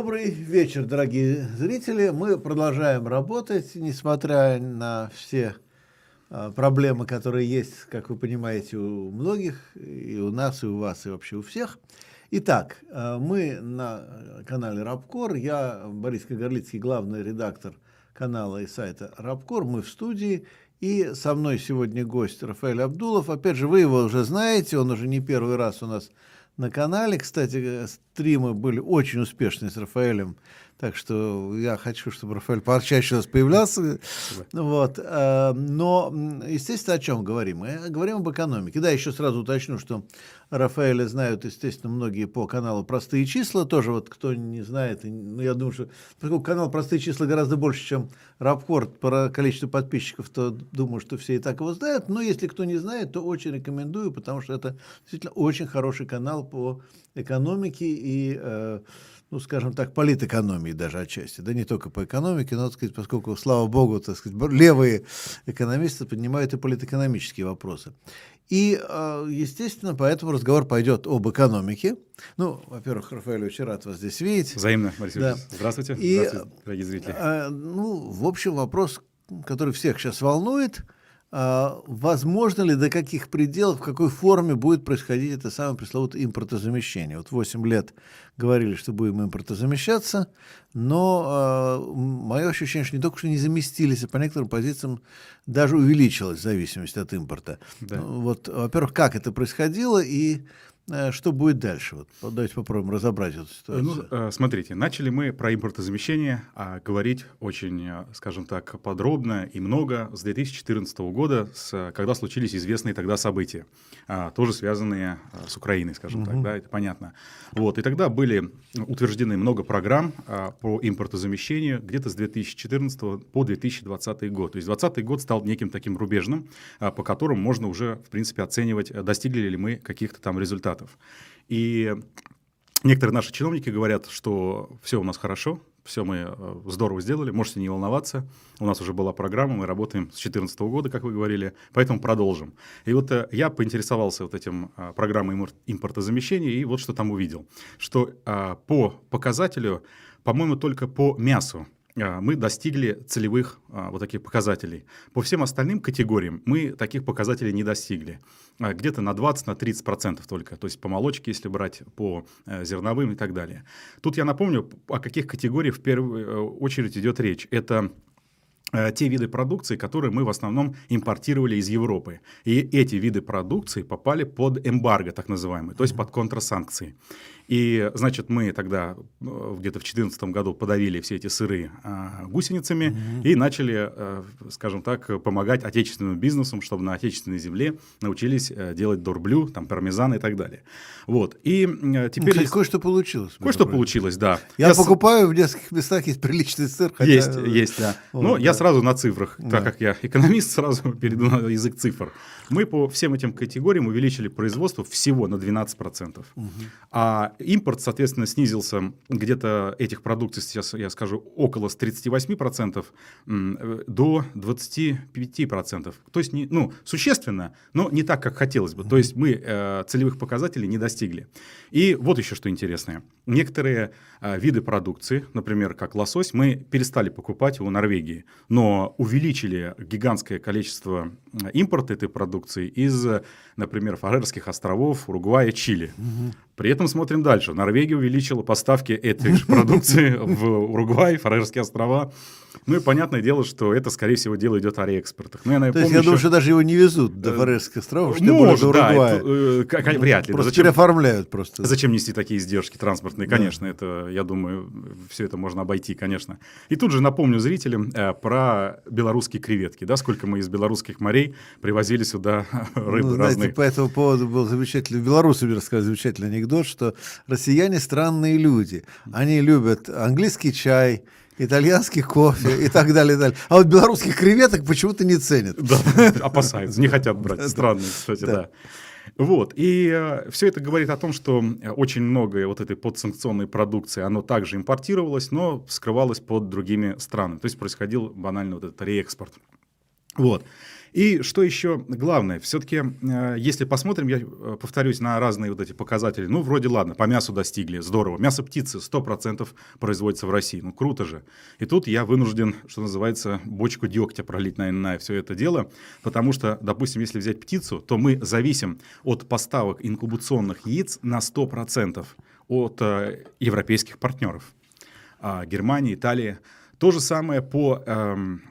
Добрый вечер, дорогие зрители. Мы продолжаем работать, несмотря на все а, проблемы, которые есть, как вы понимаете, у многих, и у нас, и у вас, и вообще у всех. Итак, а, мы на канале Рабкор. Я Борис Кагарлицкий, главный редактор канала и сайта Рабкор. Мы в студии. И со мной сегодня гость Рафаэль Абдулов. Опять же, вы его уже знаете, он уже не первый раз у нас на канале. Кстати, стримы были очень успешные с Рафаэлем. Так что я хочу, чтобы Рафаэль почаще у нас появлялся. Вот. Э, но, естественно, о чем говорим? Мы говорим об экономике. Да, еще сразу уточню, что Рафаэля знают, естественно, многие по каналу «Простые числа». Тоже вот кто не знает, ну, я думаю, что поскольку канал «Простые числа» гораздо больше, чем Рапкорд по количеству подписчиков, то думаю, что все и так его знают. Но если кто не знает, то очень рекомендую, потому что это действительно очень хороший канал по экономике и э, ну, скажем так, политэкономии даже отчасти, да не только по экономике, но, так сказать, поскольку, слава богу, так сказать, левые экономисты поднимают и политэкономические вопросы. И, а, естественно, поэтому разговор пойдет об экономике. Ну, во-первых, Рафаэль, очень рад вас здесь видеть. Взаимно, Борис да. Здравствуйте. И, Здравствуйте, дорогие зрители. А, ну, в общем, вопрос, который всех сейчас волнует – возможно ли, до каких пределов, в какой форме будет происходить это самое пресловутое импортозамещение. Вот 8 лет говорили, что будем импортозамещаться, но э, мое ощущение, что не только что не заместились, а по некоторым позициям даже увеличилась зависимость от импорта. Да. Вот, во-первых, как это происходило и что будет дальше? Вот, давайте попробуем разобрать эту ситуацию. Ну, э, смотрите, начали мы про импортозамещение а, говорить очень, э, скажем так, подробно и много с 2014 года, с, когда случились известные тогда события, а, тоже связанные с Украиной, скажем угу. так, да, это понятно. Вот, и тогда были утверждены много программ а, по импортозамещению где-то с 2014 по 2020 год. То есть 2020 год стал неким таким рубежным, а, по которому можно уже, в принципе, оценивать, достигли ли мы каких-то там результатов результатов. И некоторые наши чиновники говорят, что все у нас хорошо, все мы э, здорово сделали, можете не волноваться. У нас уже была программа, мы работаем с 2014 года, как вы говорили, поэтому продолжим. И вот э, я поинтересовался вот этим э, программой импортозамещения, и вот что там увидел. Что по показателю, по-моему, только по мясу мы достигли целевых а, вот таких показателей. По всем остальным категориям мы таких показателей не достигли. А, где-то на 20-30% процентов только. То есть по молочке, если брать, по э, зерновым и так далее. Тут я напомню, о каких категориях в первую э, очередь идет речь. Это э, те виды продукции, которые мы в основном импортировали из Европы. И эти виды продукции попали под эмбарго, так называемый, то есть под контрсанкции. И, значит, мы тогда э, где-то в 2014 году подавили все эти сыры а, гусеницами угу. и начали, а, скажем так, помогать отечественным бизнесам, чтобы на отечественной земле научились а, делать дорблю, там, пармезан и так далее. Вот. И а, теперь... Ну, кое-что получилось. Кое-что получилось, да. Я, я покупаю с... в нескольких местах, есть приличный сыр. Хотя... Есть, есть, да. Вот, Но да. я сразу на цифрах, да. так как я экономист, сразу перейду на язык цифр. Мы по всем этим категориям увеличили производство всего на 12%. Угу. А импорт, соответственно, снизился где-то этих продукций, сейчас я скажу, около с 38% до 25%. То есть, не, ну, существенно, но не так, как хотелось бы. То есть мы э, целевых показателей не достигли. И вот еще что интересное. Некоторые э, виды продукции, например, как лосось, мы перестали покупать у Норвегии, но увеличили гигантское количество импорта этой продукции из, например, Фарерских островов, Уругвая, Чили. Угу. При этом смотрим дальше. Норвегия увеличила поставки этой же продукции в Уругвай, Фарерские острова. Ну и понятное дело, что это, скорее всего, дело идет о реэкспортах. Ну, я, наверное, То есть, я думаю, что даже его не везут до э, Фарерских островов, что Может, до Да, это, э, вряд ли. Просто зачем, переоформляют просто. Зачем нести такие издержки транспортные? Конечно, да. это, я думаю, все это можно обойти, конечно. И тут же напомню зрителям э, про белорусские креветки. Да, сколько мы из белорусских морей привозили сюда рыбы ну, знаете, разные. По этому поводу был замечательный, в Беларуси мне рассказали замечательный анекдот, что россияне странные люди. Они любят английский чай, итальянский кофе и так далее, и далее. А вот белорусских креветок почему-то не ценят. Да, опасаются, не хотят брать. Странно, кстати, да. Вот, и э, все это говорит о том, что очень многое вот этой подсанкционной продукции, оно также импортировалось, но скрывалось под другими странами. То есть происходил банально вот этот реэкспорт. Вот. И что еще главное, все-таки, э, если посмотрим, я э, повторюсь, на разные вот эти показатели, ну, вроде ладно, по мясу достигли, здорово. Мясо птицы 100% производится в России, ну, круто же. И тут я вынужден, что называется, бочку дегтя пролить, наверное, на все это дело, потому что, допустим, если взять птицу, то мы зависим от поставок инкубационных яиц на 100% от э, европейских партнеров. А, Германии, Италии. То же самое по эм,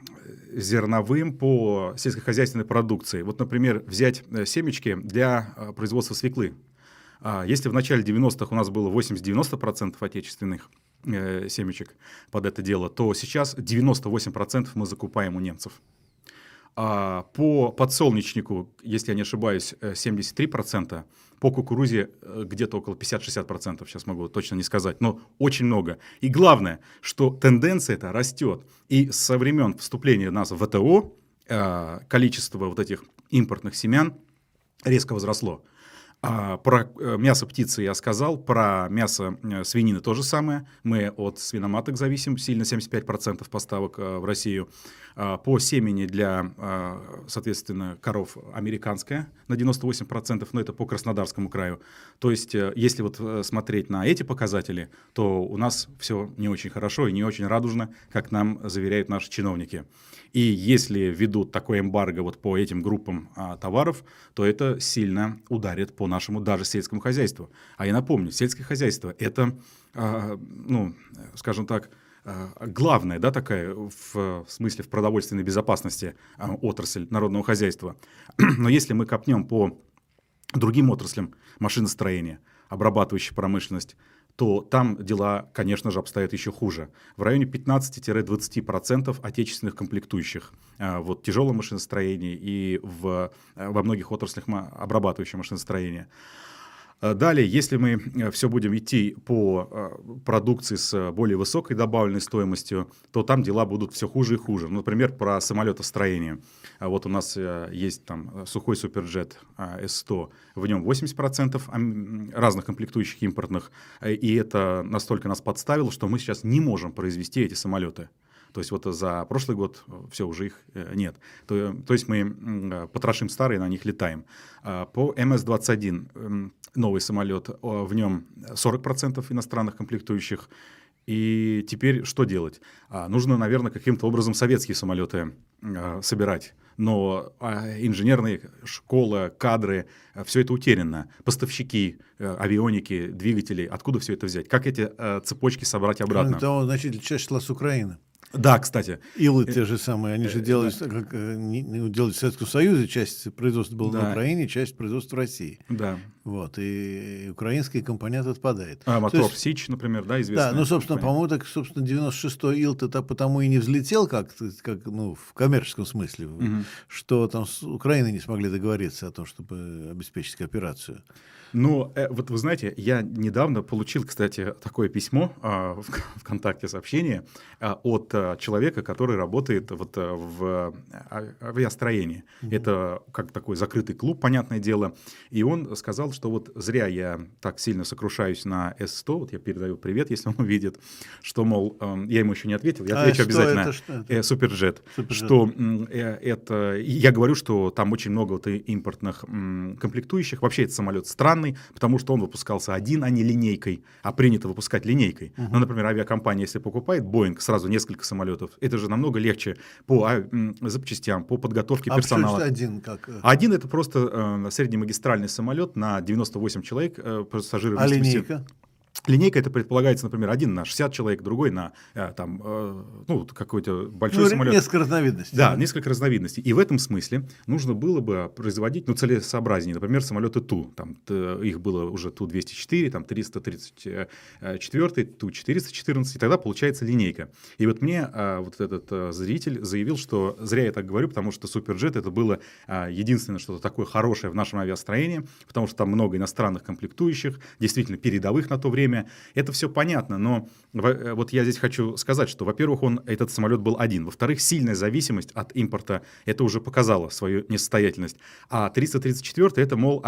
зерновым, по сельскохозяйственной продукции. Вот, например, взять э, семечки для э, производства свеклы. А, если в начале 90-х у нас было 80-90% отечественных э, семечек под это дело, то сейчас 98% мы закупаем у немцев. А по подсолнечнику, если я не ошибаюсь, 73%, по кукурузе э, где-то около 50-60%, сейчас могу точно не сказать, но очень много. И главное, что тенденция это растет. И со времен вступления нас в ВТО э, количество вот этих импортных семян резко возросло. А, про э, мясо птицы я сказал, про мясо свинины то же самое. Мы от свиноматок зависим сильно, 75% поставок в Россию. А, по семени для, а, соответственно, коров американская на 98%, но это по Краснодарскому краю. То есть, э, если вот э, смотреть на эти показатели, то у нас все не очень хорошо и не очень радужно, как нам заверяют наши чиновники. И если ведут такой эмбарго вот по этим группам а, товаров, то это сильно ударит по нашему даже сельскому хозяйству. А я напомню, сельское хозяйство – это, а, ну, скажем так, а, главная, да, такая в, в смысле в продовольственной безопасности а, отрасль народного хозяйства. Но если мы копнем по другим отраслям машиностроения, обрабатывающей промышленность, то там дела, конечно же, обстоят еще хуже. В районе 15-20% отечественных комплектующих а, вот, тяжелое машиностроение и в, во многих отраслях обрабатывающего машиностроения. Э, далее, если мы э, все будем идти по э, продукции с более высокой добавленной стоимостью, то там дела будут все хуже и хуже. Например, про самолетостроение. А вот у нас есть там сухой суперджет С-100, в нем 80% разных комплектующих импортных, и это настолько нас подставило, что мы сейчас не можем произвести эти самолеты. То есть вот за прошлый год все, уже их нет. То, то есть мы потрошим старые, на них летаем. А по МС-21 новый самолет, в нем 40% иностранных комплектующих. И теперь что делать? А, нужно, наверное, каким-то образом советские самолеты собирать. Но а, инженерные школы, кадры, все это утеряно. Поставщики, авионики, двигатели, откуда все это взять? Как эти цепочки собрать обратно? Это значительно чаще шла с Украины. Да, кстати. Илы те же самые, они же э, делали, как, э, не, делали в Советском Союзе, часть производства была да. на Украине, часть производства в России. Да. Вот, и украинский компонент отпадает. А, мотор есть, Сич, например, да, известный. Да, ну, собственно, по-моему, так, собственно, 96-й Ил-то потому и не взлетел, как, как ну, в коммерческом смысле, угу. что там с Украиной не смогли договориться о том, чтобы обеспечить кооперацию. Ну, э, вот вы знаете, я недавно получил, кстати, такое письмо э, в ВКонтакте сообщение э, от э, человека, который работает вот э, в э, авиастроении. Mm-hmm. Это как такой закрытый клуб, понятное дело. И он сказал, что вот зря я так сильно сокрушаюсь на С-100, вот я передаю привет, если он увидит, что, мол, э, я ему еще не ответил, я а отвечу а обязательно. Это, что это? Э, суперджет. Суперджет. Что э, это... Я говорю, что там очень много вот импортных э, комплектующих. Вообще это самолет странный потому что он выпускался один, а не линейкой, а принято выпускать линейкой. Uh-huh. Ну, например, авиакомпания, если покупает Boeing сразу несколько самолетов, это же намного легче по а, запчастям, по подготовке а персонала. А один как? Один это просто э, среднемагистральный самолет на 98 человек э, пассажиров. А линейка? Линейка это предполагается, например, один на 60 человек, другой на э, там, э, ну, какой-то большой ну, самолет. Несколько разновидностей. Да, несколько разновидностей. И в этом смысле нужно было бы производить ну, целесообразнее. Например, самолеты Ту. Там, их было уже Ту-204, там 334, Ту-414, и тогда получается линейка. И вот мне а, вот этот зритель заявил, что зря я так говорю, потому что Суперджет это было единственное что-то такое хорошее в нашем авиастроении, потому что там много иностранных комплектующих, действительно передовых на то время, время. Это все понятно, но э, вот я здесь хочу сказать, что, во-первых, он, этот самолет был один. Во-вторых, сильная зависимость от импорта, это уже показало свою несостоятельность. А 334 это, мол,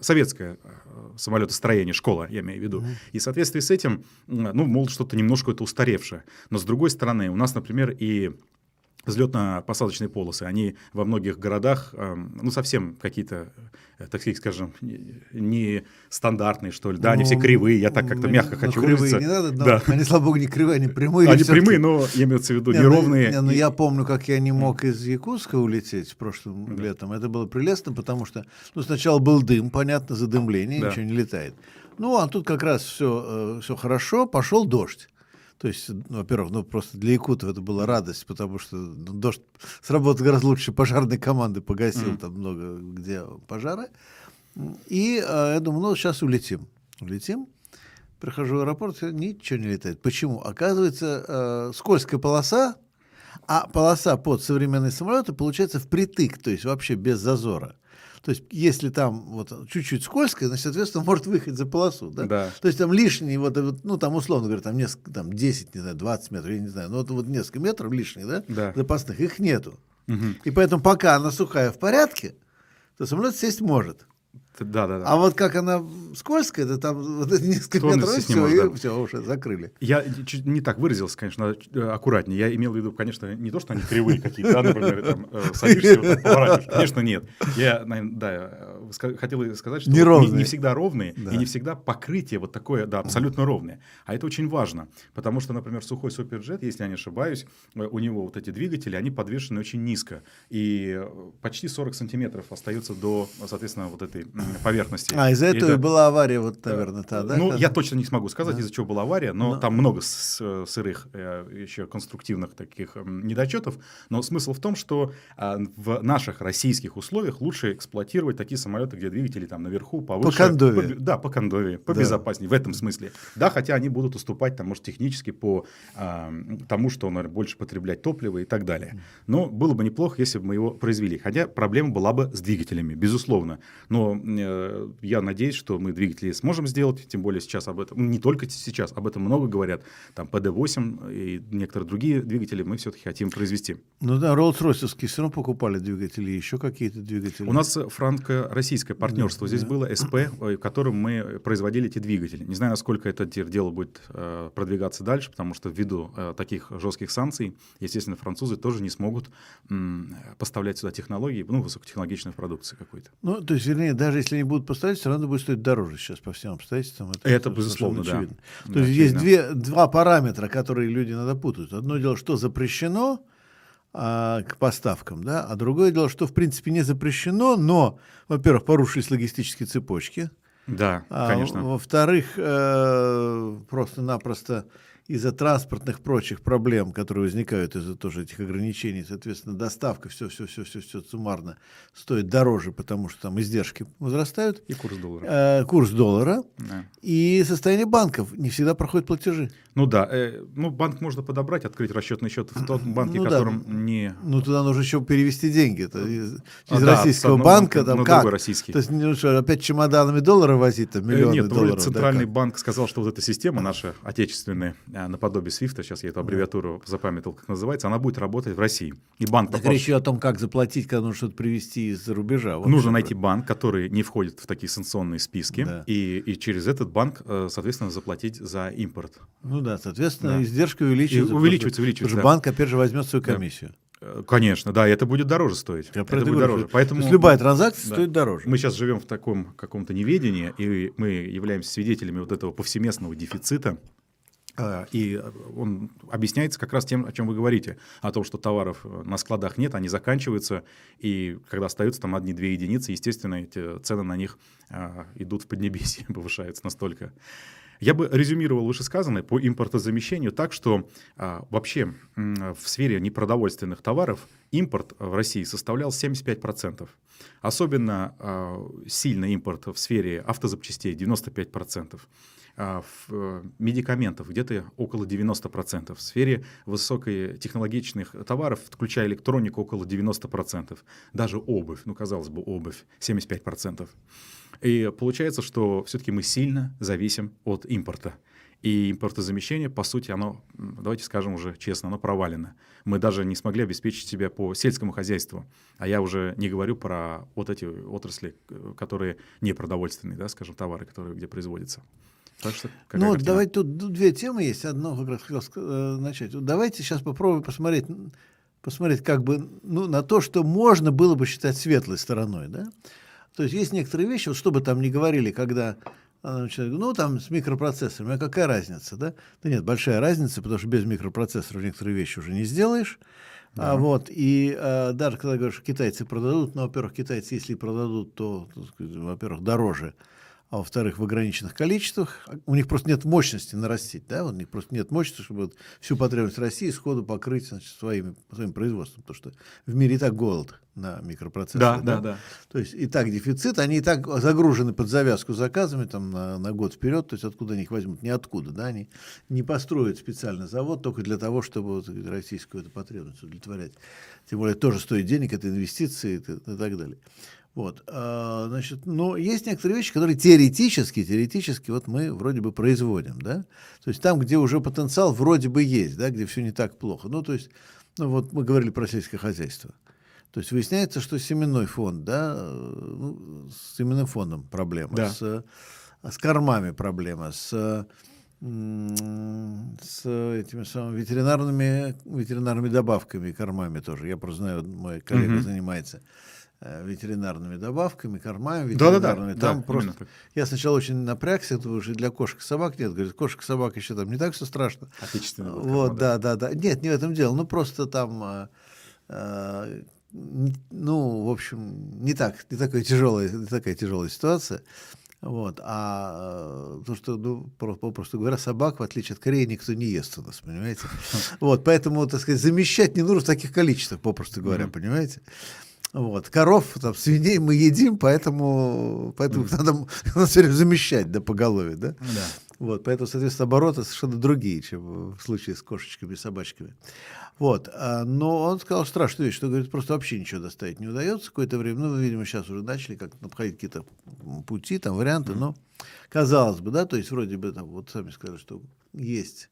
советское э, самолетостроение, школа, я имею в виду. И в соответствии с этим, ну, мол, что-то немножко это устаревшее. Но с другой стороны, у нас, например, и взлетно-посадочные полосы, они во многих городах, ну, совсем какие-то, э, так сказать, скажем, не стандартные, что ли, да, ну, они все ну, кривые, я так как-то мягко ну, хочу кривые выразиться. не надо, но да. они, слава богу, не кривые, они прямые. Они прямые, но имеется в виду не, неровные. Ну, не, ну, я помню, как я не мог из Якутска улететь прошлым да. летом, это было прелестно, потому что, ну, сначала был дым, понятно, задымление, да. ничего не летает. Ну, а тут как раз все, э, все хорошо, пошел дождь. То есть, ну, во-первых, ну просто для якутов это была радость, потому что ну, дождь сработал гораздо лучше пожарной команды, погасил mm. там много где пожары. И э, я думаю, ну сейчас улетим. Улетим. Прихожу в аэропорт, ничего не летает. Почему? Оказывается, э, скользкая полоса, а полоса под современные самолеты получается впритык, то есть вообще без зазора. То есть, если там вот чуть-чуть скользко, значит, соответственно, может выехать за полосу, да? да. То есть, там лишние, вот, ну, там, условно говоря, там, несколько, там, 10, не знаю, 20 метров, я не знаю, но вот, вот несколько метров лишних, да, да. запасных, их нету. Угу. И поэтому, пока она сухая в порядке, то самолет сесть может. Да, да, да. А вот как она скользкая, это там вот несколько метров, и все, и все, уже закрыли. Я чуть не так выразился, конечно, э, аккуратнее. Я имел в виду, конечно, не то, что они кривые какие-то, да, например, там, э, садишься, поворачиваешь. Конечно, нет. Я, да, хотел сказать, что не, не всегда ровные, да. и не всегда покрытие вот такое, да, абсолютно ровное. А это очень важно, потому что, например, сухой суперджет, если я не ошибаюсь, у него вот эти двигатели, они подвешены очень низко, и почти 40 сантиметров остается до, соответственно, вот этой поверхности. А, из-за этого и была авария, вот, наверное, та, да? Ну, я точно не смогу сказать, да. из-за чего была авария, но, но... там много сырых э, еще конструктивных таких недочетов. Но смысл в том, что а, в наших российских условиях лучше эксплуатировать такие самолеты, где двигатели там наверху, повыше. По кондове. По, да, по кондове, побезопаснее, да. в этом смысле. Да, хотя они будут уступать, там, может, технически по а, тому, что наверное, больше потреблять топлива и так далее. Но было бы неплохо, если бы мы его произвели. Хотя проблема была бы с двигателями, безусловно. Но Э, я надеюсь, что мы двигатели сможем сделать, тем более сейчас об этом, не только сейчас, об этом много говорят, там PD-8 и некоторые другие двигатели мы все-таки хотим произвести. Ну да, Rolls-Royce все равно покупали двигатели, еще какие-то двигатели. У нас франко-российское партнерство да, здесь да. было, СП, э, которым мы производили эти двигатели. Не знаю, насколько это дело будет э, продвигаться дальше, потому что ввиду таких жестких санкций, естественно, французы тоже не смогут поставлять сюда технологии, ну, высокотехнологичную продукцию какую-то. Ну, то есть, вернее, даже если они будут поставить, все равно будет стоить дороже сейчас по всем обстоятельствам. Это, это безусловно, да. Очевидно. То да, есть очевидно. есть две, два параметра, которые люди надо путают. Одно дело, что запрещено а, к поставкам, да, а другое дело, что в принципе не запрещено, но, во-первых, порушились логистические цепочки. Да, а, конечно. Во-вторых, э, просто-напросто из-за транспортных прочих проблем, которые возникают из-за тоже этих ограничений, соответственно, доставка, все, все, все, все, все суммарно стоит дороже, потому что там издержки возрастают. И курс доллара. Э, курс доллара. Да. И состояние банков. Не всегда проходят платежи. Ну да, э, ну банк можно подобрать, открыть расчетный счет в том банке, ну, котором да. не... Ну туда нужно еще перевести деньги. Это из, а, из российского да, банка. Там, как? российский. То есть ну, что, опять чемоданами долларов возить, там, миллионы э, Нет, долларов. центральный да, банк сказал, что вот эта система наша отечественная, наподобие Свифта, сейчас я эту аббревиатуру запамятовал, как называется, она будет работать в России. И банк так попав... речь о том, как заплатить, когда нужно что-то привезти из-за рубежа. Вот нужно найти банк, который не входит в такие санкционные списки, да. и, и через этот банк, э, соответственно, заплатить за импорт. Ну да, соответственно, да. издержка увеличивается. И увеличивается, увеличивается. Потому да. банк, опять же, возьмет свою комиссию. Да. Э, конечно, да, это будет дороже стоить. Я это будет дороже. Поэтому, То есть любая транзакция да. стоит дороже. Мы сейчас живем в таком каком-то неведении, и мы являемся свидетелями вот этого повсеместного дефицита и он объясняется как раз тем, о чем вы говорите, о том, что товаров э, на складах нет, они заканчиваются, и когда остаются там одни-две единицы, естественно, эти цены на них идут в поднебесье, повышаются настолько. Я бы резюмировал вышесказанное по импортозамещению так, что а, вообще в сфере непродовольственных товаров импорт в России составлял 75%. Особенно а, сильный импорт в сфере автозапчастей 95%. А, э, медикаментов где-то около 90%, в сфере высокотехнологичных товаров, включая электронику, около 90%, даже обувь, ну, казалось бы, обувь 75%. И получается, что все-таки мы сильно зависим от импорта. И импортозамещение, по сути, оно, давайте скажем уже честно, оно провалено. Мы даже не смогли обеспечить себя по сельскому хозяйству. А я уже не говорю про вот эти отрасли, э, которые не продовольственные, да, скажем, товары, которые где производятся. Так что, ну, картина? давайте тут две темы есть. Одно как раз хотел э, начать. Давайте сейчас попробуем посмотреть посмотреть как бы ну, на то, что можно было бы считать светлой стороной. Да? То есть есть некоторые вещи, вот что бы там ни говорили, когда а, человек, ну, там с микропроцессорами, а какая разница, да? Да нет, большая разница, потому что без микропроцессоров некоторые вещи уже не сделаешь. Да. А, вот, и а, даже когда говоришь, китайцы продадут, ну, во-первых, китайцы, если продадут, то, во-первых, дороже, а во-вторых, в ограниченных количествах. У них просто нет мощности нарастить, да, у них просто нет мощности, чтобы всю потребность России сходу покрыть значит, своими, своим производством, потому что в мире и так голод на микропроцессоры. Да, да, да, да. То есть и так дефицит, они и так загружены под завязку заказами там на, на год вперед, то есть откуда они их возьмут, ниоткуда, да, они не построят специальный завод только для того, чтобы вот российскую эту потребность удовлетворять. Тем более тоже стоит денег, это инвестиции и, и так далее. Вот, а, значит, но есть некоторые вещи, которые теоретически, теоретически вот мы вроде бы производим, да, то есть там, где уже потенциал вроде бы есть, да, где все не так плохо. Ну, то есть, ну вот мы говорили про сельское хозяйство. То есть выясняется, что семенной фонд, да, ну, с семенным фондом проблема, да. с, с кормами проблема, с с этими самыми ветеринарными, ветеринарными добавками, кормами тоже. Я просто знаю, мой коллега угу. занимается ветеринарными добавками, кормами ветеринарными. Да, да, да. Там да, просто... Я сначала очень напрягся, это уже для кошек и собак нет. Говорит, кошек и собак еще там не так все страшно. Отечественный. Вот, да, да, да. Нет, не в этом дело. Ну, просто там... А, ну, в общем, не так, не такая тяжелая, не такая тяжелая ситуация. Вот. А то, что, ну, попросту говоря, собак, в отличие от Кореи, никто не ест у нас, понимаете? Вот, поэтому, так сказать, замещать не нужно в таких количествах, попросту говоря, понимаете? Вот. Коров, там, свиней мы едим, поэтому, поэтому mm. надо, надо все время замещать да, поголовье. Да? Да. Вот, поэтому, соответственно, обороты совершенно другие, чем в случае с кошечками и собачками. Вот. А, но он сказал страшную вещь, что, говорит, просто вообще ничего доставить не удается какое-то время. Ну, видимо, сейчас уже начали как-то обходить какие-то пути, там, варианты, mm. но казалось бы, да, то есть вроде бы, там, вот сами сказали, что есть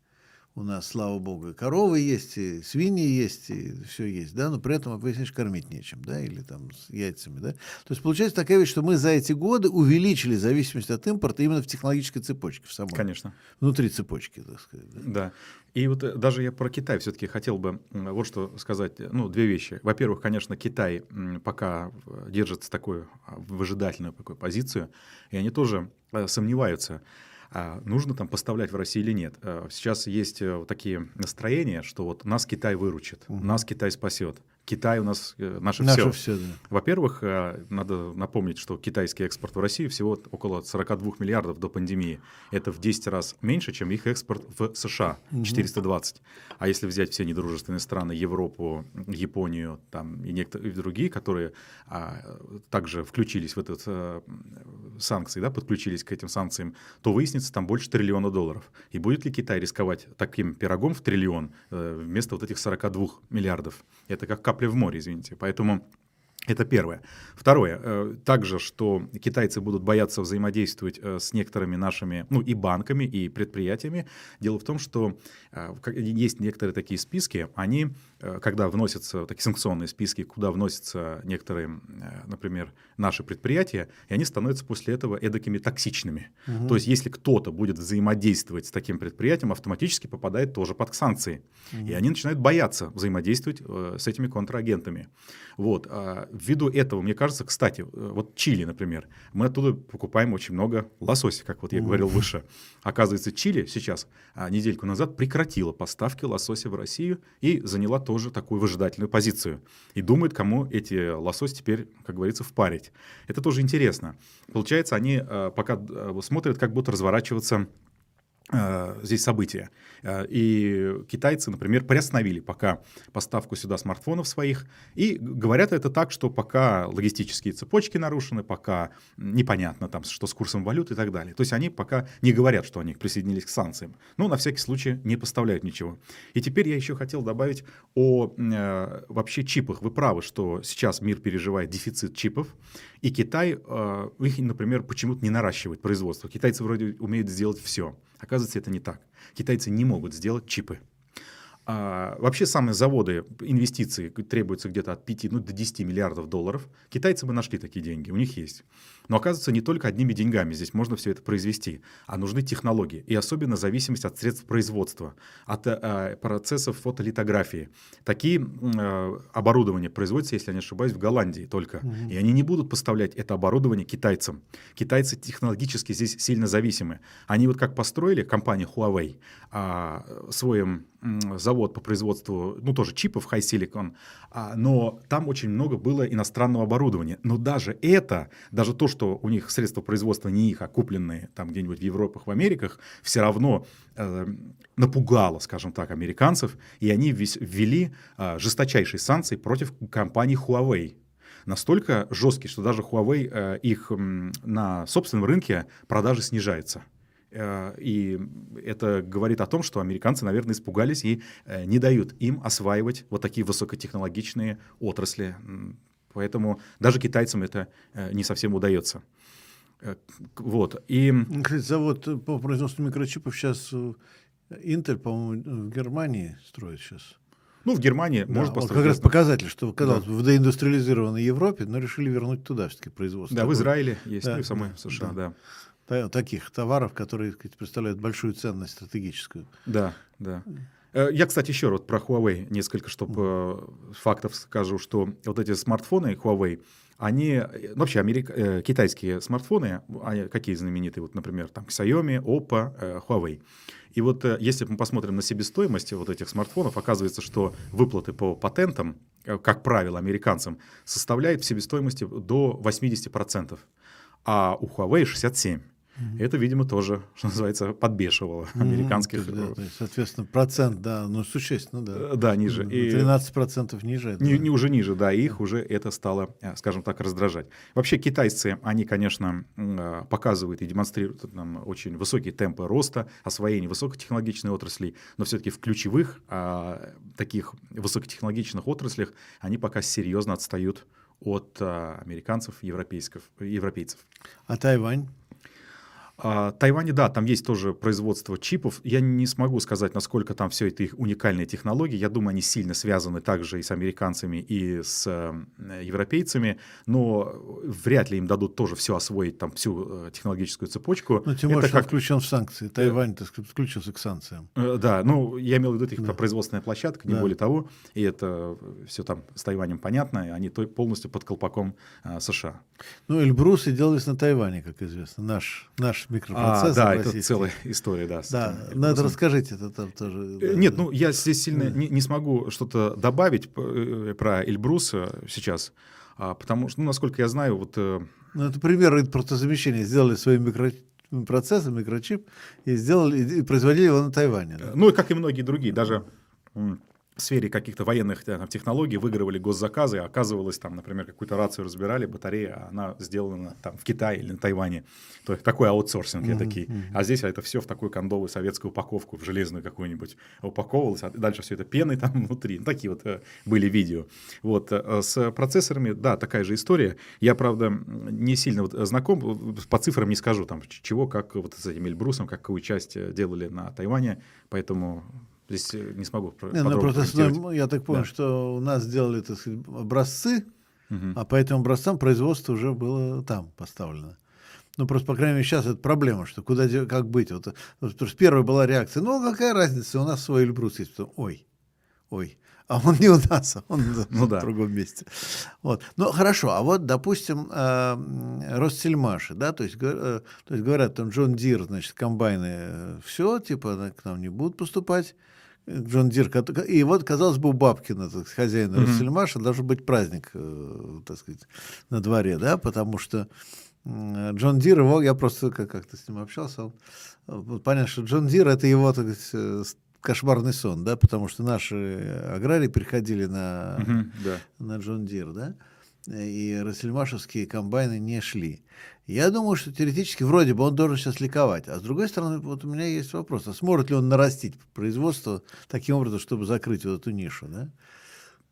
у нас, слава богу, и коровы есть, и свиньи есть, и все есть, да, но при этом, выяснишь, кормить нечем, да, или там с яйцами, да. То есть получается такая вещь, что мы за эти годы увеличили зависимость от импорта именно в технологической цепочке, в самой. Конечно. Внутри цепочки, так сказать. Да. да. И вот э, даже я про Китай все-таки хотел бы вот что сказать, ну, две вещи. Во-первых, конечно, Китай пока держится такую а, выжидательную такую позицию, и они тоже э, сомневаются, а нужно там поставлять в Россию или нет. Э, сейчас есть э, такие настроения, что вот нас Китай выручит, угу. нас Китай спасет. Китай у нас э, наше, наше все. все да. Во-первых, э, надо напомнить, что китайский экспорт в Россию всего около 42 миллиардов до пандемии. Это в 10 раз меньше, чем их экспорт в США, 420. Угу. А если взять все недружественные страны, Европу, Японию там, и некоторые другие, которые а, также включились в этот а, санкции, да, подключились к этим санкциям, то выяснится там больше триллиона долларов. И будет ли Китай рисковать таким пирогом в триллион э, вместо вот этих 42 миллиардов? Это как капля в море, извините. Поэтому это первое. Второе. Э, также, что китайцы будут бояться взаимодействовать э, с некоторыми нашими, ну и банками, и предприятиями. Дело в том, что э, есть некоторые такие списки, они, когда вносятся такие санкционные списки, куда вносятся некоторые, например, наши предприятия, и они становятся после этого эдакими токсичными. Угу. То есть, если кто-то будет взаимодействовать с таким предприятием, автоматически попадает тоже под санкции. Угу. И они начинают бояться взаимодействовать с этими контрагентами. Вот. А ввиду этого, мне кажется, кстати, э, вот Чили, например, мы оттуда покупаем очень много лосося, как вот я говорил выше. Оказывается, Чили сейчас, а, недельку назад, прекратила поставки лосося в Россию и заняла тоже такую выжидательную позицию. И думает, кому эти лосось теперь, как говорится, впарить. Это тоже интересно. Получается, они э, пока э, смотрят, как будут разворачиваться здесь события. Э, и китайцы, например, приостановили пока поставку сюда смартфонов своих. И говорят это так, что пока логистические цепочки нарушены, пока непонятно, там, что с курсом валют и так далее. То есть они пока не говорят, что они присоединились к санкциям. Но на всякий случай не поставляют ничего. И теперь я еще хотел добавить о э, вообще чипах. Вы правы, что сейчас мир переживает дефицит чипов. И Китай, э, их, например, почему-то не наращивает производство. Китайцы вроде умеют сделать все. Оказывается, это не так. Китайцы не могут сделать чипы. А, вообще самые заводы, инвестиции требуются где-то от 5 ну, до 10 миллиардов долларов. Китайцы бы нашли такие деньги, у них есть. Но оказывается, не только одними деньгами здесь можно все это произвести, а нужны технологии. И особенно зависимость от средств производства, от э, процессов фотолитографии. Такие э, оборудования производятся, если я не ошибаюсь, в Голландии только. Угу. И они не будут поставлять это оборудование китайцам. Китайцы технологически здесь сильно зависимы. Они вот как построили компания Huawei э, свой завод по производству, ну, тоже чипов High Silicon, а, но там очень много было иностранного оборудования. Но даже это, даже то, что у них средства производства не их, а купленные там где-нибудь в Европах, в Америках, все равно э, напугало, скажем так, американцев, и они ввели э, жесточайшие санкции против компании Huawei настолько жесткие, что даже Huawei э, их на собственном рынке продажи снижается. Э, и это говорит о том, что американцы, наверное, испугались и э, не дают им осваивать вот такие высокотехнологичные отрасли. Поэтому даже китайцам это э, не совсем удается. Вот. И... Кстати, завод по производству микрочипов сейчас Intel, по-моему, в Германии строит сейчас. Ну, в Германии да, может построить. Как раз показатель, что казалось да. в доиндустриализированной Европе, но решили вернуть туда все-таки производство. Да, в Израиле есть, да. ну и в самой США, да. да таких товаров, которые сказать, представляют большую ценность стратегическую. Да, да. Э, я, кстати, еще вот про Huawei несколько чтобы mm. фактов скажу, что вот эти смартфоны Huawei, они, ну, вообще америк... Э, китайские смартфоны, они какие знаменитые, вот, например, там Xiaomi, Oppo, Huawei. И вот если мы посмотрим на себестоимость вот этих смартфонов, оказывается, что выплаты по патентам, как правило, американцам, составляют в себестоимости до 80%, а у Huawei 67%. Угу. Это, видимо, тоже, что называется, подбешивало американских. Да, то есть, соответственно, процент, да, ну, существенно, да. Э, да, ниже. На 13% и ниже. Это, не, не уже ниже, да, их уже это стало, э, скажем так, раздражать. Вообще китайцы, они, конечно, э, показывают и демонстрируют нам очень высокие темпы роста, освоения высокотехнологичной отрасли, но все-таки в ключевых а, таких высокотехнологичных отраслях они пока серьезно отстают от а, американцев, европейцев. А Тайвань? А, Тайване, да, там есть тоже производство чипов. Я не смогу сказать, насколько там все это их уникальные технологии. Я думаю, они сильно связаны также и с американцами, и с э, европейцами, но вряд ли им дадут тоже все освоить, там, всю э, технологическую цепочку. Ну, тем более, как... включен в санкции. Тайвань, так сказать, включился к санкциям. Э, да, ну, я имел в виду, их да. производственная площадка, не да. более того, и это все там с Тайванем понятно, и они полностью под колпаком США. Ну, Эльбрусы делались на Тайване, как известно, наш, наш микропроцессор. А, да, это целая история, да. Да, но это расскажите, это там тоже. Э, нет, ну я здесь сильно не, не смогу что-то добавить э, про Эльбрус сейчас, а, потому что, ну, насколько я знаю, вот... Э, ну, это пример импортозамещения. Сделали свои микропроцессор, микрочип, и сделали, и производили его на Тайване. Да? Ну, и как и многие другие, даже в сфере каких-то военных там, технологий выигрывали госзаказы, оказывалось, там, например, какую-то рацию разбирали, батарея, она сделана там в Китае или на Тайване. То есть такой аутсорсинг, mm-hmm, такие. А здесь это все в такую кондовую советскую упаковку, в железную какую-нибудь упаковывалось, а дальше все это пеной там внутри. Ну, такие вот э, были видео. Вот э, с процессорами, да, такая же история. Я, правда, не сильно вот знаком, по цифрам не скажу, там, чего, как вот с этим Эльбрусом, какую часть э, делали на Тайване, поэтому Здесь э, не смогу не, ну, просто, ну, Я так понял, да. что у нас сделали так сказать, образцы, угу. а по этим образцам производство уже было там поставлено. Ну, просто, по крайней мере, сейчас это проблема, что куда, как быть. Вот, потому что первая была реакция, ну, какая разница, у нас свой Эльбрус есть. Потом, ой, ой, а он не у нас, он ну, в да. другом месте. Вот. Ну, хорошо, а вот, допустим, э, Ростсельмаш, да, то есть, э, то есть говорят, там John Deere, значит, комбайны, э, все, типа, к нам не будут поступать, John Deere. И вот, казалось бы, у Бабкина, так, хозяина mm-hmm. Ростсельмаша, должен быть праздник, э, так сказать, на дворе, да, потому что John Deere, его, я просто как-то с ним общался, он, понятно, что John Deere это его, так сказать, э, кошмарный сон, да, потому что наши аграрии переходили на, mm-hmm, да. на John Deere, да, и Ростсельмашевские комбайны не шли. Я думаю, что теоретически вроде бы он должен сейчас ликовать. А с другой стороны, вот у меня есть вопрос, а сможет ли он нарастить производство таким образом, чтобы закрыть вот эту нишу, да?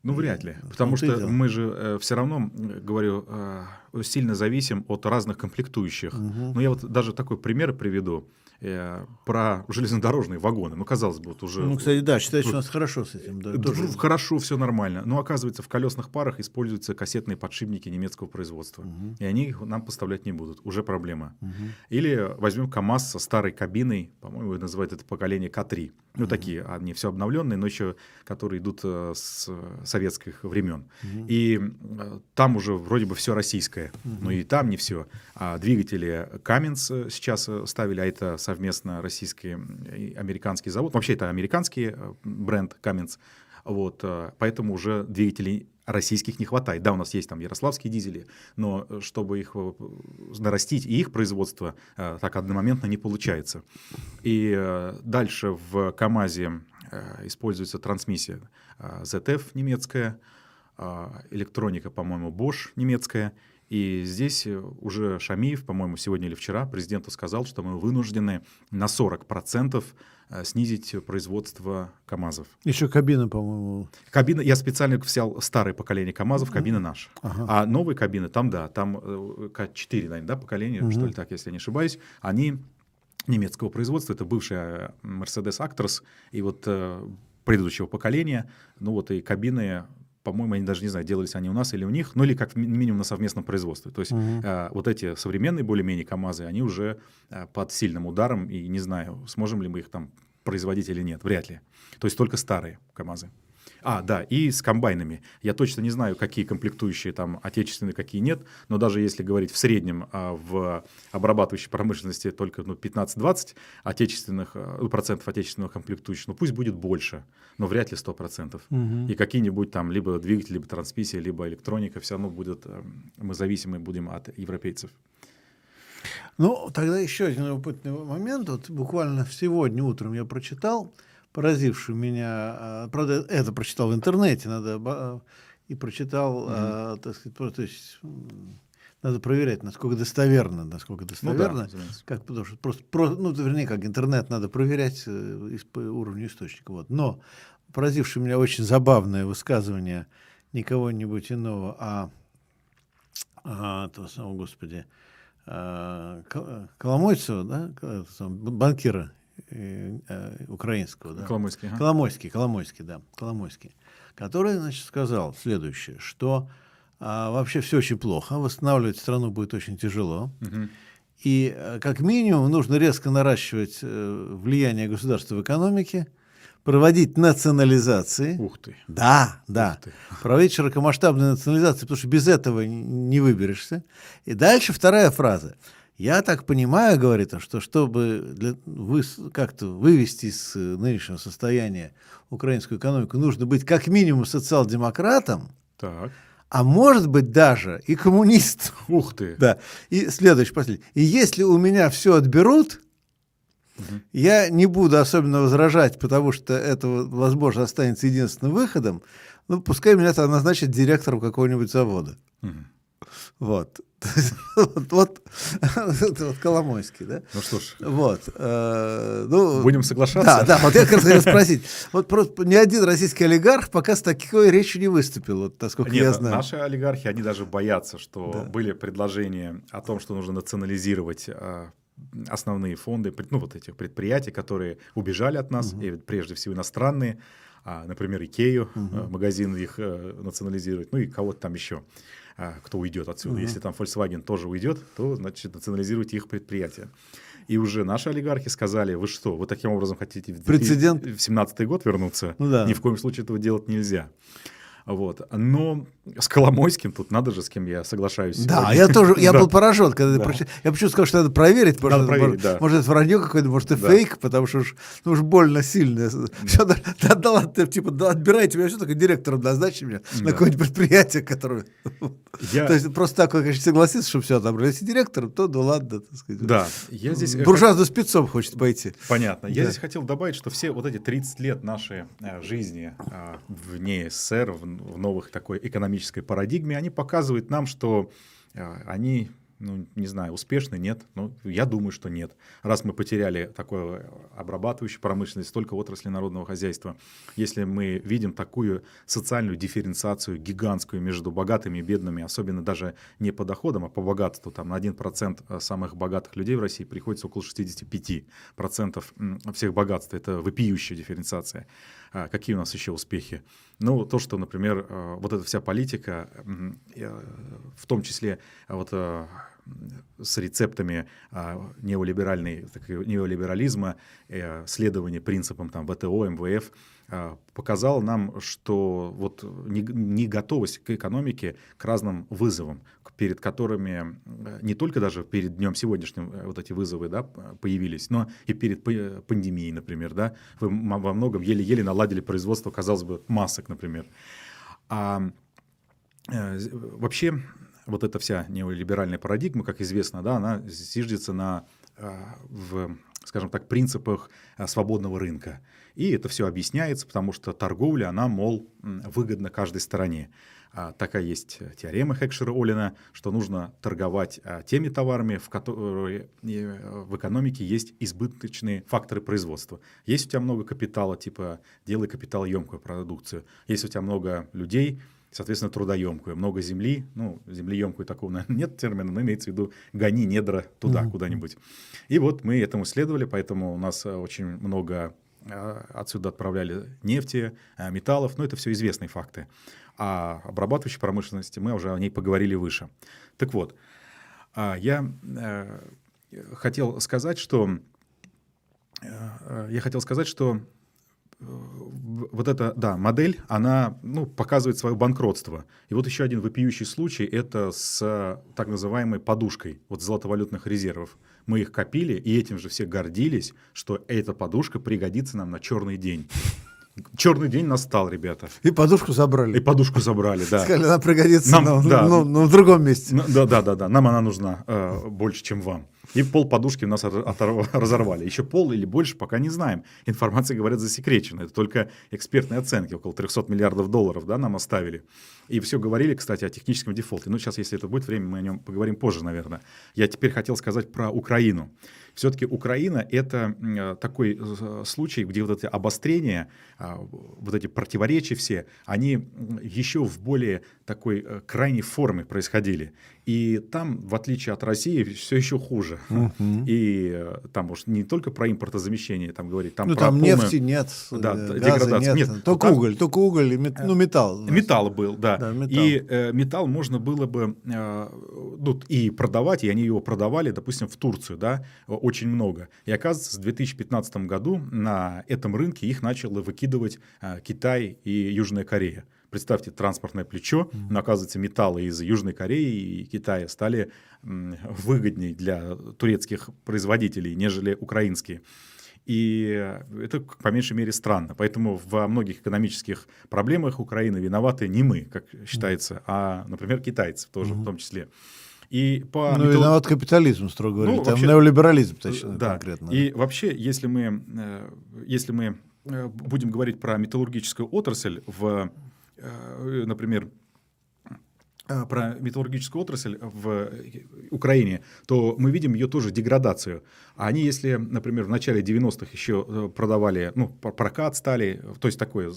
Ну, вряд ли. Потому что мы же э, все равно, говорю, э, сильно зависим от разных комплектующих. Угу. Ну, я вот даже такой пример приведу. Э, про железнодорожные вагоны. Ну, казалось бы, вот уже... Ну, кстати, да, считается, что у нас хорошо с этим. Да, тоже. Хорошо, все нормально. Но, оказывается, в колесных парах используются кассетные подшипники немецкого производства. Мгм. И они их нам поставлять не будут. Уже проблема. Мгм. Или возьмем КАМАЗ со старой кабиной, по-моему, называют это поколение К3. Ну, такие, они все обновленные, но еще которые идут э, с советских времен. Мгм. И э, там уже вроде бы все российское, но и там не все. А двигатели Каменс э, сейчас э, ставили, а это совместно российский и американский завод. Вообще это американский э, бренд Каменс. Вот, э, поэтому уже двигателей российских не хватает. Да, у нас есть там ярославские дизели, но э, чтобы их нарастить и их производство так одномоментно не получается. И дальше в КАМАЗе используется трансмиссия ZF немецкая, электроника, по-моему, Bosch немецкая. И здесь э, уже Шамиев, по-моему, сегодня или вчера президенту сказал, что мы вынуждены на 40% э, снизить производство КАМАЗов. Еще кабина, по-моему. Кабина, я специально взял старое поколение КАМАЗов, кабина наша. Ага. А новые кабины, там, да, там э, К4, наверное, да, поколение, Мгм. что ли так, если я не ошибаюсь, они немецкого производства, это бывшая Mercedes Actros, и вот э, предыдущего поколения, ну вот и кабины, по-моему, они даже не знаю, делались они у нас или у них, ну или как ми- минимум на совместном производстве. То есть Мгм. э, вот эти современные более-менее КАМАЗы, они уже э, под сильным ударом, и не знаю, сможем ли мы их там производить или нет, вряд ли. То есть только старые КАМАЗы. А, да, и с комбайнами. Я точно не знаю, какие комплектующие там отечественные, какие нет, но даже если говорить в среднем а, в обрабатывающей промышленности только ну, 15-20 отечественных, а, ну, процентов отечественных комплектующих, ну пусть будет больше, но вряд ли 100%. Мгм. И какие-нибудь там либо двигатели, либо трансмиссия, либо электроника, все равно будет, эм, мы зависимы будем от европейцев. Ну, тогда еще один любопытный момент. Вот буквально сегодня утром я прочитал, поразивший меня, а, правда, это прочитал в интернете, надо ба- и прочитал, а, так сказать, то есть надо проверять, насколько достоверно, насколько Ну да, достоверно. Как, потому что просто, про- ну, вернее, как интернет надо проверять э, из- по уровню источника. Вот. Но поразившее меня очень забавное высказывание не кого-нибудь иного, а, а того самого, господи, а, Кол- Коломойцева, да, этого самого банкира э, э, украинского, да, Коломойский, ага. Коломойский, Коломойский, да, Коломойский, который, значит, сказал следующее, что а, вообще все очень плохо, восстанавливать страну будет очень тяжело, Мгм. и э, как минимум нужно резко наращивать э, влияние государства в экономике, проводить национализации. Ух ты. Да, да. Ты. Проводить широкомасштабную национализацию, потому что без этого не выберешься. И дальше вторая фраза. Я так понимаю, говорит он, что чтобы для- вы- как-то вывести из э, нынешнего состояния украинскую экономику, нужно быть как минимум социал-демократом, Так. а может быть даже и коммунистом. Ух ты. Да. И следующий, последний. И если у меня все отберут, Мгм. я не буду особенно возражать, потому что это, возможно, останется единственным выходом. Ну, пускай меня там назначат директором какого-нибудь завода. Мгм. Вот. Вот, вот, это вот Коломойский, да? Ну что ж, Вот. э, ну, будем соглашаться? Да, да, вот я как раз хотел спросить. Вот просто ни один российский олигарх пока с такой речью не выступил, вот, насколько Нет, я знаю. наши олигархи, они даже боятся, что Да. были предложения о том, что нужно национализировать а, основные фонды, ну вот этих предприятий, которые убежали от нас, и прежде всего иностранные, а, например, Икею, а, магазин их э, национализировать, ну и кого-то там еще, кто уйдет отсюда. Если там Volkswagen тоже уйдет, то, значит, национализируйте их предприятия. И уже наши олигархи сказали, вы что, вы таким образом хотите в Прецедент. в 17 год вернуться? Ну да. Ни в коем случае этого делать нельзя. Вот. Но с Коломойским тут надо же, с кем я соглашаюсь. Да, сегодня. я тоже, я Да. был поражен, когда ты Да. прочитал. Я почему сказал, что надо проверить, потому Надо что, проверить, может, да. может, это вранье какое-то, может, это Да. фейк, потому что уж, ну, уж больно сильно. Все, да, да, да ладно, типа, да, отбирайте меня, что такое директором назначить меня на Да. какое-нибудь предприятие, которое... Я- То есть просто так, конечно, согласиться, что все отобрали. Если директором, то ну ладно, так сказать. Да, я здесь... э, Буржуазным спецом хочет пойти. Понятно. Я Да. здесь хотел добавить, что все вот эти 30 лет нашей э, жизни э, вне СССР, в, в новых такой экономической парадигме, они показывают нам, что э, они ну, не знаю, успешны, нет. Ну, я думаю, что нет. Раз мы потеряли такую обрабатывающую промышленность, столько отрасли народного хозяйства, если мы видим такую социальную дифференциацию гигантскую между богатыми и бедными, особенно даже не по доходам, а по богатству, там на 1% э, самых богатых людей в России приходится около 65% всех богатств. Это вопиющая дифференциация. А какие у нас еще успехи? Ну, то, что, например, э, вот эта вся политика, э, в том числе вот с рецептами а, неолиберальной, неолиберализма, следования принципам там, ВТО, МВФ, а, показал нам, что вот не, готовость к экономике, к разным вызовам, перед которыми э, не только даже перед днем сегодняшним э, вот эти вызовы да, появились, но и перед пандемией, например. Да, вы во многом еле-еле наладили производство, казалось бы, масок, например. А, вообще вот эта вся неолиберальная парадигма, как известно, да, она зиждется на, а, в, скажем так, принципах а, свободного рынка. И это все объясняется, потому что торговля, она, мол, выгодна каждой стороне. А, такая есть теорема Хекшера-Олина, что нужно торговать теми товарами, в которые в экономике есть избыточные факторы производства. Есть у тебя много капитала, типа делай капиталоемкую продукцию. Есть у тебя много людей, соответственно, трудоемкую. Много земли, ну, землеемкую такого, наверное, нет термина, но имеется в виду гони недра туда, mm-hmm. куда-нибудь. И вот мы этому следовали, поэтому у нас э, очень много э, отсюда отправляли нефти, э, металлов, но это все известные факты. А обрабатывающей промышленности мы уже о ней поговорили выше. Так вот, я хотел сказать, что я хотел сказать, что вот эта, да, модель, она, ну, показывает свое банкротство. И вот еще один вопиющий случай, это с так называемой подушкой вот золотовалютных резервов. Мы их копили, и этим же все гордились, что эта подушка пригодится нам на черный день. Черный день настал, ребята. И подушку забрали. И подушку забрали, да. Сказали, она пригодится нам, но, да. но, но в другом месте. Да, да, да, да. Нам она нужна э, больше, чем вам. И пол подушки у нас разорвали. Еще пол или больше пока не знаем. Информация, говорят, засекречена. Это только экспертные оценки. Около 300 миллиардов долларов да, нам оставили. И все говорили, кстати, о техническом дефолте. Ну, сейчас, если это будет время, мы о нем поговорим позже, наверное. Я теперь хотел сказать про Украину. Все-таки Украина — это э, такой э, случай, где вот эти обострения, а, вот эти противоречия все, они еще в более такой э, крайней форме происходили. И там, в отличие от России, все еще хуже. Угу. И там уж не только про импортозамещение там говорить, там ну, про там полную... нефти нет, да, газа нет, нет. Только там... уголь, только уголь, и мет... ну металл. Металл был, да. да металл. И э, металл можно было бы э, ну, и продавать, и они его продавали, допустим, в Турцию, да, очень много. И оказывается, в 2015 году на этом рынке их начал выкидывать э, Китай и Южная Корея. Представьте, транспортное плечо, но оказывается, металлы из Южной Кореи и Китая стали выгоднее для турецких производителей, нежели украинские. И это, по меньшей мере, странно. Поэтому во многих экономических проблемах Украины виноваты не мы, как считается, а, например, китайцы тоже угу. в том числе. И по ну, метод... виноват капитализм, строго говоря, ну, там вообще, неолиберализм, точно, да. конкретно. И вообще, если мы, э, если мы э, будем говорить про металлургическую отрасль в, э, например, про металлургическую отрасль в Украине, то мы видим ее тоже деградацию. А они, если, например, в начале 90-х еще э, продавали, ну, прокат стали, то есть такое,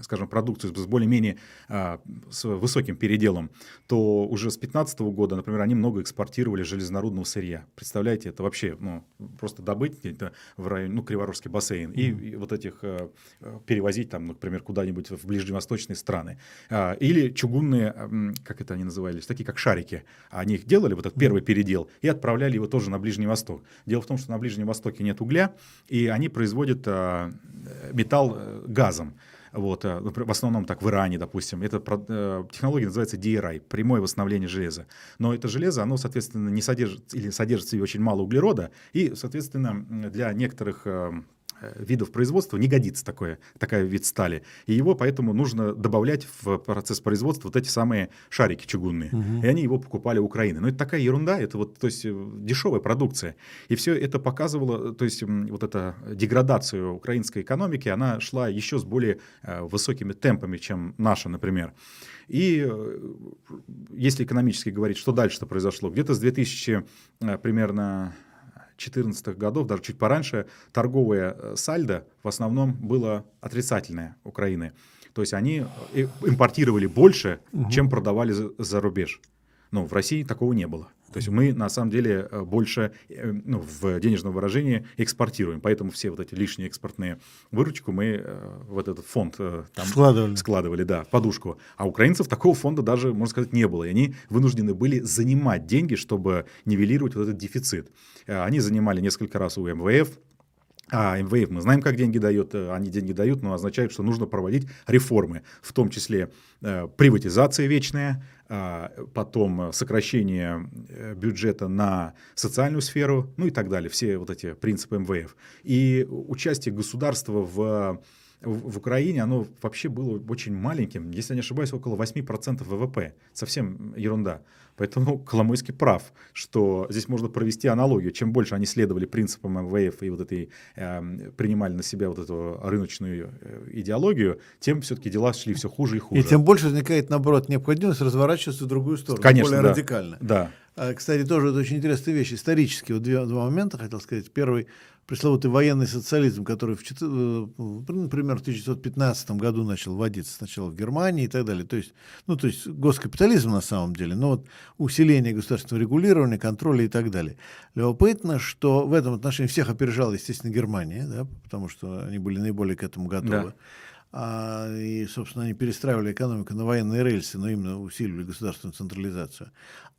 скажем, продукцию с более-менее а, с высоким переделом, то уже с 15 -го года, например, они много экспортировали железнорудного сырья. Представляете, это вообще, ну, просто добыть где-то в районе, ну, Криворожский бассейн, mm-hmm. и, и вот этих э, перевозить там, например, куда-нибудь в ближневосточные страны. А, или чугунные, как это они назывались, такие как шарики. Они их делали, вот этот первый передел, и отправляли его тоже на Ближний Восток. Дело в том, что на Ближнем Востоке нет угля, и они производят а, металл э, газом. Вот, э, в основном так в Иране, допустим. Эта э, технология называется DRI, прямое восстановление железа. Но это железо, оно, соответственно, не содержит или содержит в себе очень мало углерода, и, соответственно, для некоторых видов производства не годится такое, такая вид стали. И его поэтому нужно добавлять в процесс производства вот эти самые шарики чугунные. Угу. И они его покупали у Украины. Но это такая ерунда, это вот, то есть дешевая продукция. И все это показывало, то есть вот эта деградация украинской экономики, она шла еще с более высокими темпами, чем наша, например. И если экономически говорить, что дальше-то произошло? Где-то с 2000 примерно 2014 годов, даже чуть пораньше, торговое э, сальдо в основном было отрицательное Украины. То есть они э, импортировали больше, угу. чем продавали за, за рубеж. Но в России такого не было. То есть мы на самом деле э, больше э, ну, в денежном выражении экспортируем. Поэтому все вот эти лишние экспортные выручку мы э, в этот фонд там складывали. складывали, да, в подушку. А украинцев такого фонда даже, можно сказать, не было. И они вынуждены были занимать деньги, чтобы нивелировать вот этот дефицит. Они занимали несколько раз у МВФ, а МВФ, мы знаем, как деньги дают, они деньги дают, но означает, что нужно проводить реформы, в том числе э, приватизация вечная, потом сокращение э, бюджета на социальную сферу, ну и так далее, все вот эти принципы МВФ. И участие государства в в Украине оно вообще было очень маленьким, если я не ошибаюсь, около 8% ВВП. Совсем ерунда. Поэтому Коломойский прав, что здесь можно провести аналогию. Чем больше они следовали принципам МВФ и вот этой, э, принимали на себя вот эту рыночную э, идеологию, тем все-таки дела шли все хуже и хуже. И тем больше возникает, наоборот, необходимость разворачиваться в другую сторону, Конечно, более да. радикально. Да. А, кстати, тоже это очень интересная вещь. Исторически, вот два, два момента хотел сказать. Первый, пресловутый военный социализм, который, в, э, например, в 1915 году начал вводиться сначала в Германии и так далее. То есть, ну, то есть госкапитализм на самом деле, но вот усиление государственного регулирования, контроля и так далее. Любопытно, что в этом отношении всех опережала, естественно, Германия, да, потому что они были наиболее к этому готовы. Да. А, и, собственно, они перестраивали экономику на военные рельсы, но именно усиливали государственную централизацию.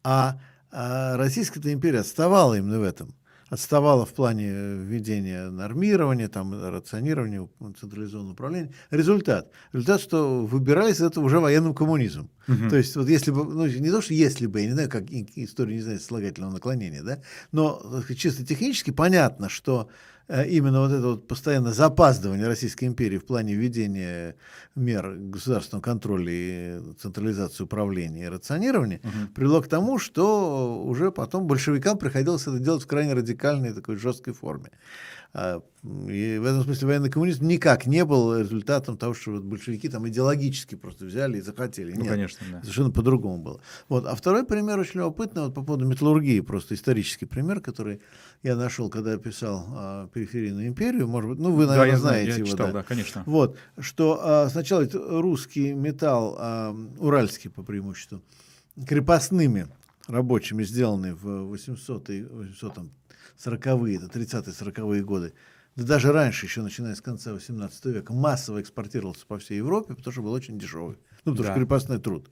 А а Российская империя отставала именно в этом. Отставала в плане введения нормирования, там, рационирования, централизованного управления. Результат. Результат, что выбирались это уже военным коммунизмом. Угу. То есть, вот если бы, ну, не то, что если бы, я не знаю, как история не знает слагательного наклонения, да, но чисто технически понятно, что Э, именно вот это вот постоянное запаздывание Российской империи в плане введения мер государственного контроля и централизации управления и рационирования угу. привело к тому, что уже потом большевикам приходилось это делать в крайне радикальной такой жесткой форме. А, и в этом смысле военный коммунизм никак не был результатом того, что вот большевики там идеологически просто взяли и захотели. Ну, Нет, конечно, да. Совершенно по-другому было. Вот. А второй пример очень любопытный вот по поводу металлургии, просто исторический пример, который я нашел, когда я писал а, «Периферийную империю». Может быть, ну, вы, наверное, да, я знаете я его. Читал, да. да, конечно. Вот, что а, сначала русский металл, а, уральский по преимуществу, крепостными рабочими сделанный в 800 800 40-е, это 30-40-е годы, да даже раньше, еще начиная с конца 18 века, массово экспортировался по всей Европе, потому что был очень дешевый. Ну, потому да. что крепостной труд.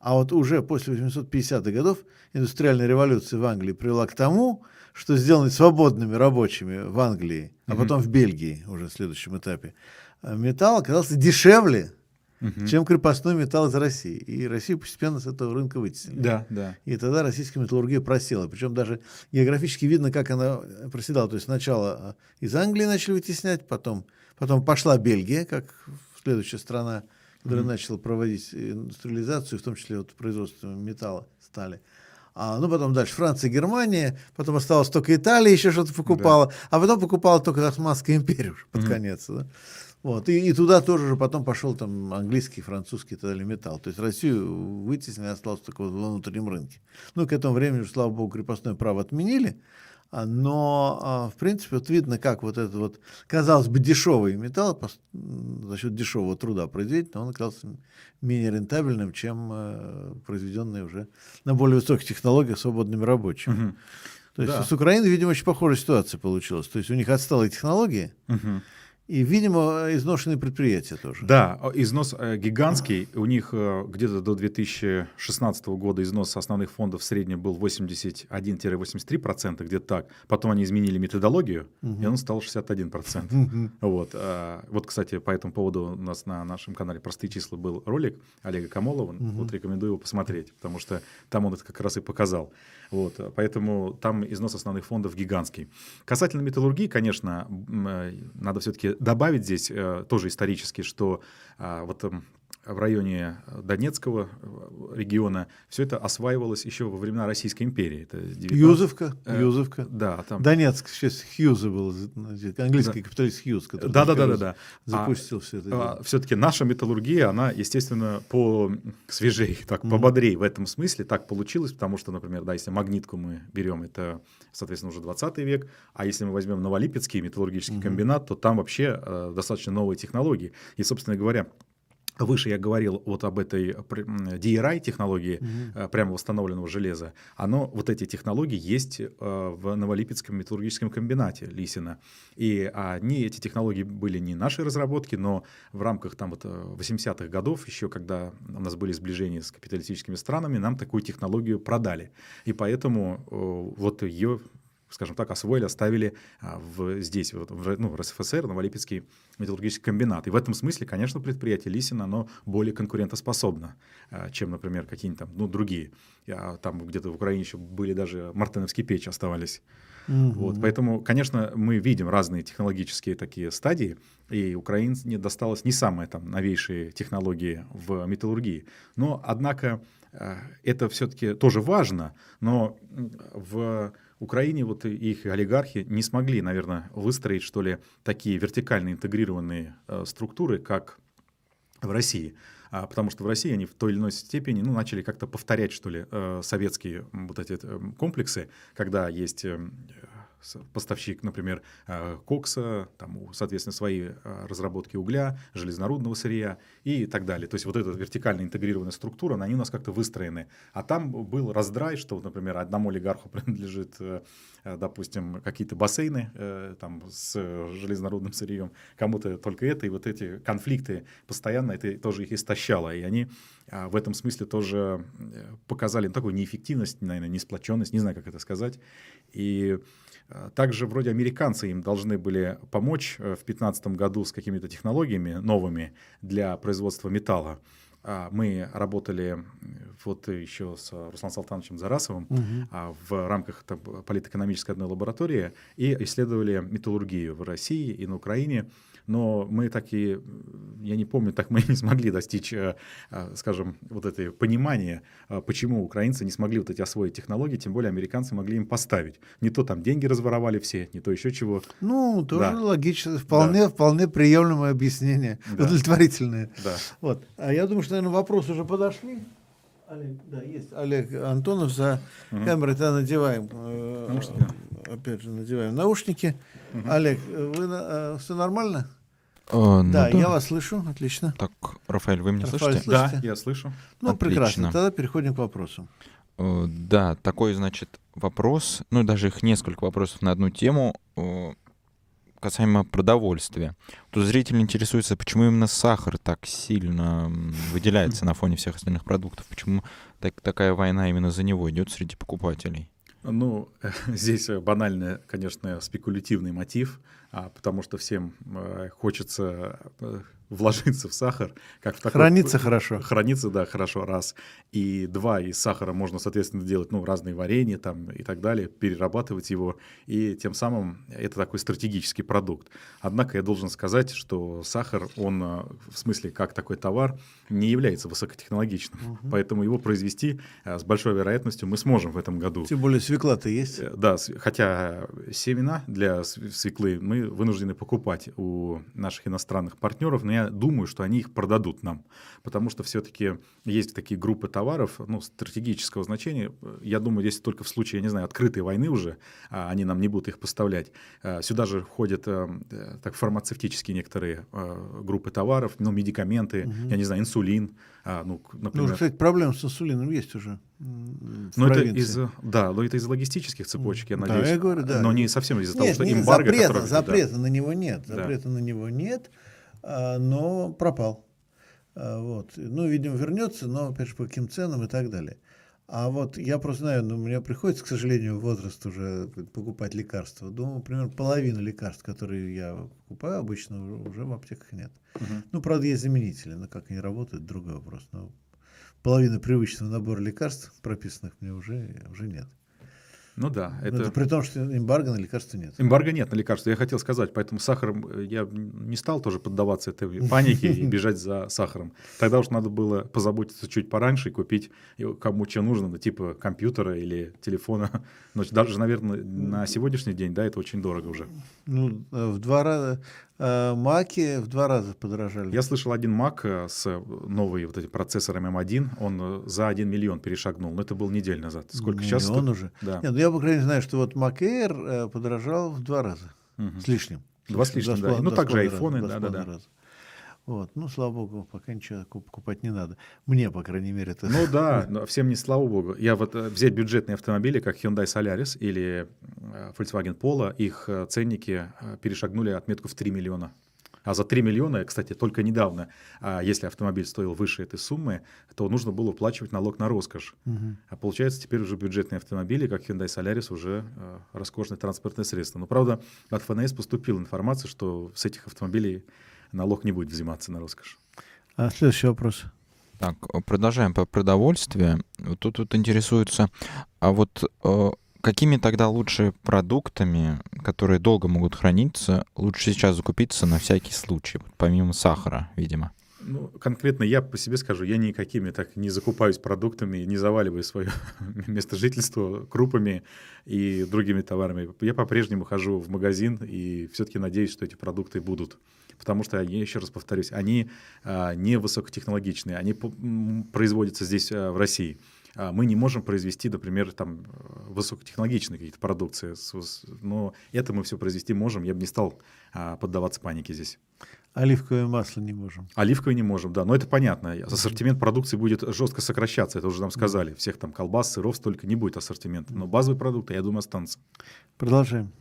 А вот уже после 850-х годов индустриальная революция в Англии привела к тому, что сделанный свободными рабочими в Англии, а потом в Бельгии уже в следующем этапе, э, металл оказался дешевле, угу. чем крепостной металл из России. И Россию постепенно с этого рынка вытеснили. Да, да. И тогда российская металлургия просела. Причем даже географически видно, как она проседала. То есть сначала э, из Англии начали вытеснять, потом, потом пошла Бельгия, как следующая страна, которая угу. начала проводить индустриализацию, в том числе вот производство металла, стали. А, ну, потом дальше Франция, Германия, потом осталось только Италия, еще что-то покупала, да. а потом покупала только Османская империя уже под mm конец. Да? Вот. И, и туда тоже же потом пошел там английский, французский и так далее металл. То есть Россию вытеснили, осталось только в внутреннем рынке. Ну, к этому времени, слава богу, крепостное право отменили. А, но, а, в принципе, вот видно, как вот этот вот, казалось бы, дешевый металл за счет дешевого труда произведен, он оказался менее рентабельным, чем э, произведенный уже на более высоких технологиях свободными рабочими. Угу. То есть да. с Украиной, видимо, очень похожая ситуация получилась. То есть у них отсталые технологии, угу. И, видимо, изношенные предприятия тоже. Да, износ э, гигантский. У них э, где-то до 2016 года износ основных фондов в среднем был 81-83%, где-то так. Потом они изменили методологию, угу. и он стал 61%. Угу. Вот, э, вот, кстати, по этому поводу у нас на нашем канале «Простые числа» был ролик Олега Камолова. Угу. Вот рекомендую его посмотреть, потому что там он это как раз и показал. Вот, поэтому там износ основных фондов гигантский. Касательно металлургии, конечно, э, надо все-таки добавить здесь э, тоже исторически, что а, вот эм, в районе э, Донецкого э, региона, все это осваивалось еще во времена Российской империи. Это 19... Юзовка, э, Юзовка. Да, там... Донецк, сейчас Хьюза был, английский да. капиталист Хьюз, который да, да, да, да, да. запустил а, все это. А, все-таки наша металлургия, она, естественно, по свежей, так, mm-hmm. в этом смысле. Так получилось, потому что, например, да, если магнитку мы берем, это, соответственно, уже 20 век, а если мы возьмем Новолипецкий металлургический mm-hmm. комбинат, то там вообще э, достаточно новые технологии. И, собственно говоря, Выше я говорил вот об этой DRI технологии, угу. прямо восстановленного железа. Оно, вот эти технологии есть э, в Новолипецком металлургическом комбинате Лисина. И они, эти технологии были не наши разработки, но в рамках там вот 80-х э, годов, еще когда у нас были сближения с капиталистическими странами, нам такую технологию продали. И поэтому вот ее скажем так, освоили, оставили а, в, здесь, в, в, ну, в РСФСР, Новолипецкий металлургический комбинат. И в этом смысле, конечно, предприятие Лисина, оно более конкурентоспособно, а, чем, например, какие-нибудь там, ну, другие. Я, там где-то в Украине еще были даже мартеновские печи оставались. Угу. Вот, поэтому, конечно, мы видим разные технологические такие стадии, и Украине досталось не самые там новейшие технологии в металлургии. Но, однако, а, это все-таки тоже важно, но в Украине вот их олигархи не смогли, наверное, выстроить, что ли, такие вертикально интегрированные э, структуры, как в России. А, потому что в России они в той или иной степени ну, начали как-то повторять, что ли, э, советские вот эти э, комплексы, когда есть эм, поставщик, например, э, кокса, там, соответственно, свои э, разработки угля, железнорудного сырья и так далее. То есть вот эта вертикально интегрированная структура, они у нас как-то выстроены. А там был раздрай, что, например, одному олигарху принадлежит, э, допустим, какие-то бассейны там, с железнорудным сырьем, кому-то только это, и вот эти конфликты постоянно это тоже их истощало. И они в этом смысле тоже показали такую неэффективность, наверное, несплоченность, не знаю, как это сказать. И также вроде американцы им должны были помочь э, в 2015 году с какими-то технологиями новыми для производства металла. А, мы работали вот еще с Русланом Салтановичем Зарасовым угу. в рамках политэкономической одной лаборатории и исследовали металлургию в России и на Украине но мы так и, я не помню, так мы и не смогли достичь, э, э, скажем, вот это понимания, э, почему украинцы не смогли вот эти освоить технологии, тем более американцы могли им поставить. Не то там деньги разворовали все, не то еще чего. Ну, тоже да. логично, вполне, да. вполне приемлемое объяснение, да. удовлетворительное. Да. Вот. А я думаю, что, наверное, вопросы уже подошли. Олег, да, есть Олег Антонов за угу. камерой, тогда надеваем, наушники. опять же, надеваем наушники. Угу. Олег, вы, все нормально? Э, ну, да, да, я вас слышу, отлично. Так, Рафаэль, вы меня Рафаэль, слышите? Да, я слышу. Ну, отлично. прекрасно, тогда переходим к вопросам. Э, да, такой, значит, вопрос, ну, даже их несколько вопросов на одну тему, э, касаемо продовольствия. Тут зритель интересуется, почему именно сахар так сильно выделяется на фоне всех остальных продуктов, почему так, такая война именно за него идет среди покупателей? Ну, здесь банальный, конечно, спекулятивный мотив, а, потому что всем э, хочется э, вложиться в сахар. Как в такой... Хранится хорошо. Хранится, да, хорошо, раз. И два, из сахара можно, соответственно, делать ну, разные варенья там, и так далее, перерабатывать его, и тем самым это такой стратегический продукт. Однако я должен сказать, что сахар, он э, в смысле как такой товар, не является высокотехнологичным. Угу. Поэтому его произвести э, с большой вероятностью мы сможем в этом году. Тем более свекла-то есть. Э, да, хотя семена для свеклы мы вынуждены покупать у наших иностранных партнеров, но я думаю, что они их продадут нам, потому что все-таки есть такие группы товаров ну, стратегического значения. Я думаю, здесь только в случае, я не знаю, открытой войны уже, а, они нам не будут их поставлять. А, сюда же входят э, так, фармацевтические некоторые э, группы товаров, ну, медикаменты, угу. я не знаю, инсулин. А, ну, например... ну, кстати, проблем с инсулином есть уже. Ну, это из, да, но это из логистических цепочек, я надеюсь. Да, я говорю, да. Но не совсем из-за того, что эмбарго... Запрета, который, запрета да. на него нет, запрета да. на него нет. А, но пропал. А, вот. Ну, видимо, вернется, но, опять же, по каким ценам и так далее. А вот я просто знаю, ну, мне приходится, к сожалению, возраст уже покупать лекарства. Думаю, примерно половину лекарств, которые я покупаю, обычно уже в аптеках нет. Угу. Ну, правда, есть заменители, но как они работают, другой вопрос. Но половина привычного набора лекарств, прописанных мне, уже, уже нет. Ну да, Ну, это... Это при том, что эмбарго на лекарства нет. Эмбарго нет на лекарства, я хотел сказать, поэтому сахаром э, я не стал тоже поддаваться этой панике и бежать за сахаром. Тогда уж надо было позаботиться чуть пораньше и купить кому что нужно, ну, типа компьютера или телефона. Но даже, наверное, на сегодняшний день, да, это очень дорого уже. Ну, э, в два раза, маки в два раза подорожали. Я слышал один Mac э, с новой вот этим процессором M1, он э, за 1 миллион перешагнул, но это был неделю назад. Сколько сейчас? Миллион уже. Да. Нет, ну я, по крайней мере, знаю, что вот Mac Air э, подорожал в два раза. Мгм. С лишним. Два с лишним, да. Ну, также айфоны, да-да-да. Вот, ну, слава богу, пока ничего куп- покупать не надо. Мне, по крайней мере, это... Ну да, но всем не слава богу. Я вот э, взять бюджетные автомобили, как Hyundai Solaris или э, Volkswagen Polo, их э, ценники перешагнули отметку в 3 миллиона. А за 3 миллиона, кстати, только недавно, а если автомобиль стоил выше этой суммы, то нужно было уплачивать налог на роскошь. Мгм. А получается, теперь уже бюджетные автомобили, как Hyundai Solaris, уже роскошное транспортное средство. Но, правда, от ФНС поступила информация, что с этих автомобилей налог не будет взиматься на роскошь. А следующий вопрос. Так, э, продолжаем по продовольствию. Вот Тут вот интересуется, а вот э, какими тогда лучше продуктами, которые долго могут храниться, лучше сейчас закупиться на всякий случай, вот помимо сахара, видимо? Ну, конкретно я по себе скажу, я никакими так не закупаюсь продуктами, не заваливаю свое место жительства крупами и другими товарами. Я по-прежнему хожу в магазин и все-таки надеюсь, что эти продукты будут. Потому что, я еще раз повторюсь, они а, не высокотехнологичные, они производятся здесь, а, в России. А Мы не можем произвести, например, там э, высокотехнологичные какие-то продукции, но это мы все произвести можем. Я бы не стал поддаваться панике здесь. Оливковое масло не можем. Оливковый не можем, да, но это понятно. Ассортимент продукции будет жестко сокращаться, это уже нам сказали. Всех там колбас, сыров столько не будет ассортимента. Но базовые продукты, я думаю, останутся. Продолжаем.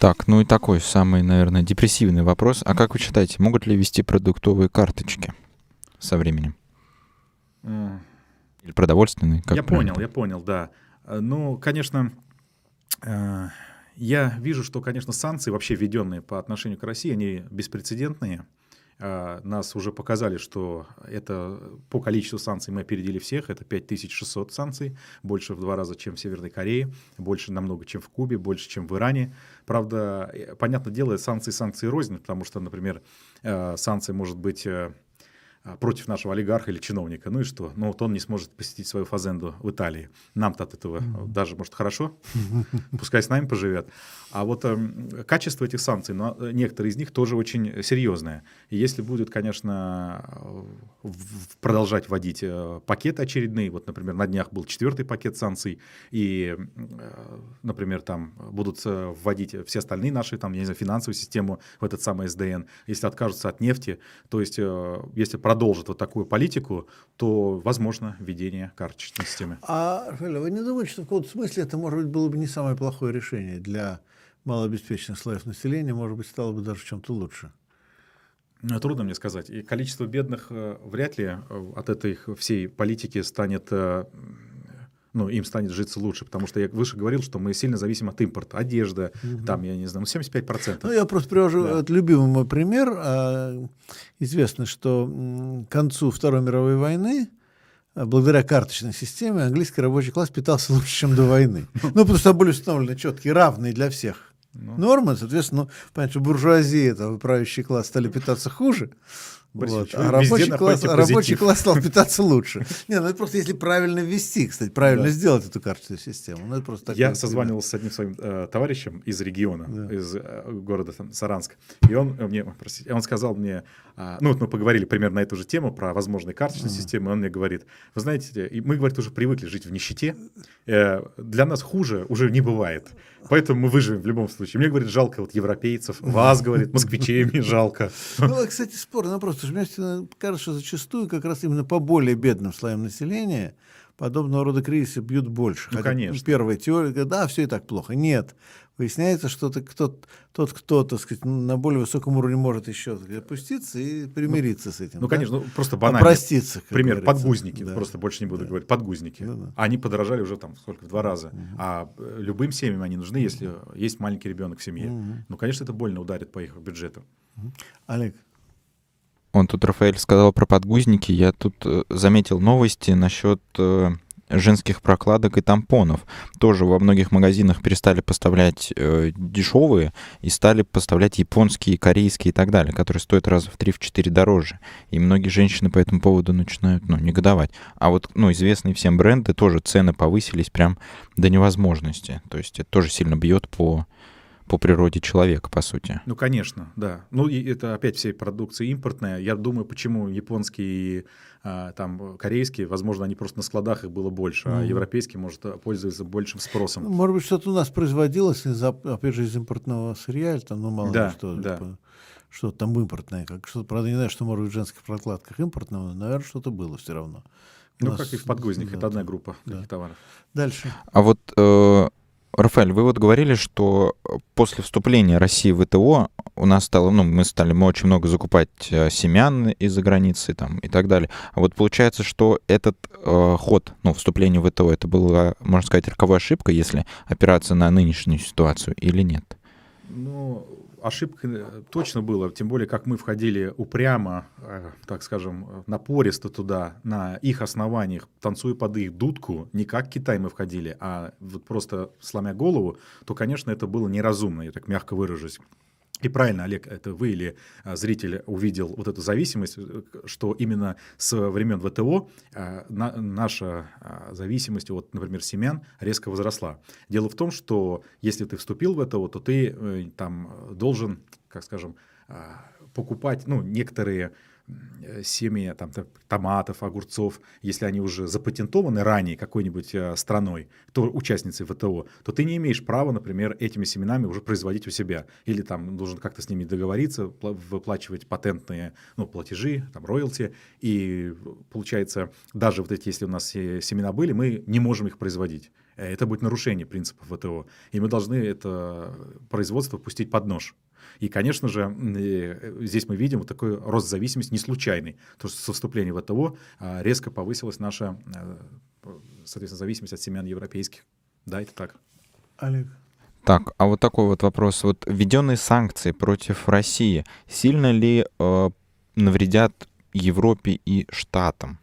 Так, ну и такой самый, наверное, депрессивный вопрос. А как вы считаете, могут ли вести продуктовые карточки со временем? Или продовольственные? как я правильно? понял, я понял, да. Э, Ну, конечно, э, я вижу, что, конечно, санкции, вообще введенные по отношению к России, они беспрецедентные. Э, Нас уже показали, что это по количеству санкций мы опередили всех. Это 5600 санкций, больше в два раза, чем в Северной Корее, больше намного, чем в Кубе, больше, чем в Иране. Правда, э, понятное дело, санкции санкции рознь, потому что, например, э, санкция может быть э, а, против нашего олигарха или чиновника. Ну и что? Ну вот он не сможет посетить свою фазенду в Италии. Нам-то от этого э, даже, может, хорошо. Пускай с нами поживет. А вот эм, качество этих санкций, ну, э, некоторые из них тоже очень серьезное. И если будет, конечно, э, в- продолжать вводить э, пакеты очередные, вот, например, на днях был четвертый пакет санкций, и, э, например, там будут э, вводить все остальные наши, там, я не знаю, финансовую систему в этот самый СДН, если откажутся от нефти, то есть, э, если продолжат вот такую политику, то возможно введение карточной системы. А, Рафаэль, вы не думаете, что в каком-то смысле это, может быть, было бы не самое плохое решение для малообеспеченных слоев населения, может быть, стало бы даже чем-то лучше? Ну, Трудно мне сказать. И количество бедных э, вряд ли э, от этой всей политики станет, э, ну, им станет житься лучше, потому что я выше говорил, что мы сильно зависим от импорта. Одежда, там, я не знаю, ну, 75%. Ну, я просто привожу Да. любимый мой пример. А, Известно, что к концу Второй мировой войны а, благодаря карточной системе английский рабочий класс питался лучше, чем до войны. Ну, потому что были установлены четкие, равные для всех Ну. нормы. Соответственно, ну, понятно, что буржуазия, там, правящий класс стали питаться хуже. Борис Вот, а рабочий класс, а рабочий класс стал питаться лучше. Не, ну это просто если правильно ввести, кстати, правильно Да. сделать эту карточную систему. Ну, это просто такой Я созванивался с одним своим э, товарищем из региона, Да. из э, города там, Саранск, и он э, мне, простите, он сказал мне, а, ну вот мы поговорили примерно на эту же тему про возможные карточные системы, и он мне говорит, вы знаете, мы, говорит, уже привыкли жить в нищете, э, для нас хуже уже не бывает, поэтому мы выживем в любом случае. Мне, говорит, жалко вот европейцев, вас, говорит, москвичей мне жалко. Ну, кстати, спорный вопрос. Мне кажется, что зачастую как раз именно по более бедным слоям населения подобного рода кризисы бьют больше. Ну, конечно. Первая теория, да, все и так плохо. Нет. Выясняется, что ты- кто, тот, кто, так сказать, на более высоком уровне может еще опуститься и примириться с этим. Ну, да? конечно, ну, просто банально. Проститься, Пример, говорится. подгузники, Да. просто больше не буду говорить, подгузники. Ну да. Они подорожали уже там сколько, в два раза. А э, любым семьям они нужны, если есть маленький ребенок в семье. Ну, конечно, это больно ударит по их бюджету. Олег, Он тут, Рафаэль, сказал про подгузники. Я тут э, заметил новости насчет э, женских прокладок и тампонов. Тоже во многих магазинах перестали поставлять э, дешевые и стали поставлять японские, корейские и так далее, которые стоят раза в 3-4 дороже. И многие женщины по этому поводу начинают ну, негодовать. А вот ну, известные всем бренды тоже цены повысились прям до невозможности. То есть это тоже сильно бьет по по природе человека, по сути. Ну, конечно, да. Ну, и это опять все продукция импортная. Я думаю, почему японские и а, там корейские, возможно, они просто на складах их было больше, mm. а европейские, может, пользуются большим спросом. Ну, может быть, что-то у нас производилось, из, опять же, из импортного сырья, или там, ну, мало да, ли что. Да. Типа, что-то там импортное. Как, что правда, не знаю, что может быть в женских прокладках импортного, но, наверное, что-то было все равно. Ну, нас, как и в подгузниках, да, это одна группа да. товаров. Дальше. А вот э, Рафаэль, вы вот говорили, что после вступления России в ВТО у нас стало, ну, мы стали, мы очень много закупать э, семян из-за границы там и так далее. А вот получается, что этот э, ход, ну, вступление в ВТО, это была, можно сказать, роковая ошибка, если опираться на нынешнюю ситуацию или нет? Ну, ошибка э, точно была, тем более, как мы входили упрямо, э, так скажем, напористо туда, на их основаниях, танцуя под их дудку, не как Китай мы входили, а вот просто сломя голову, то, конечно, это было неразумно, я так мягко выражусь. И правильно, Олег, это вы или а, зритель увидел вот эту зависимость, э, что именно с времен ВТО а, на, наша а, зависимость от, например, семян резко возросла. Дело в том, что если ты вступил в ВТО, то ты э, там должен, как скажем, покупать, ну, некоторые Э, семьи там, томатов, огурцов, если они уже запатентованы ранее какой-нибудь э, страной, то участницей ВТО, то ты не имеешь права, например, этими семенами уже производить у себя. Или там должен как-то с ними договориться, выплачивать патентные ну, платежи, там, роялти. И получается, даже вот эти, если у нас семена были, мы не можем их производить. Это будет нарушение принципов ВТО. И мы должны это производство пустить под нож. И, конечно же, э, здесь мы видим вот такой рост зависимости не случайный. То, что со вступлением в ВТО а, резко повысилась наша, э, соответственно, зависимость от семян европейских. Да, это так. Олег. Так, а вот такой вот вопрос. Вот введенные санкции против России сильно ли э, навредят Европе и Штатам?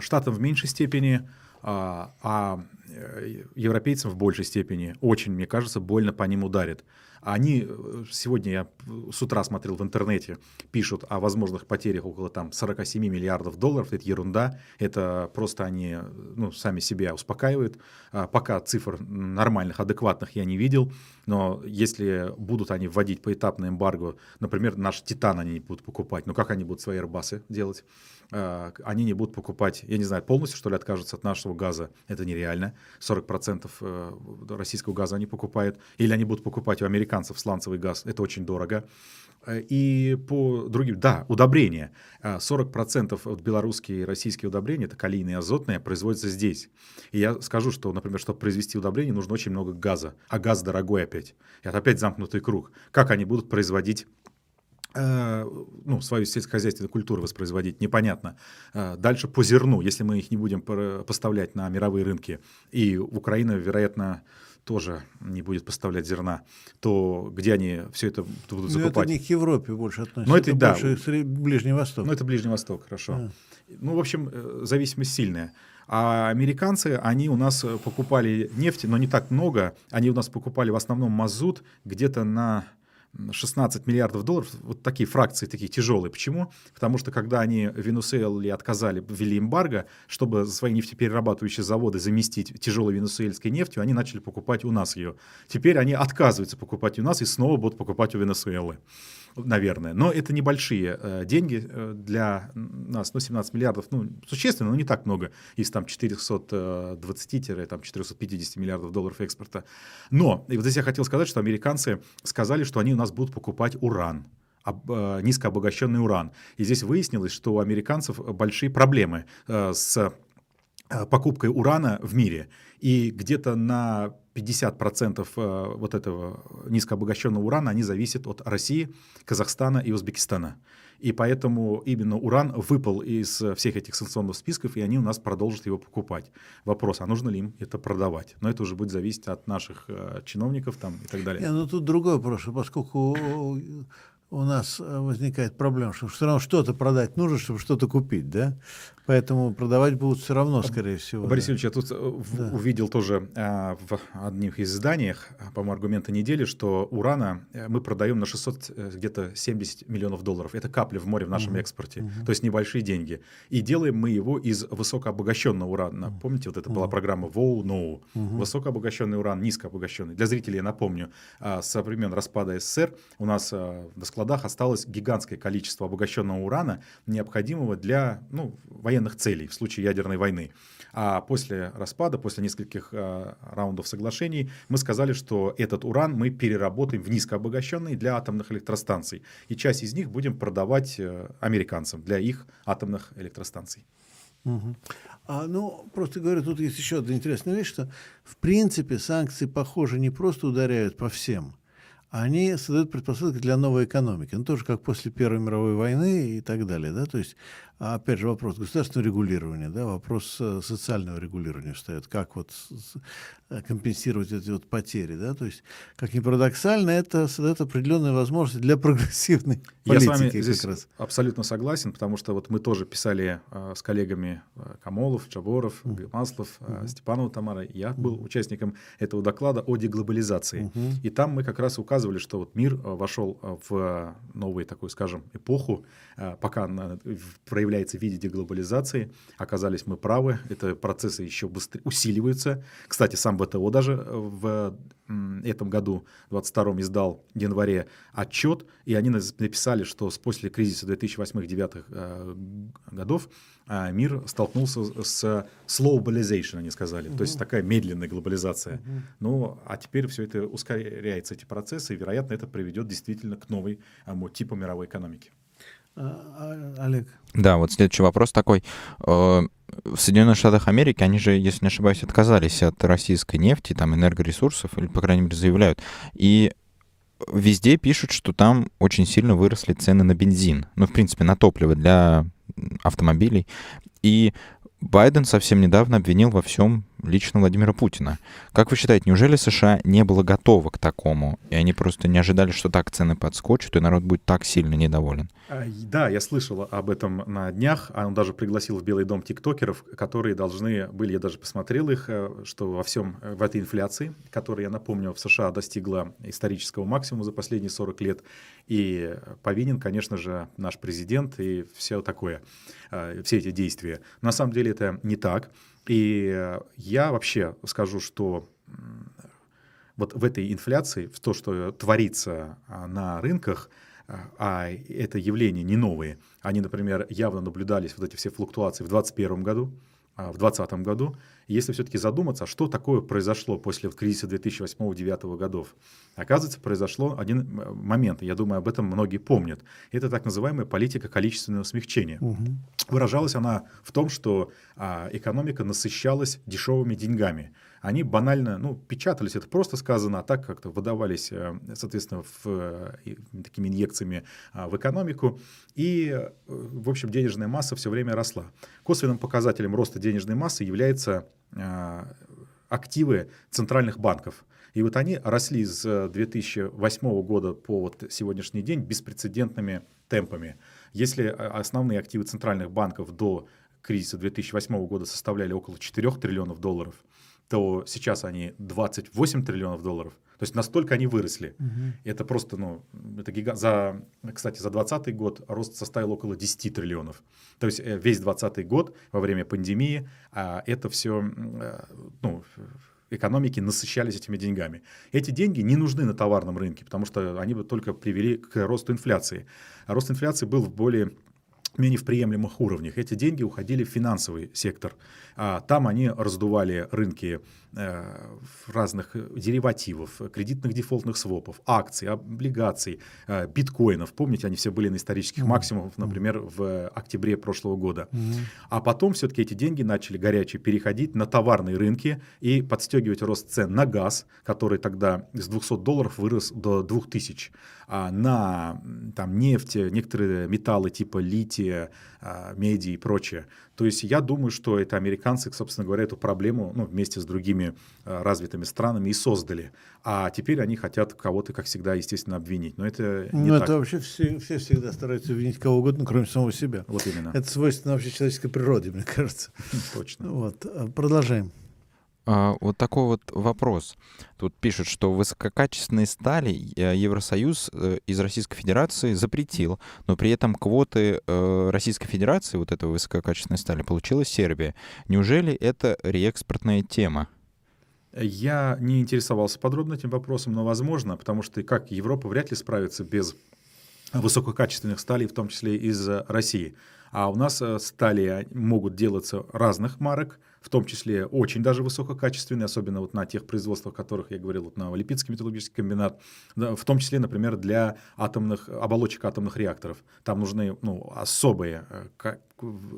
Штатам в меньшей степени, а, а э, европейцам в большей степени. Очень, мне кажется, больно по ним ударит. Они, э, сегодня я с утра смотрел в интернете, пишут о возможных потерях около там 47 миллиардов долларов. Это ерунда. Это просто они ну, сами себя успокаивают. А пока цифр нормальных, адекватных я не видел. Но если будут они вводить поэтапное эмбарго, например, наш Титан они не будут покупать, ну как они будут свои Airbus делать? А, они не будут покупать, я не знаю, полностью, что ли, откажутся от нашего газа. Это нереально. 40% э, российского газа они покупают. Или они будут покупать у американцев сланцевый газ. Это очень дорого. Э, и по другим, да, удобрения. 40% от белорусские и российские удобрения, это калийные и азотные, производятся здесь. И я скажу, что, например, чтобы произвести удобрение, нужно очень много газа. А газ дорогой опять. Это опять замкнутый круг. Как они будут производить Э, ну, свою сельскохозяйственную культуру воспроизводить, непонятно. Э, дальше по зерну, если мы их не будем поставлять на мировые рынки, и Украина, вероятно, тоже не будет поставлять зерна, то где они все это будут закупать? Ну, это не к Европе больше относится, ну, это, это да. больше Ближний Восток. Ну, это Ближний Восток, хорошо. Да. Ну, в общем, э, зависимость сильная. А американцы, они у нас покупали нефть, но не так много. Они у нас покупали в основном мазут где-то на 16 миллиардов долларов, вот такие фракции, такие тяжелые. Почему? Потому что когда они Венесуэле отказали, ввели эмбарго, чтобы свои нефтеперерабатывающие заводы заместить тяжелой венесуэльской нефтью, они начали покупать у нас ее. Теперь они отказываются покупать у нас и снова будут покупать у Венесуэлы наверное. Но это небольшие э, деньги э, для нас, ну, 17 миллиардов, ну, существенно, но не так много из там 420-450 миллиардов долларов экспорта. Но, и вот здесь я хотел сказать, что американцы сказали, что они у нас будут покупать уран э, низкообогащенный уран. И здесь выяснилось, что у американцев большие проблемы э, с покупкой урана в мире. И где-то на 50% э, вот этого низкообогащенного урана они зависят от России, Казахстана и Узбекистана. И поэтому именно уран выпал из всех этих санкционных списков, и они у нас продолжат его покупать. Вопрос, а нужно ли им это продавать? Но это уже будет зависеть от наших э, чиновников там, и так далее. Не, ну тут другой вопрос, поскольку у нас э, возникает проблема, что все равно что-то продать нужно, чтобы что-то купить, да? Поэтому продавать будут все равно, скорее всего. Борис да. Ильич, я тут э, да. увидел тоже а, в одних из изданиях, а, по-моему, аргументы недели, что урана э, мы продаем на 600, где-то 70 миллионов долларов. Это капли в море в нашем угу. экспорте, угу. то есть небольшие деньги. И делаем мы его из высокообогащенного урана. Угу. Помните, вот это угу. была программа WOW, NO. Угу. Высокообогащенный уран, низкообогащенный. Для зрителей я напомню, со времен распада СССР у нас на складах осталось гигантское количество обогащенного урана, необходимого для ну, военных целей в случае ядерной войны. А после распада, после нескольких э, раундов соглашений, мы сказали, что этот уран мы переработаем в низкообогащенный для атомных электростанций. И часть из них будем продавать э, американцам для их атомных электростанций. Угу. А, ну, просто говорю, тут есть еще одна интересная вещь, что в принципе санкции, похоже, не просто ударяют по всем, они создают предпосылки для новой экономики. Ну, тоже как после Первой мировой войны и так далее. Да? То есть а опять же, вопрос государственного регулирования, да, вопрос э, социального регулирования встает, как вот э, компенсировать эти вот потери, да, то есть, как ни парадоксально, это создает определенные возможности для прогрессивной политики. Я с вами здесь раз. абсолютно согласен, потому что вот мы тоже писали э, с коллегами э, Камолов, Чаборов, uh-huh. Маслов, uh-huh. Степанова Тамара, я uh-huh. был участником этого доклада о деглобализации, uh-huh. и там мы как раз указывали, что вот мир вошел в новую такую, скажем, эпоху, пока проявляется является в виде деглобализации. Оказались мы правы, это процессы еще быстрее усиливаются. Кстати, сам ВТО даже э, в этом году, в 22 издал в январе отчет, и они написали, что после кризиса 2008-2009 э, годов э, мир столкнулся с slowbalization, они сказали, угу. то есть такая медленная глобализация. Угу. Ну, а теперь все это ускоряется, эти процессы, и, вероятно, это приведет действительно к новой типу мировой экономики. А, а, Олег. Да, вот следующий вопрос такой. Э, в Соединенных Штатах Америки они же, если не ошибаюсь, отказались от российской нефти, там, энергоресурсов, или, по крайней мере, заявляют. И везде пишут, что там очень сильно выросли цены на бензин. Ну, в принципе, на топливо для автомобилей. И Байден совсем недавно обвинил во всем лично Владимира Путина. Как вы считаете, неужели США не было готово к такому, и они просто не ожидали, что так цены подскочат, и народ будет так сильно недоволен? А, да, я слышал об этом на днях. Он даже пригласил в Белый дом тиктокеров, которые должны были, я даже посмотрел их, э, что во всем, э, в этой инфляции, которая, я напомню, в США достигла исторического максимума за последние 40 лет, и повинен, конечно же, наш президент и все такое, э, все эти действия. На самом деле это не так. И я вообще скажу, что вот в этой инфляции, в то, что творится а, на рынках, а, а это явления не новые, они, например, явно наблюдались, вот эти все флуктуации в 2021 году, а, в 2020 году, если все-таки задуматься, что такое произошло после кризиса 2008-2009 годов, оказывается, произошло один момент, я думаю, об этом многие помнят. Это так называемая политика количественного смягчения. Угу. Выражалась она в том, что а, экономика насыщалась дешевыми деньгами они банально, ну, печатались, это просто сказано, а так как-то выдавались, э, соответственно, в, э, такими инъекциями а, в экономику, и, в общем, денежная масса все время росла. Косвенным показателем роста денежной массы является а, активы центральных банков. И вот они росли с 2008 года по вот сегодняшний день беспрецедентными темпами. Если основные активы центральных банков до кризиса 2008 года составляли около 4 триллионов долларов, то сейчас они 28 триллионов долларов. То есть настолько они выросли. Угу. Это просто, ну, это гигант. За, кстати, за 2020 год рост составил около 10 триллионов. То есть э, весь 2020 год во время пандемии а, это все, э, ну, экономики насыщались этими деньгами. Эти деньги не нужны на товарном рынке, потому что они бы только привели к росту инфляции. А рост инфляции был в более менее в приемлемых уровнях. Эти деньги уходили в финансовый сектор. А там они раздували рынки разных деривативов, кредитных дефолтных свопов, акций, облигаций, э, биткоинов. Помните, они все были на исторических максимумах, например, в октябре прошлого года. А потом все-таки эти деньги начали горячие переходить на товарные рынки и подстегивать рост цен на газ, который тогда с 200 долларов вырос до 2000, а на там, нефть, некоторые металлы типа лития, а, медиа и прочее. То есть я думаю, что это американцы, собственно говоря, эту проблему ну, вместе с другими а, развитыми странами и создали. А теперь они хотят кого-то, как всегда, естественно, обвинить. Но это не ну, так. это вообще все, все всегда стараются обвинить кого угодно, кроме самого себя. Вот именно. Это свойственно вообще человеческой природе, мне кажется. Точно. Вот. Продолжаем. А, вот такой вот вопрос. Тут пишут, что высококачественные стали э, Евросоюз э, из Российской Федерации запретил, но при этом квоты э, Российской Федерации, вот этого высококачественной стали, получила Сербия. Неужели это реэкспортная тема? Я не интересовался подробно этим вопросом, но возможно, потому что как Европа вряд ли справится без высококачественных сталей, в том числе из России. А у нас стали могут делаться разных марок, в том числе очень даже высококачественные, особенно вот на тех производствах, о которых я говорил, вот на Липецкий металлургический комбинат, в том числе, например, для атомных, оболочек атомных реакторов. Там нужны ну, особые э,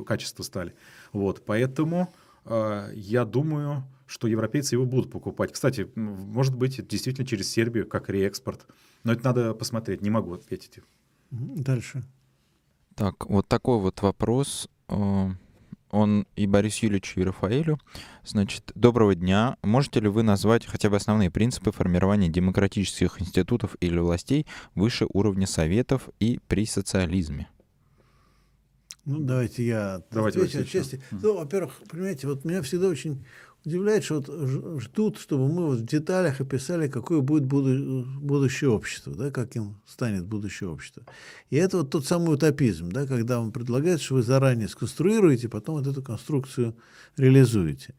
качества стали. Вот, поэтому э, я думаю, что европейцы его будут покупать. Кстати, может быть, действительно через Сербию, как реэкспорт. Но это надо посмотреть, не могу ответить. Дальше. Так, вот такой вот вопрос. Он и Борису Юрьевичу, и Рафаэлю. Значит, доброго дня. Можете ли вы назвать хотя бы основные принципы формирования демократических институтов или властей выше уровня советов и при социализме? Ну, давайте я давайте отвечу отчасти. Ну, во-первых, понимаете, вот меня всегда очень удивляет, что вот ждут, чтобы мы вот в деталях описали, какое будет буду, будущее общество, да, каким станет будущее общество. И это вот тот самый утопизм, да, когда вам предлагают, что вы заранее сконструируете, потом вот эту конструкцию реализуете.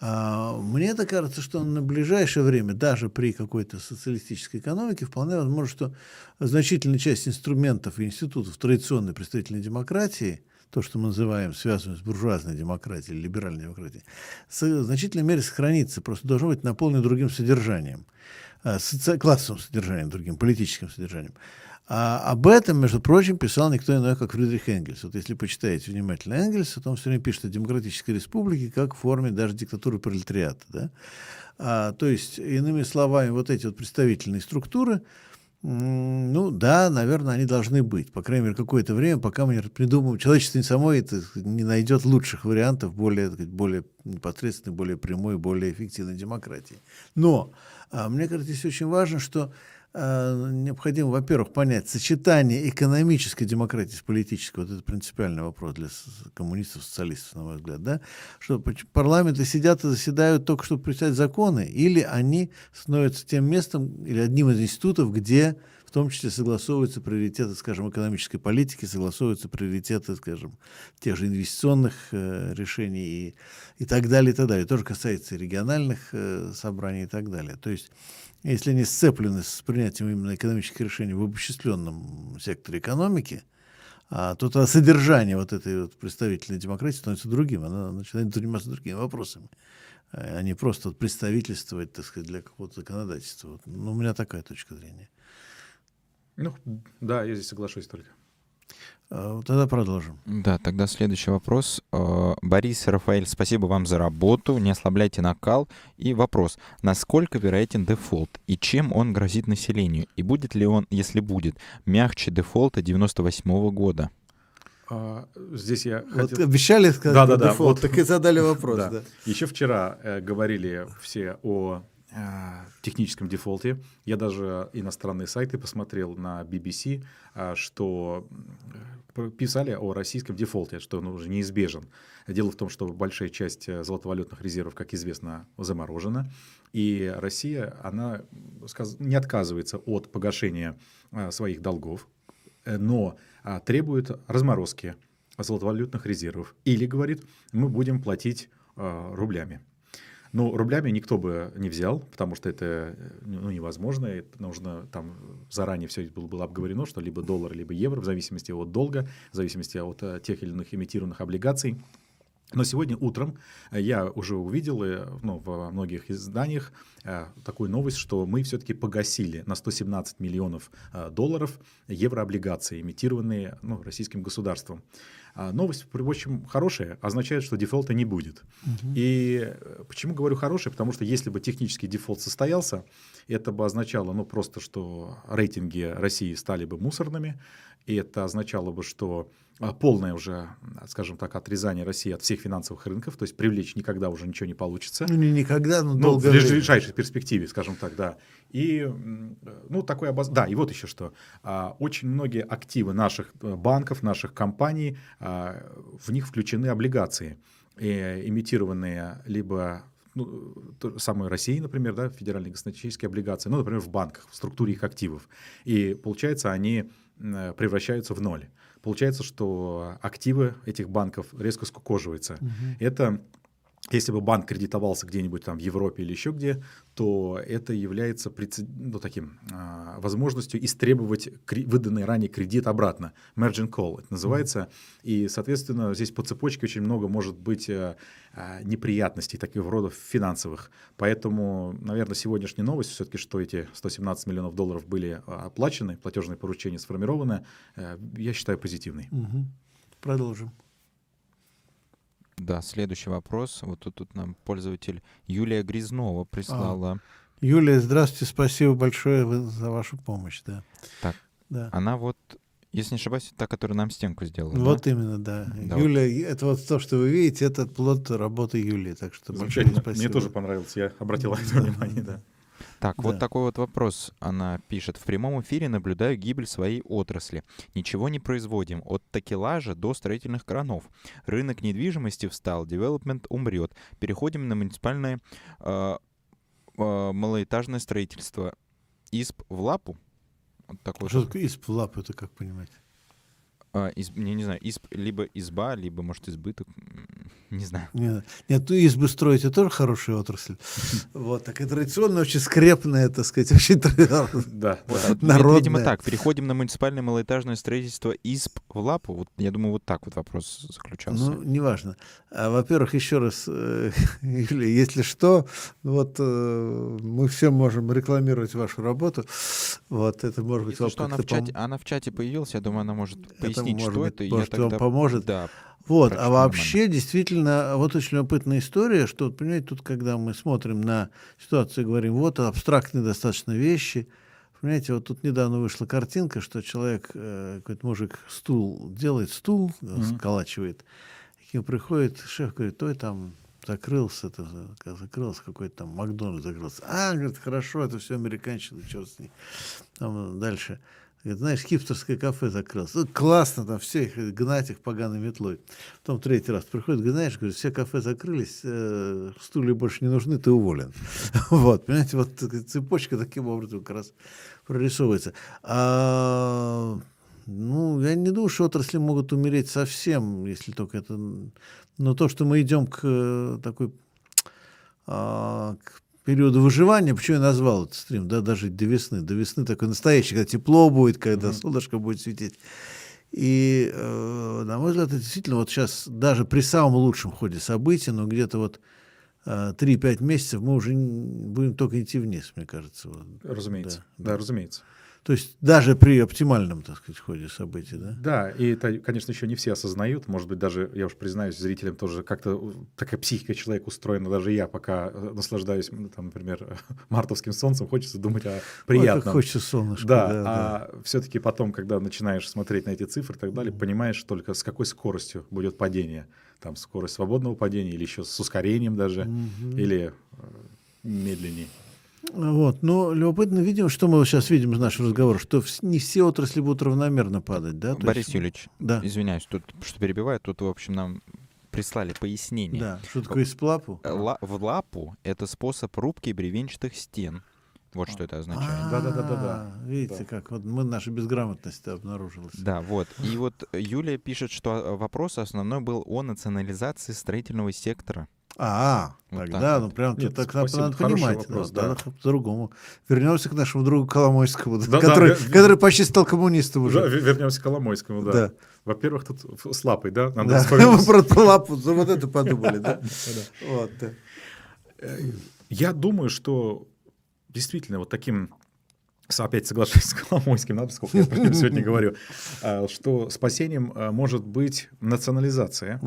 А мне это кажется, что на ближайшее время, даже при какой-то социалистической экономике, вполне возможно, что значительная часть инструментов и институтов традиционной представительной демократии – то, что мы называем, связанным с буржуазной демократией либеральной демократией, в значительной мере сохранится, просто должно быть наполнено другим содержанием, а, соци... классовым содержанием, другим политическим содержанием. А об этом, между прочим, писал никто иной, как Фридрих Энгельс. Вот если почитаете внимательно Энгельса, то он все время пишет о демократической республике как в форме даже диктатуры пролетариата. Да? А, то есть, иными словами, вот эти вот представительные структуры, ну да, наверное, они должны быть. По крайней мере, какое-то время, пока мы не придумаем, человечество не само это не найдет лучших вариантов более, более непосредственной, более прямой, более эффективной демократии. Но а, мне кажется, здесь очень важно, что необходимо, во-первых, понять сочетание экономической демократии с политической, вот это принципиальный вопрос для коммунистов, социалистов, на мой взгляд, да, что парламенты сидят и заседают только, чтобы писать законы, или они становятся тем местом, или одним из институтов, где в том числе согласовываются приоритеты, скажем, экономической политики, согласовываются приоритеты, скажем, тех же инвестиционных э, решений и, и так далее, и так далее. Тоже касается региональных э, собраний и так далее. То есть если они сцеплены с принятием именно экономических решений в обобщисленном секторе экономики, а, то тогда содержание вот этой вот представительной демократии становится другим, она начинает заниматься другими вопросами, а не просто вот представительствовать, так сказать, для какого-то законодательства. Вот. Ну, у меня такая точка зрения. Ну, да, я здесь соглашусь только. А, тогда продолжим. Да, тогда следующий вопрос. А, Борис Рафаэль, спасибо вам за работу, не ослабляйте накал. И вопрос, насколько вероятен дефолт и чем он грозит населению? И будет ли он, если будет, мягче дефолта 98 -го года? А, здесь я вот хотел... обещали сказать да, да, дефолт, да, так и задали вопрос. да. Да. Еще вчера э, говорили все о Э, техническом дефолте. Я даже иностранные сайты посмотрел на BBC, э, что писали о российском дефолте, что он уже неизбежен. Дело в том, что большая часть э, золотовалютных резервов, как известно, заморожена, и Россия, она не отказывается от погашения своих долгов, но требует разморозки золотовалютных резервов. Или говорит, мы будем платить рублями. Ну, рублями никто бы не взял, потому что это ну, невозможно. Это нужно там заранее все было, было обговорено, что либо доллар, либо евро, в зависимости от долга, в зависимости от э, тех или иных имитированных облигаций. Но сегодня утром я уже увидел э, ну, во многих изданиях э, такую новость, что мы все-таки погасили на 117 миллионов долларов еврооблигации, имитированные ну, российским государством. А новость, в общем, хорошая, означает, что дефолта не будет. И э, почему говорю хорошая? Потому что если бы технический дефолт состоялся, это бы означало, ну, просто, что рейтинги России стали бы мусорными, и это означало бы, что а, полное уже, скажем так, отрезание России от всех финансовых рынков, то есть привлечь никогда уже ничего не получится. Ну, не никогда, но ну, долго. В ближайшей перспективе, скажем так, да. И, ну, такой обоз... Да, и вот еще что. А, очень многие активы наших э, банков, наших компаний, а, в них включены облигации, имитированные либо ну, то, самой России, например, да, федеральные государственные облигации, ну, например, в банках, в структуре их активов. И получается, они Э, превращаются в ноль. Получается, что активы этих банков резко скукоживаются. Угу. Это если бы банк кредитовался где-нибудь там в Европе или еще где, то это является ну, таким а, возможностью истребовать выданный ранее кредит обратно. Margin call это называется. Mm-hmm. И, соответственно, здесь по цепочке очень много может быть а, неприятностей таких родов финансовых. Поэтому, наверное, сегодняшняя новость все-таки, что эти 117 миллионов долларов были оплачены, платежные поручения сформированы, а, я считаю позитивной. Mm-hmm. Продолжим. Да, следующий вопрос. Вот тут, тут нам пользователь Юлия Грязнова прислала. А. Юлия, здравствуйте, спасибо большое за вашу помощь. Да. Так, да. она вот, если не ошибаюсь, та, которая нам стенку сделала. Вот да? именно, да. да Юлия, вот. это вот то, что вы видите, это плод работы Юлии. Так что большое спасибо. Мне тоже понравилось, я обратил на это внимание, да. Так, да. вот такой вот вопрос она пишет. В прямом эфире наблюдаю гибель своей отрасли. Ничего не производим. От такелажа до строительных кранов. Рынок недвижимости встал, девелопмент умрет. Переходим на муниципальное э, э, малоэтажное строительство. Изб в лапу? Вот такой Что такое изб в лапу, это как понимать? А, из, я не знаю, изб, либо изба, либо, может, избыток, не знаю. Нет, нет ну избы строить это тоже хорошая отрасль. Вот, так и традиционно очень скрепная, так сказать, очень да, народная. Видимо, так, переходим на муниципальное малоэтажное строительство изб в лапу. Вот, я думаю, вот так вот вопрос заключался. Ну, неважно. А, во-первых, еще раз, э, если что, вот э, мы все можем рекламировать вашу работу. Вот, это может быть... Если что, она в, чате, она в чате появилась, я думаю, она может пояснить объяснить, может что быть, это, может, я тогда... вам поможет. Да, вот, а вообще нормально. действительно, вот очень любопытная история, что, понимаете, тут, когда мы смотрим на ситуацию и говорим, вот абстрактные достаточно вещи, понимаете, вот тут недавно вышла картинка, что человек, э, какой-то мужик стул делает, стул mm-hmm. сколачивает, и к нему приходит шеф, говорит, ой, там закрылся, это, закрылся какой-то там Макдональдс закрылся. А, говорит, хорошо, это все американщина, черт с ней. Там дальше. Говорит, знаешь, хипстерское кафе закрылось. Ну, классно, там все их, гнать их поганой метлой. Потом третий раз приходит, знаешь, говорит, все кафе закрылись, э, стулья больше не нужны, ты уволен. вот, понимаете, вот цепочка таким образом как раз прорисовывается. А, ну, я не думаю, что отрасли могут умереть совсем, если только это... Но то, что мы идем к э, такой а, к периода выживания, почему я назвал этот стрим, да, даже до весны, до весны такой настоящий, когда тепло будет, когда mm-hmm. солнышко будет светить. И, э, на мой взгляд, это действительно вот сейчас, даже при самом лучшем ходе событий, но где-то вот э, 3-5 месяцев мы уже будем только идти вниз, мне кажется. Вот. Разумеется, да, да, да, разумеется. То есть даже при оптимальном, так сказать, ходе событий, да? Да, и это, конечно, еще не все осознают. Может быть, даже, я уж признаюсь зрителям, тоже как-то такая психика человека устроена. Даже я пока э, наслаждаюсь, там, например, мартовским солнцем, хочется думать о приятном. Ой, как хочется солнышко. Да, да а да. все-таки потом, когда начинаешь смотреть на эти цифры и так далее, понимаешь только, с какой скоростью будет падение. Там скорость свободного падения или еще с ускорением даже, угу. или э, медленнее. Вот. Но любопытно видим, что мы сейчас видим из нашего разговора, что не все отрасли будут равномерно падать. Да? То Борис есть... Юрьевич, да. извиняюсь, тут что перебиваю, тут, в общем, нам прислали пояснение. Да, что такое из лапу? Ла- в лапу — это способ рубки бревенчатых стен. Вот что это означает. Да, да, да, да, да. Видите, как вот мы наша безграмотность обнаружилась. Да, вот. И вот Юлия пишет, что вопрос основной был о национализации строительного сектора. А, вот тогда, ну прям Нет, так спасибо, надо понимать. Вопрос, да, да. по-другому. Вернемся к нашему другу Коломойскому, да, который, да, который почти стал коммунистом уже. Да, вернемся к Коломойскому, да. да. Во-первых, тут с лапой, да? Надо да. Мы про, лапу, за вот это подумали, да? Вот. Э, я думаю, что действительно вот таким опять соглашусь с Коломойским, да, поскольку я про него сегодня говорю, а, что спасением а, может быть национализация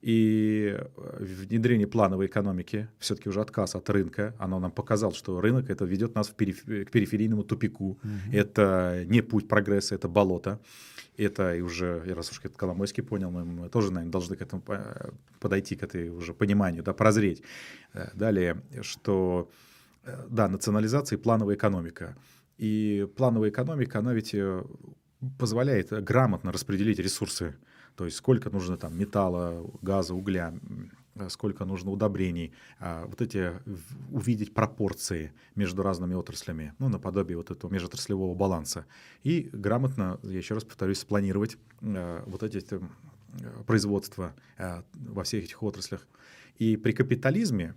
и э, внедрение плановой экономики, все-таки уже отказ от рынка. Оно нам показало, что рынок это ведет нас в периф- к периферийному тупику. Это не путь прогресса, это болото. Это и уже, и раз уж это Коломойский понял, мы, тоже, наверное, должны к этому э, подойти, к этой уже пониманию, да, прозреть. Э, Далее, что, э, да, национализация и плановая экономика. И плановая экономика, она ведь э, позволяет э, грамотно распределить ресурсы. То есть сколько нужно там металла, газа, угля, э, сколько нужно удобрений. А, Вот эти увидеть пропорции между разными отраслями, ну, наподобие вот этого межотраслевого баланса. И грамотно, я еще раз повторюсь, спланировать вот эти э, производства во всех этих отраслях. И при капитализме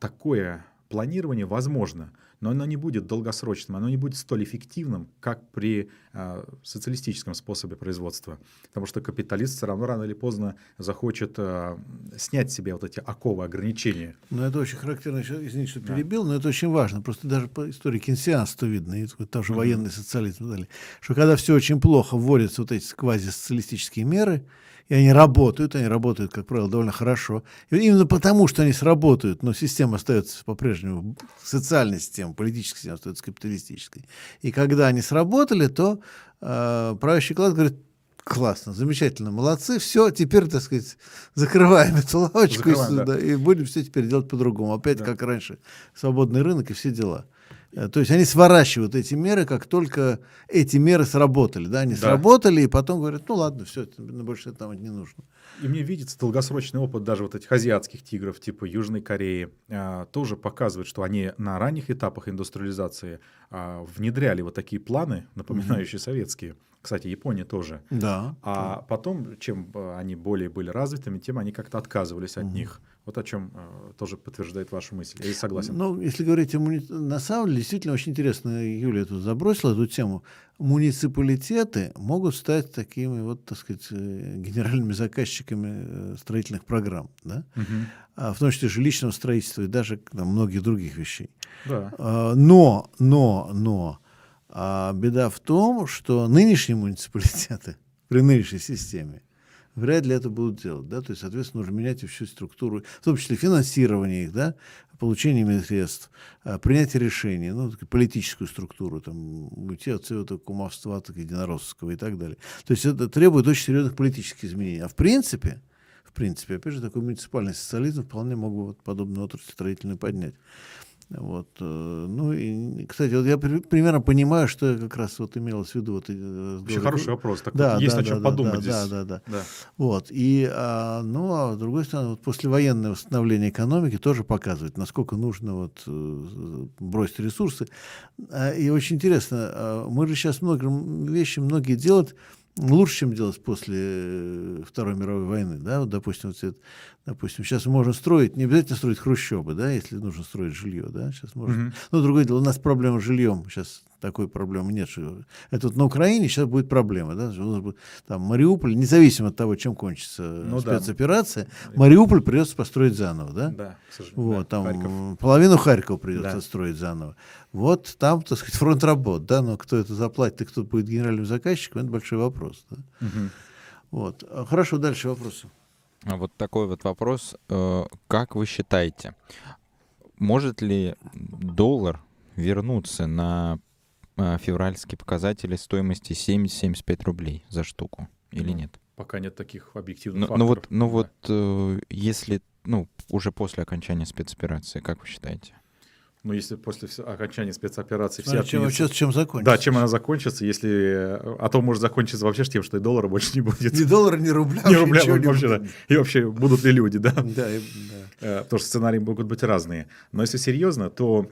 такое планирование возможно, но оно не будет долгосрочным, оно не будет столь эффективным, как при э, социалистическом способе производства. Потому что капиталист все равно рано или поздно захочет э, снять с себя вот эти оковы, ограничения. Ну, это очень характерно, извините, что Да. перебил, но это очень важно. Просто даже по истории кейнсианства видно, и там же военный социализм и так далее, что когда все очень плохо, вводятся вот эти квазисоциалистические меры, и они работают, они работают, как правило, довольно хорошо. И именно потому, что они сработают, но система остается по-прежнему, социальная система, политическая система остается капиталистической. И когда они сработали, то э, правящий класс говорит, классно, замечательно, молодцы, все, теперь, так сказать, закрываем эту лавочку и Закрываем, да. да, и будем все теперь делать по-другому. Опять Да. как раньше, свободный рынок и все дела. Э, То есть они сворачивают эти меры, как только эти меры сработали. Да? Они Да. сработали, и потом говорят, ну ладно, все, больше это нам не нужно. И мне видится долгосрочный опыт даже вот этих азиатских тигров, типа Южной Кореи, а, тоже показывает, что они на ранних этапах индустриализации а, внедряли вот такие планы, напоминающие советские. Кстати, Япония тоже. Да. А потом, чем э, они более были развитыми, тем они как-то отказывались от них. Вот о чем э, тоже подтверждает вашу мысль. Я согласен. Ну, если говорить о муни... На самом деле, действительно, очень интересно, Юлия тут забросила эту тему. Муниципалитеты могут стать такими вот, так сказать, э, генеральными заказчиками э, строительных программ, да? А, в том числе жилищного строительства и даже там, многих других вещей. Да. А, Но, но, но, а, беда в том, что нынешние муниципалитеты при нынешней системе вряд ли это будут делать, да, то есть, соответственно, нужно менять всю структуру, в том числе финансирование их, да, получение средств, а, принятие решений, ну, политическую структуру, там, уйти от всего этого кумовства, так, единороссовского и так далее. То есть это требует очень серьезных политических изменений. А в принципе, в принципе, опять же, такой муниципальный социализм вполне мог бы вот подобную отрасль строительную поднять. Вот, э, ну и, кстати, вот я при- примерно понимаю, что как раз вот имелось в виду. Вот, э, Вообще разговор- хороший вопрос. Так Да, вот, есть да, о чем да, подумать да, здесь. да, да, да. Да. Вот, и, а, ну, а с другой стороны, вот послевоенное восстановление экономики тоже показывает, насколько нужно вот э, бросить ресурсы. А, И очень интересно, а, мы же сейчас много вещи многие делают лучше, чем делать после э, Второй мировой войны, да, вот, допустим, вот это, допустим, сейчас можем строить, не обязательно строить хрущобы, да, если нужно строить жилье, да, сейчас можно. Мгм. Ну, другое дело, у нас проблема с жильем, сейчас такой проблемы нет. что- Это вот на Украине сейчас будет проблема, да, что у нас будет там Мариуполь, независимо от того, чем кончится Ну да. спецоперация, Мариуполь придется построить заново, да? Да, к сожалению. Вот, да, там Харьков. половину Харькова придется Да. строить заново. Вот там, так сказать, фронт работ, да, но кто это заплатит и кто будет генеральным заказчиком, это большой вопрос. Да? Мгм. Вот. А, Хорошо, дальше вопросы. А Вот такой вот вопрос. э, Как вы считаете, может ли доллар вернуться на э, февральские показатели стоимости 70-75 рублей за штуку или Ну, нет? Пока нет таких объективных Ну, факторов. ну вот, ну Да. вот, э, если, ну, уже после окончания спецоперации, как вы считаете? Ну, если после окончания спецоперации все чем, сейчас чем закончится. Да, чем она закончится, если... э, А то может закончиться вообще тем, что и доллара больше не будет. Ни доллара, ни рубля. Ни рубля вообще, да. И вообще, будут ли люди, да? Да. Э, Потому что сценарии могут быть разные. Но если серьезно, то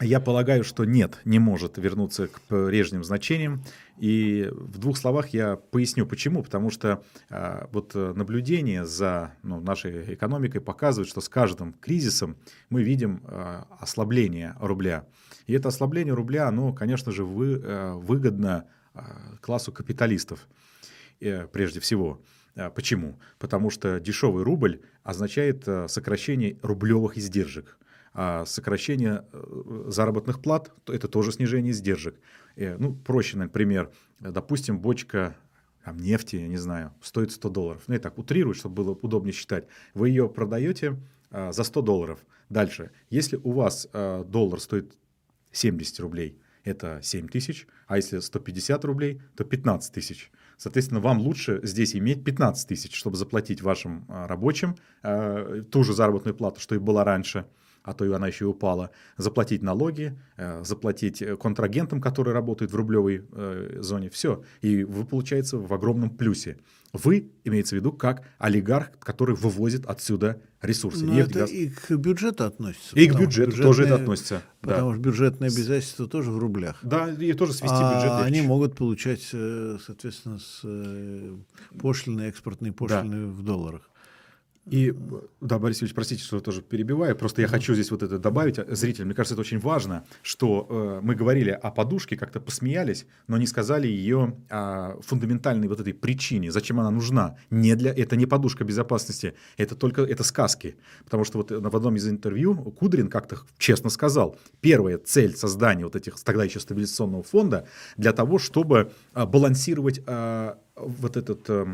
я полагаю, что нет, не может вернуться к прежним значениям. И в двух словах я поясню, почему. Потому что а, вот э, наблюдение за ну, нашей экономикой показывает, что с каждым кризисом мы видим а, ослабление рубля. И это ослабление рубля, оно, конечно же, вы- э, выгодно а, классу капиталистов э, прежде всего. А, Почему? Потому что дешевый рубль означает э, сокращение рублевых издержек. А сокращение э, заработных плат – это тоже снижение издержек. Ну, проще, например, допустим, бочка там, нефти, я не знаю, стоит 100 долларов. Ну, я так утрирую, чтобы было удобнее считать. Вы ее продаете а, за 100 долларов. Дальше, если у вас а, доллар стоит 70 рублей, это 7 тысяч, а если 150 рублей, то 15 тысяч. Соответственно, вам лучше здесь иметь 15 тысяч, чтобы заплатить вашим а, рабочим а, ту же заработную плату, что и была раньше – а то и она еще и упала, заплатить налоги, э, заплатить э, контрагентам, которые работают в рублевой э, зоне. Все. И вы, получается, в огромном плюсе. Вы, имеется в виду, как олигарх, который вывозит отсюда ресурсы. Но ну, это газ... и к бюджету относится. И к бюджету тоже это относится. Потому да. что бюджетные обязательства тоже в рублях. Да, и тоже свести а бюджет. Они могут получать, соответственно, с пошлины, экспортные пошлины да. в долларах. И, да, Борис Ильич, простите, что я тоже перебиваю, просто я хочу здесь вот это добавить э, зрителям. Мне кажется, это очень важно, что э, мы говорили о подушке, как-то посмеялись, но не сказали ее о фундаментальной вот этой причине, зачем она нужна. Не для, это не подушка безопасности, это только это сказки. Потому что вот в одном из интервью Кудрин как-то честно сказал, первая цель создания вот этих тогда еще стабилизационного фонда для того, чтобы э, балансировать э, вот этот э,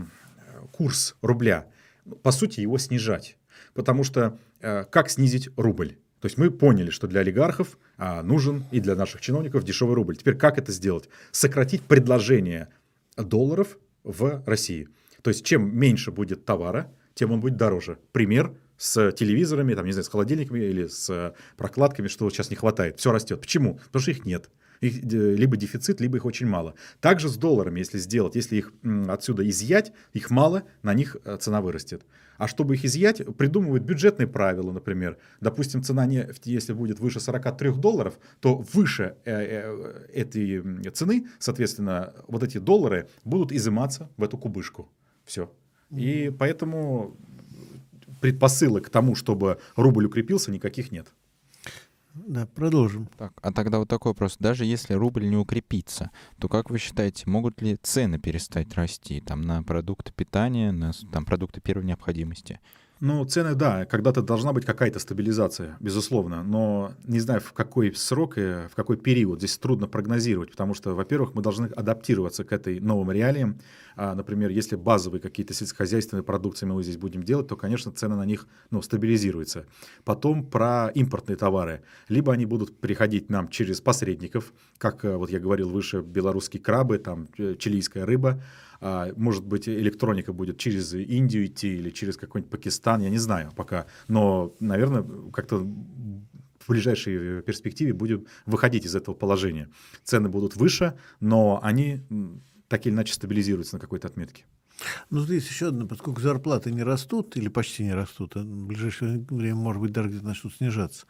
курс рубля – по сути, его снижать. Потому что э, как снизить рубль? То есть мы поняли, что для олигархов а, нужен и для наших чиновников дешевый рубль. Теперь как это сделать? Сократить предложение долларов в России. То есть чем меньше будет товара, тем он будет дороже. Пример с телевизорами, там, не знаю, с холодильниками или с прокладками, что сейчас не хватает. Все растет. Почему? Потому что их нет. Их либо дефицит, либо их очень мало. Также с долларами, если сделать, если их отсюда изъять, их мало, на них э, цена вырастет. А чтобы их изъять, придумывают бюджетные правила, например. Допустим, цена нефти, если будет выше 43 долларов, то выше э, э, этой цены, соответственно, вот эти доллары будут изыматься в эту кубышку. Все. И поэтому предпосылок к тому, чтобы рубль укрепился, никаких нет. Да, продолжим. Так, а тогда вот такой вопрос. Даже если рубль не укрепится, то как вы считаете, могут ли цены перестать расти там, на продукты питания, на там, продукты первой необходимости? Ну, цены, да, когда-то должна быть какая-то стабилизация, безусловно, но не знаю, в какой срок и в какой период. Здесь трудно прогнозировать, потому что, во-первых, мы должны адаптироваться к этой новым реалиям. А, например, если базовые какие-то сельскохозяйственные продукции мы здесь будем делать, то, конечно, цены на них ну, стабилизируются. Потом про импортные товары. Либо они будут приходить нам через посредников, как э, вот я говорил выше, белорусские крабы, там э, чилийская рыба, может быть, электроника будет через Индию идти или через какой-нибудь Пакистан, я не знаю пока. Но, наверное, как-то в ближайшей перспективе будем выходить из этого положения. Цены будут выше, но они так или иначе стабилизируются на какой-то отметке. Ну, здесь еще одно, поскольку зарплаты не растут или почти не растут, а в ближайшее время, может быть, даже где-то начнут снижаться,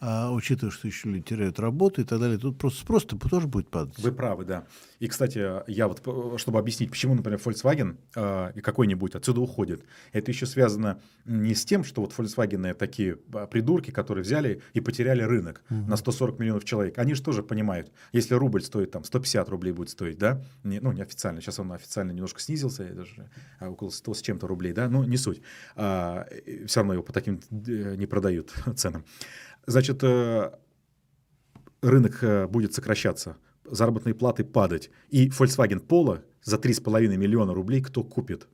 а, учитывая, что еще люди теряют работу и так далее, тут просто спрос тоже будет падать. Вы правы, да. И, кстати, я вот, чтобы объяснить, почему, например, Volkswagen э, какой-нибудь отсюда уходит, это еще связано не с тем, что вот Volkswagen такие а, придурки, которые взяли и потеряли рынок угу. на 140 миллионов человек. Они же тоже понимают, если рубль стоит там 150 рублей будет стоить, да, не, ну, неофициально, сейчас он официально немножко снизился, даже около 100 с чем-то рублей, да, но не суть. А, все равно его по таким э, не продают ценам. Значит, э, рынок э, будет сокращаться, заработные платы падать. И Volkswagen Polo за 3,5 миллиона рублей кто купит?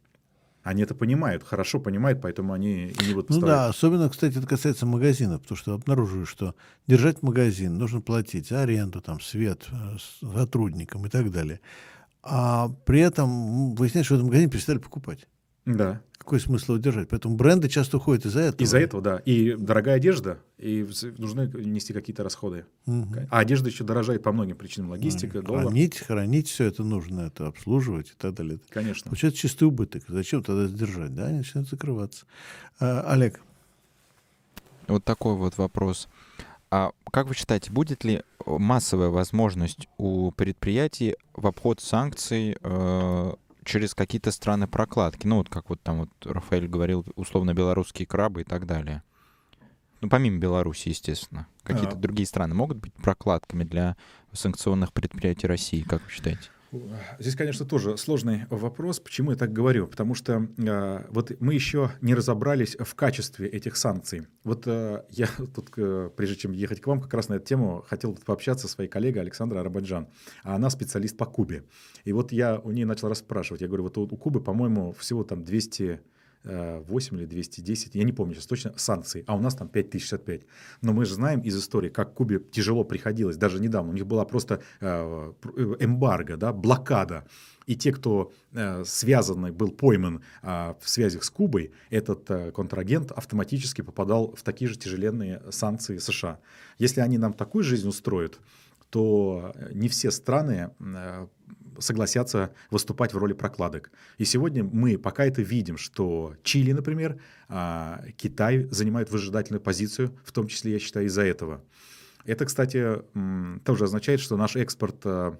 Они это понимают, хорошо понимают, поэтому они и не будут Ну да, особенно, кстати, это касается магазинов, потому что обнаруживаю, что держать магазин нужно платить аренду, там, свет э, сотрудникам и так далее. А при этом выясняется, что в этом магазине перестали покупать. Да. Какой смысл его держать? Поэтому бренды часто уходят из-за этого. Из-за этого, да. И дорогая одежда, и нужны нести какие-то расходы. Угу. А одежда еще дорожает по многим причинам. Логистика, доллар. Хранить, хранить все это нужно, это обслуживать и так далее. Конечно. Получается чистый убыток. Зачем тогда сдержать? Да, они начинают закрываться. А, Олег. Вот такой вот вопрос. А как вы считаете, будет ли массовая возможность у предприятий в обход санкций э, через какие-то страны прокладки. Ну, вот как вот там вот Рафаэль говорил, условно белорусские крабы и так далее. Ну, помимо Беларуси, естественно. Какие-то а. другие страны могут быть прокладками для санкционных предприятий России, как вы считаете? Здесь, конечно, тоже сложный вопрос. Почему я так говорю? Потому что э, вот мы еще не разобрались в качестве этих санкций. Вот э, я тут, э, прежде чем ехать к вам, как раз на эту тему хотел пообщаться со своей коллегой Александрой Арабаджан. А она специалист по Кубе. И вот я у нее начал расспрашивать. Я говорю, вот у, у Кубы, по-моему, всего там 200 8 или 210, я не помню сейчас точно, санкций, а у нас там 5065. Но мы же знаем из истории, как Кубе тяжело приходилось, даже недавно, у них была просто э, эмбарго, да, блокада. И те, кто э, связанный был пойман э, в связях с Кубой, этот э, контрагент автоматически попадал в такие же тяжеленные санкции США. Если они нам такую жизнь устроят, то не все страны э, согласятся выступать в роли прокладок. И сегодня мы пока это видим, что Чили, например, а, Китай занимают выжидательную позицию, в том числе, я считаю, из-за этого. Это, кстати, тоже означает, что наш экспорт а,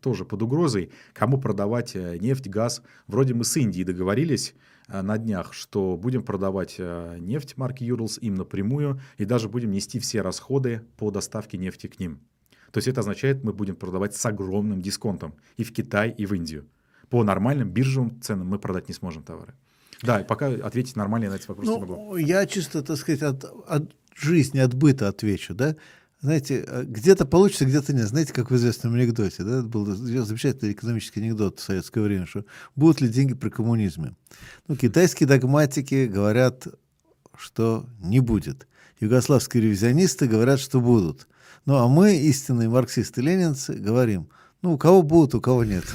тоже под угрозой. Кому продавать э, нефть, газ? Вроде мы с Индией договорились на днях, что будем продавать нефть марки Юрлс им напрямую и даже будем нести все расходы по доставке нефти к ним. То есть это означает, мы будем продавать с огромным дисконтом и в Китай, и в Индию. По нормальным биржевым ценам мы продать не сможем товары. Да, пока ответить нормально на эти вопросы ну, не могу. Я чисто, так сказать, от, от жизни, от быта отвечу, да. Знаете, э, где-то получится, где-то нет. Знаете, как в известном анекдоте, да, был замечательный экономический анекдот в советское время, что будут ли деньги при коммунизме. Ну, китайские догматики говорят, что не будет. Югославские ревизионисты говорят, что будут. Ну, а мы, истинные марксисты-ленинцы, говорим, ну, у кого будут, у кого нет.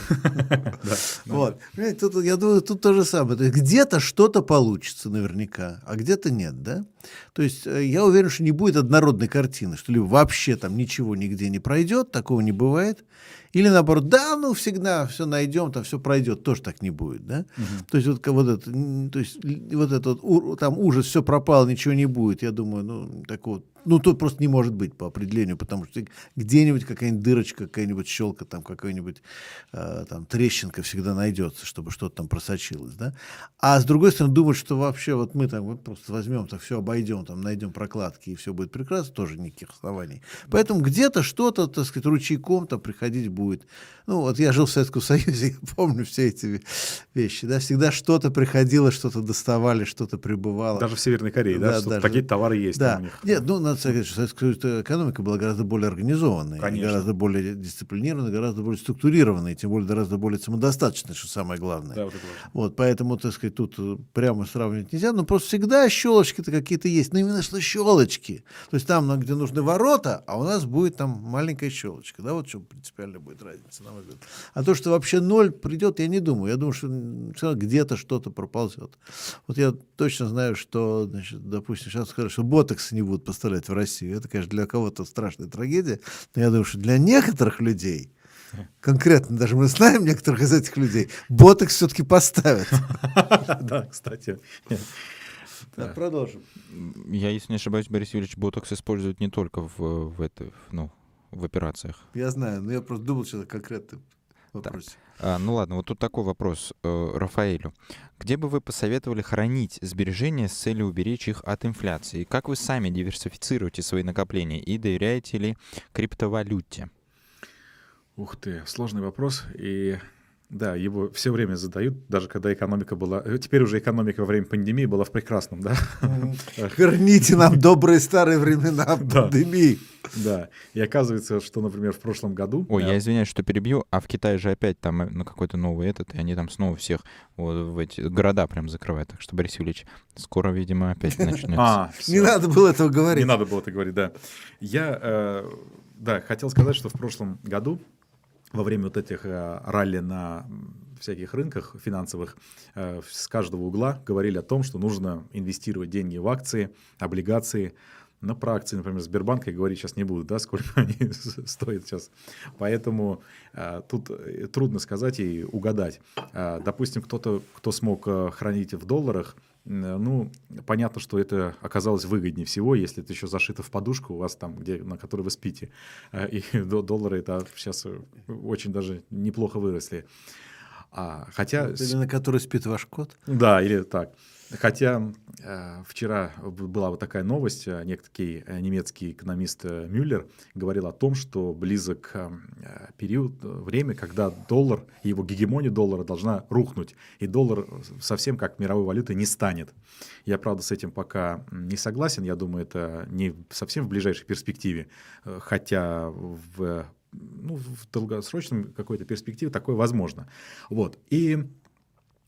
Вот. Тут, я думаю, тут то же самое. То есть где-то что-то получится наверняка, а где-то нет, да? То есть э, я уверен, что не будет однородной картины, что ли вообще там ничего нигде не пройдет, такого не бывает. Или наоборот, да, ну всегда все найдем, там все пройдет, тоже так не будет, да? Угу. То есть вот, вот это, то есть вот этот там ужас, все пропало, ничего не будет. Я думаю, ну такого ну, тут просто не может быть по определению, потому что где-нибудь какая-нибудь дырочка, какая-нибудь щелка, там какая-нибудь э, там трещинка всегда найдется, чтобы что-то там просочилось, да. А с другой стороны, думать, что вообще вот мы там вот просто возьмем, так все обойдем, там найдем прокладки и все будет прекрасно, тоже никаких оснований. Поэтому где-то что-то, так сказать, ручейком там приходить будет. Ну, вот я жил в Советском Союзе, я помню все эти вещи, да, всегда что-то приходило, что-то доставали, что-то прибывало. Даже в Северной Корее, да, да, даже, такие товары есть да. у них. Нет, ну, надо сказать, что советская экономика была гораздо более организованной, гораздо более дисциплинированной, гораздо более структурированной, тем более гораздо более самодостаточной, что самое главное. Да, вот, вот поэтому, так сказать, тут прямо сравнивать нельзя, но просто всегда щелочки-то какие-то есть, но именно что щелочки. То есть там, где нужны ворота, а у нас будет там маленькая щелочка, да, вот в чем принципиально будет разница, на мой взгляд. А то, что вообще ноль придет, я не думаю. Я думаю, что где-то что-то проползет. Вот я точно знаю, что, значит, допустим, сейчас скажут, что ботоксы не будут поставлять в Россию. Это, конечно, для кого-то страшная трагедия, но я думаю, что для некоторых людей, конкретно даже мы знаем некоторых из этих людей, ботокс все-таки поставят. Да, кстати. Да, продолжим. Я, если не ошибаюсь, Борис Юрьевич, ботокс используют не только в, в, это, ну, в операциях. Я знаю, но я просто думал, что это конкретно вопрос. А, ну ладно, вот тут такой вопрос э, Рафаэлю. Где бы вы посоветовали хранить сбережения с целью уберечь их от инфляции? Как вы сами диверсифицируете свои накопления и доверяете ли криптовалюте? Ух ты, сложный вопрос. И да, его все время задают, даже когда экономика была... Э, теперь уже экономика во время пандемии была в прекрасном, да? Верните нам добрые старые времена пандемии. Да, и оказывается, что, например, в прошлом году... Ой, я извиняюсь, что перебью, а в Китае же опять там ну, какой-то новый этот, и они там снова всех вот, в эти города прям закрывают. Так что, Борис Юрьевич, скоро, видимо, опять начнется. А, Не надо было этого говорить. Не надо было это говорить, да. Я, э, да, хотел сказать, что в прошлом году во время вот этих э, ралли на всяких рынках финансовых э, с каждого угла говорили о том, что нужно инвестировать деньги в акции, облигации. Но про акции, например, Сбербанка я говорить сейчас не буду, да, сколько они стоят сейчас. Поэтому э, тут трудно сказать и угадать. допустим, кто-то, кто смог хранить в долларах, ну, понятно, что это оказалось выгоднее всего, если это еще зашито в подушку у вас там, где, на которой вы спите. А, и доллары это сейчас очень даже неплохо выросли. А, хотя... Или на которой спит ваш кот? Да, или так. Хотя э, вчера была вот такая новость, э, некий э, немецкий экономист Мюллер говорил о том, что близок период, время, когда доллар, его гегемония доллара должна рухнуть, и доллар совсем как мировой валютой не станет. Я, правда, с этим пока не согласен, я думаю, это не совсем в ближайшей перспективе, хотя в, ну, в долгосрочном какой-то перспективе такое возможно. Вот. И,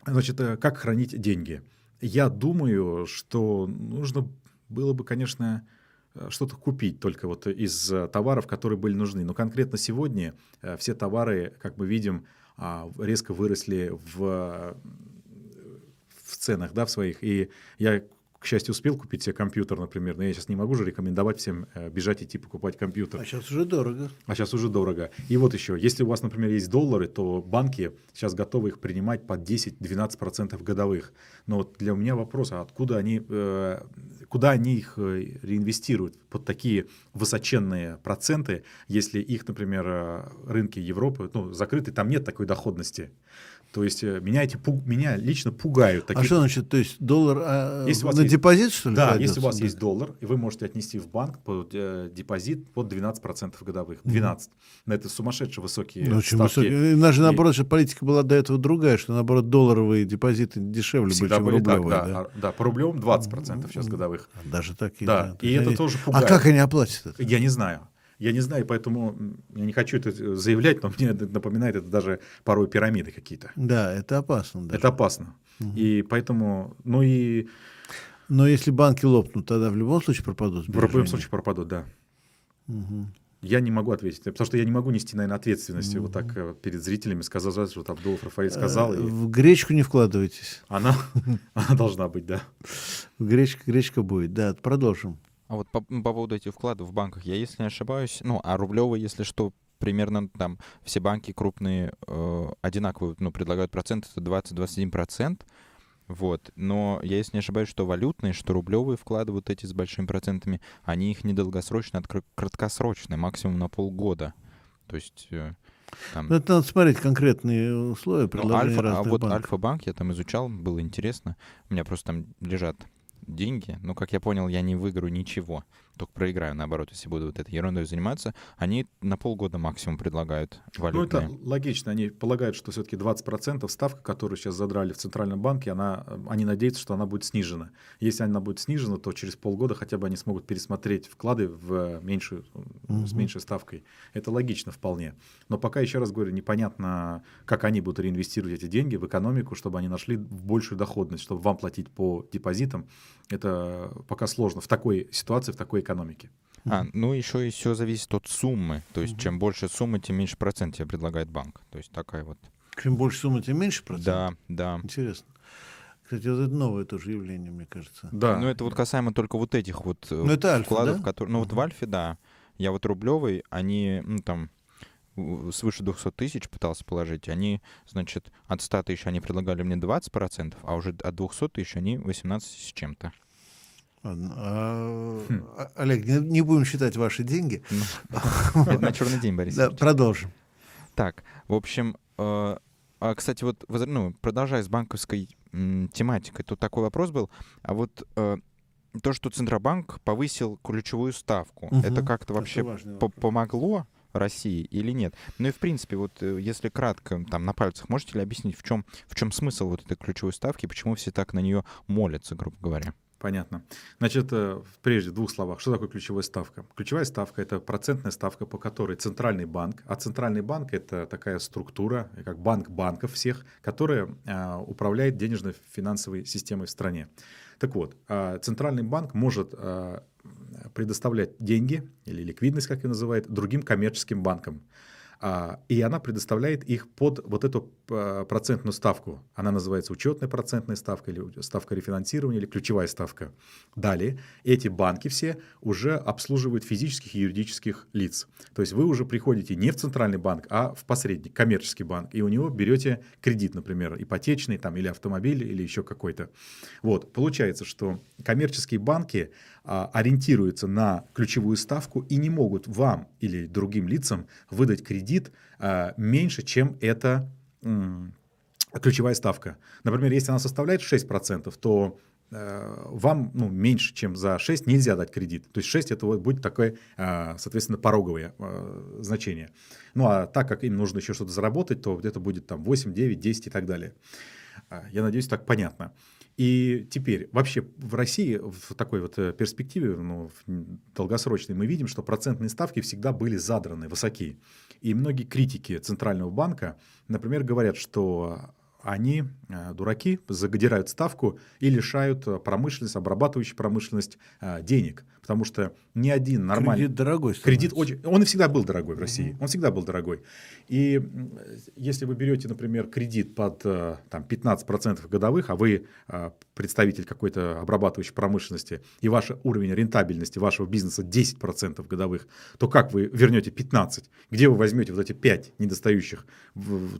значит, как хранить деньги – я думаю, что нужно было бы, конечно, э, что-то купить только вот из э, товаров, которые были нужны. Но конкретно сегодня э, все товары, как мы видим, а, резко выросли в, в ценах да, в своих. И я к счастью, успел купить себе компьютер, например, но я сейчас не могу же рекомендовать всем э, бежать идти покупать компьютер. А сейчас уже дорого. А сейчас уже дорого. И вот еще, если у вас, например, есть доллары, то банки сейчас готовы их принимать под 10-12% годовых. Но вот для меня вопрос, а откуда они, э, куда они их э, реинвестируют под такие высоченные проценты, если их, например, рынки Европы ну, закрыты, там нет такой доходности. То есть э, меня, эти, меня лично пугают. А такие... А что значит, то есть доллар а, если на есть, депозит, что ли? Да, кладется? если у вас да. есть доллар, и вы можете отнести в банк под э, депозит под 12% годовых. 12. Mm. На это сумасшедшие высокие ну, ставки. Высокие. Наша, и... наоборот, же политика была до этого другая, что, наоборот, долларовые депозиты дешевле Всегда были, чем рублевые. Так, да, да. А, да, по рублевым 20% сейчас годовых. Даже такие. Да, да. и это тоже пугает. А как они оплатят это? Я не знаю. Я не знаю, поэтому я не хочу это заявлять, но мне напоминает это даже порой пирамиды какие-то. Да, это опасно. Даже. Это опасно. Угу. И поэтому, ну и... Но если банки лопнут, тогда в любом случае пропадут В любом случае пропадут, да. Угу. Я не могу ответить, потому что я не могу нести, наверное, ответственности угу. вот так э, перед зрителями, сказать, что вот Абдулов Рафаэль сказал. И... В гречку не вкладывайтесь. Она, она должна быть, да. Гречка, гречка будет, да, продолжим. А вот по, по поводу этих вкладов в банках, я, если не ошибаюсь, ну, а рублевые, если что, примерно там все банки крупные э, одинаковые, ну, предлагают процент, это 20-21%. Вот. Но я, если не ошибаюсь, что валютные, что рублевые вклады вот эти с большими процентами, они их не долгосрочные, а краткосрочные, максимум на полгода. То есть... Э, там... Ну, это надо смотреть конкретные условия, предложения ну, Альфа, А вот банков. Альфа-банк я там изучал, было интересно. У меня просто там лежат деньги, но, как я понял, я не выиграю ничего, только проиграю, наоборот, если буду вот этой ерундой заниматься. Они на полгода максимум предлагают валютные. Ну, это логично. Они полагают, что все-таки 20% ставка, которую сейчас задрали в Центральном банке, она, они надеются, что она будет снижена. Если она будет снижена, то через полгода хотя бы они смогут пересмотреть вклады в меньшую, угу. с меньшей ставкой. Это логично вполне. Но пока, еще раз говорю, непонятно, как они будут реинвестировать эти деньги в экономику, чтобы они нашли большую доходность, чтобы вам платить по депозитам это пока сложно в такой ситуации, в такой экономике. А, ну еще и все зависит от суммы. То есть, угу. чем больше суммы, тем меньше процент тебе предлагает банк. То есть такая вот. Чем больше суммы, тем меньше процент? Да, да. Интересно. Кстати, вот это новое тоже явление, мне кажется. Да. Ну, это вот касаемо только вот этих вот э, ну, это альфа, вкладов, да? которые. Ну, угу. вот в Альфе, да. Я вот рублевый, они, ну, там, свыше 200 тысяч пытался положить, они, значит, от 100 тысяч они предлагали мне 20%, а уже от 200 тысяч они 18 с чем-то. А, хм. Олег, не, не будем считать ваши деньги. Ну, на черный день, Борис. Продолжим. Так, в общем, э, а, кстати, вот ну, продолжая с банковской тематикой, тут такой вопрос был. А вот э, то, что Центробанк повысил ключевую ставку, это как-то вообще помогло России или нет. Ну и в принципе, вот э, если кратко, там на пальцах, можете ли объяснить, в чем, в чем смысл вот этой ключевой ставки, почему все так на нее молятся, грубо говоря? Понятно. Значит, э, прежде в двух словах, что такое ключевая ставка? Ключевая ставка – это процентная ставка, по которой Центральный банк, а Центральный банк – это такая структура, как банк банков всех, которая а, управляет денежно-финансовой системой в стране. Так вот, Центральный банк может предоставлять деньги или ликвидность, как ее называют, другим коммерческим банкам. А, и она предоставляет их под вот эту а, процентную ставку. Она называется учетная процентная ставка или ставка рефинансирования или ключевая ставка. Далее эти банки все уже обслуживают физических и юридических лиц. То есть вы уже приходите не в центральный банк, а в посредник, коммерческий банк, и у него берете кредит, например, ипотечный там, или автомобиль, или еще какой-то. Вот, получается, что коммерческие банки ориентируются на ключевую ставку и не могут вам или другим лицам выдать кредит а, меньше, чем это ключевая ставка. Например, если она составляет 6%, то э, вам ну, меньше, чем за 6 нельзя дать кредит. То есть 6 это вот будет такое, э, соответственно, пороговое значение. Ну а так как им нужно еще что-то заработать, то это будет там 8, 9, 10 и так далее. А, я надеюсь, так понятно. И теперь вообще в России в такой вот перспективе, ну, долгосрочной, мы видим, что процентные ставки всегда были задраны, высоки. И многие критики Центрального банка, например, говорят, что они, э, дураки, загодирают ставку и лишают э, промышленность, обрабатывающую промышленность э, денег. Потому что ни один нормальный... Кредит дорогой Кредит очень... Он и всегда был дорогой в России. Угу. Он всегда был дорогой. И если вы берете, например, кредит под там, 15% годовых, а вы представитель какой-то обрабатывающей промышленности, и ваш уровень рентабельности вашего бизнеса 10% годовых, то как вы вернете 15? Где вы возьмете вот эти 5 недостающих?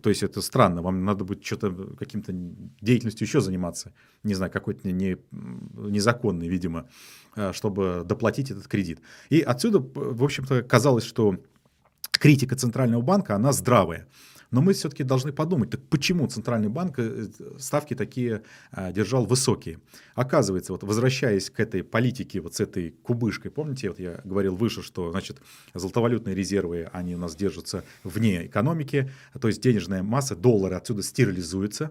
То есть это странно. Вам надо будет что-то каким-то деятельностью еще заниматься, не знаю, какой-то не, незаконный, видимо, э, чтобы доплатить этот кредит. И отсюда, в общем-то, казалось, что критика Центрального банка, она здравая. Но мы все-таки должны подумать, так почему Центральный банк э, ставки такие а, держал высокие? Оказывается, вот возвращаясь к этой политике, вот с этой кубышкой, помните, вот я говорил выше, что, значит, золотовалютные резервы, они у нас держатся вне экономики, то есть денежная масса, доллары отсюда стерилизуются.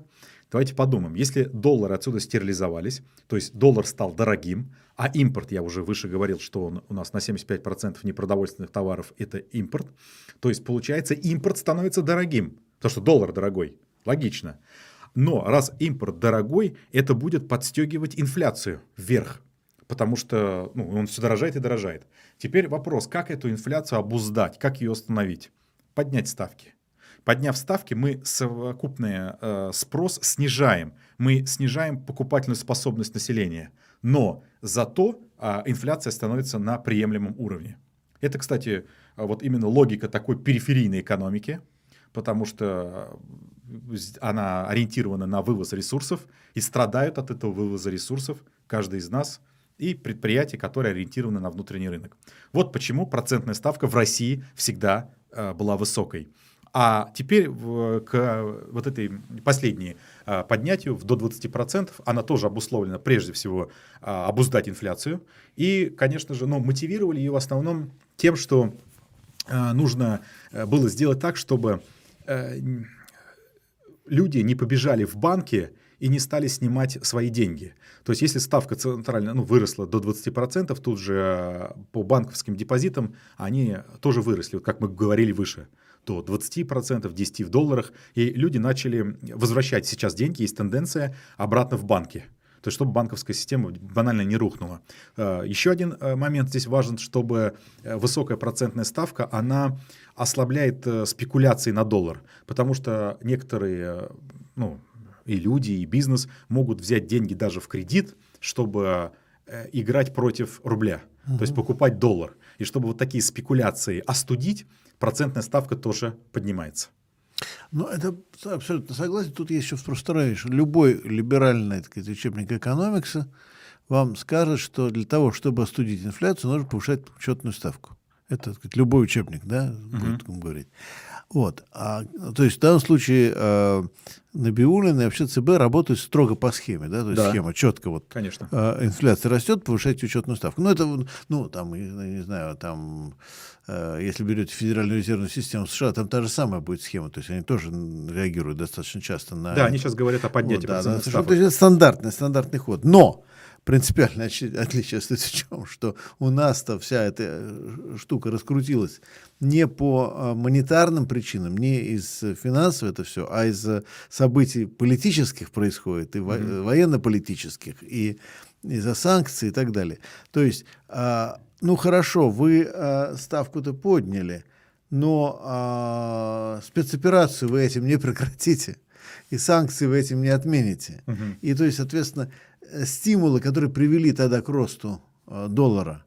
Давайте подумаем, если доллары отсюда стерилизовались, то есть доллар стал дорогим, а импорт, я уже выше говорил, что он у нас на 75% непродовольственных товаров это импорт, то есть получается импорт становится дорогим, потому что доллар дорогой, логично. Но раз импорт дорогой, это будет подстегивать инфляцию вверх, потому что ну, он все дорожает и дорожает. Теперь вопрос, как эту инфляцию обуздать, как ее остановить? Поднять ставки. Подняв ставки, мы совокупный э, спрос снижаем. Мы снижаем покупательную способность населения. Но зато э, инфляция становится на приемлемом уровне. Это, кстати, вот именно логика такой периферийной экономики, потому что э, она ориентирована на вывоз ресурсов, и страдают от этого вывоза ресурсов каждый из нас и предприятия, которые ориентированы на внутренний рынок. Вот почему процентная ставка в России всегда э, была высокой. А теперь к вот этой последней а, поднятию до 20%, она тоже обусловлена прежде всего а, обуздать инфляцию. И, конечно же, ну, мотивировали ее в основном тем, что а, нужно э, было сделать так, чтобы э, люди не побежали в банки и не стали снимать свои деньги. То есть если ставка центральная ну, выросла до 20%, тут же по банковским депозитам они тоже выросли, вот как мы говорили выше до 20%, 10% в долларах, и люди начали возвращать сейчас деньги, есть тенденция обратно в банки. То есть, чтобы банковская система банально не рухнула. Э, еще один э, момент здесь важен, чтобы э, высокая процентная ставка, она ослабляет спекуляции на доллар, потому что некоторые, ну, и люди, и бизнес могут взять деньги даже в кредит, чтобы играть против рубля, uh-huh. то есть покупать доллар. И чтобы вот такие спекуляции остудить, процентная ставка тоже поднимается. Ну, это абсолютно согласен. Тут есть еще вторая вещь. Любой либеральный так сказать, учебник экономикса вам скажет, что для того, чтобы остудить инфляцию, нужно повышать учетную ставку. Это так сказать, любой учебник, да, будет uh-huh. говорить. Вот. А, то есть в данном случае э, Набиулин и вообще ЦБ работают строго по схеме, да, то есть да. схема четко вот. Конечно. Э, инфляция растет, повышайте учетную ставку. Ну это, ну там, не знаю, там, э, если берете Федеральную резервную систему США, там та же самая будет схема, то есть они тоже реагируют достаточно часто на. Да, они сейчас говорят о поднятии. Вот, да, да, это стандартный, стандартный ход. Но принципиальное отличие состоит в чем, что у нас-то вся эта э, штука раскрутилась не по э, монетарным причинам, не из финансовых это все, а из событий политических происходит, и mm-hmm. военно-политических, и из-за санкций и так далее. То есть, а, ну хорошо, вы ставку-то подняли, но а, спецоперацию вы этим не прекратите, и санкции вы этим не отмените. Угу. И то есть, соответственно, Э, стимулы, которые привели тогда к росту э, доллара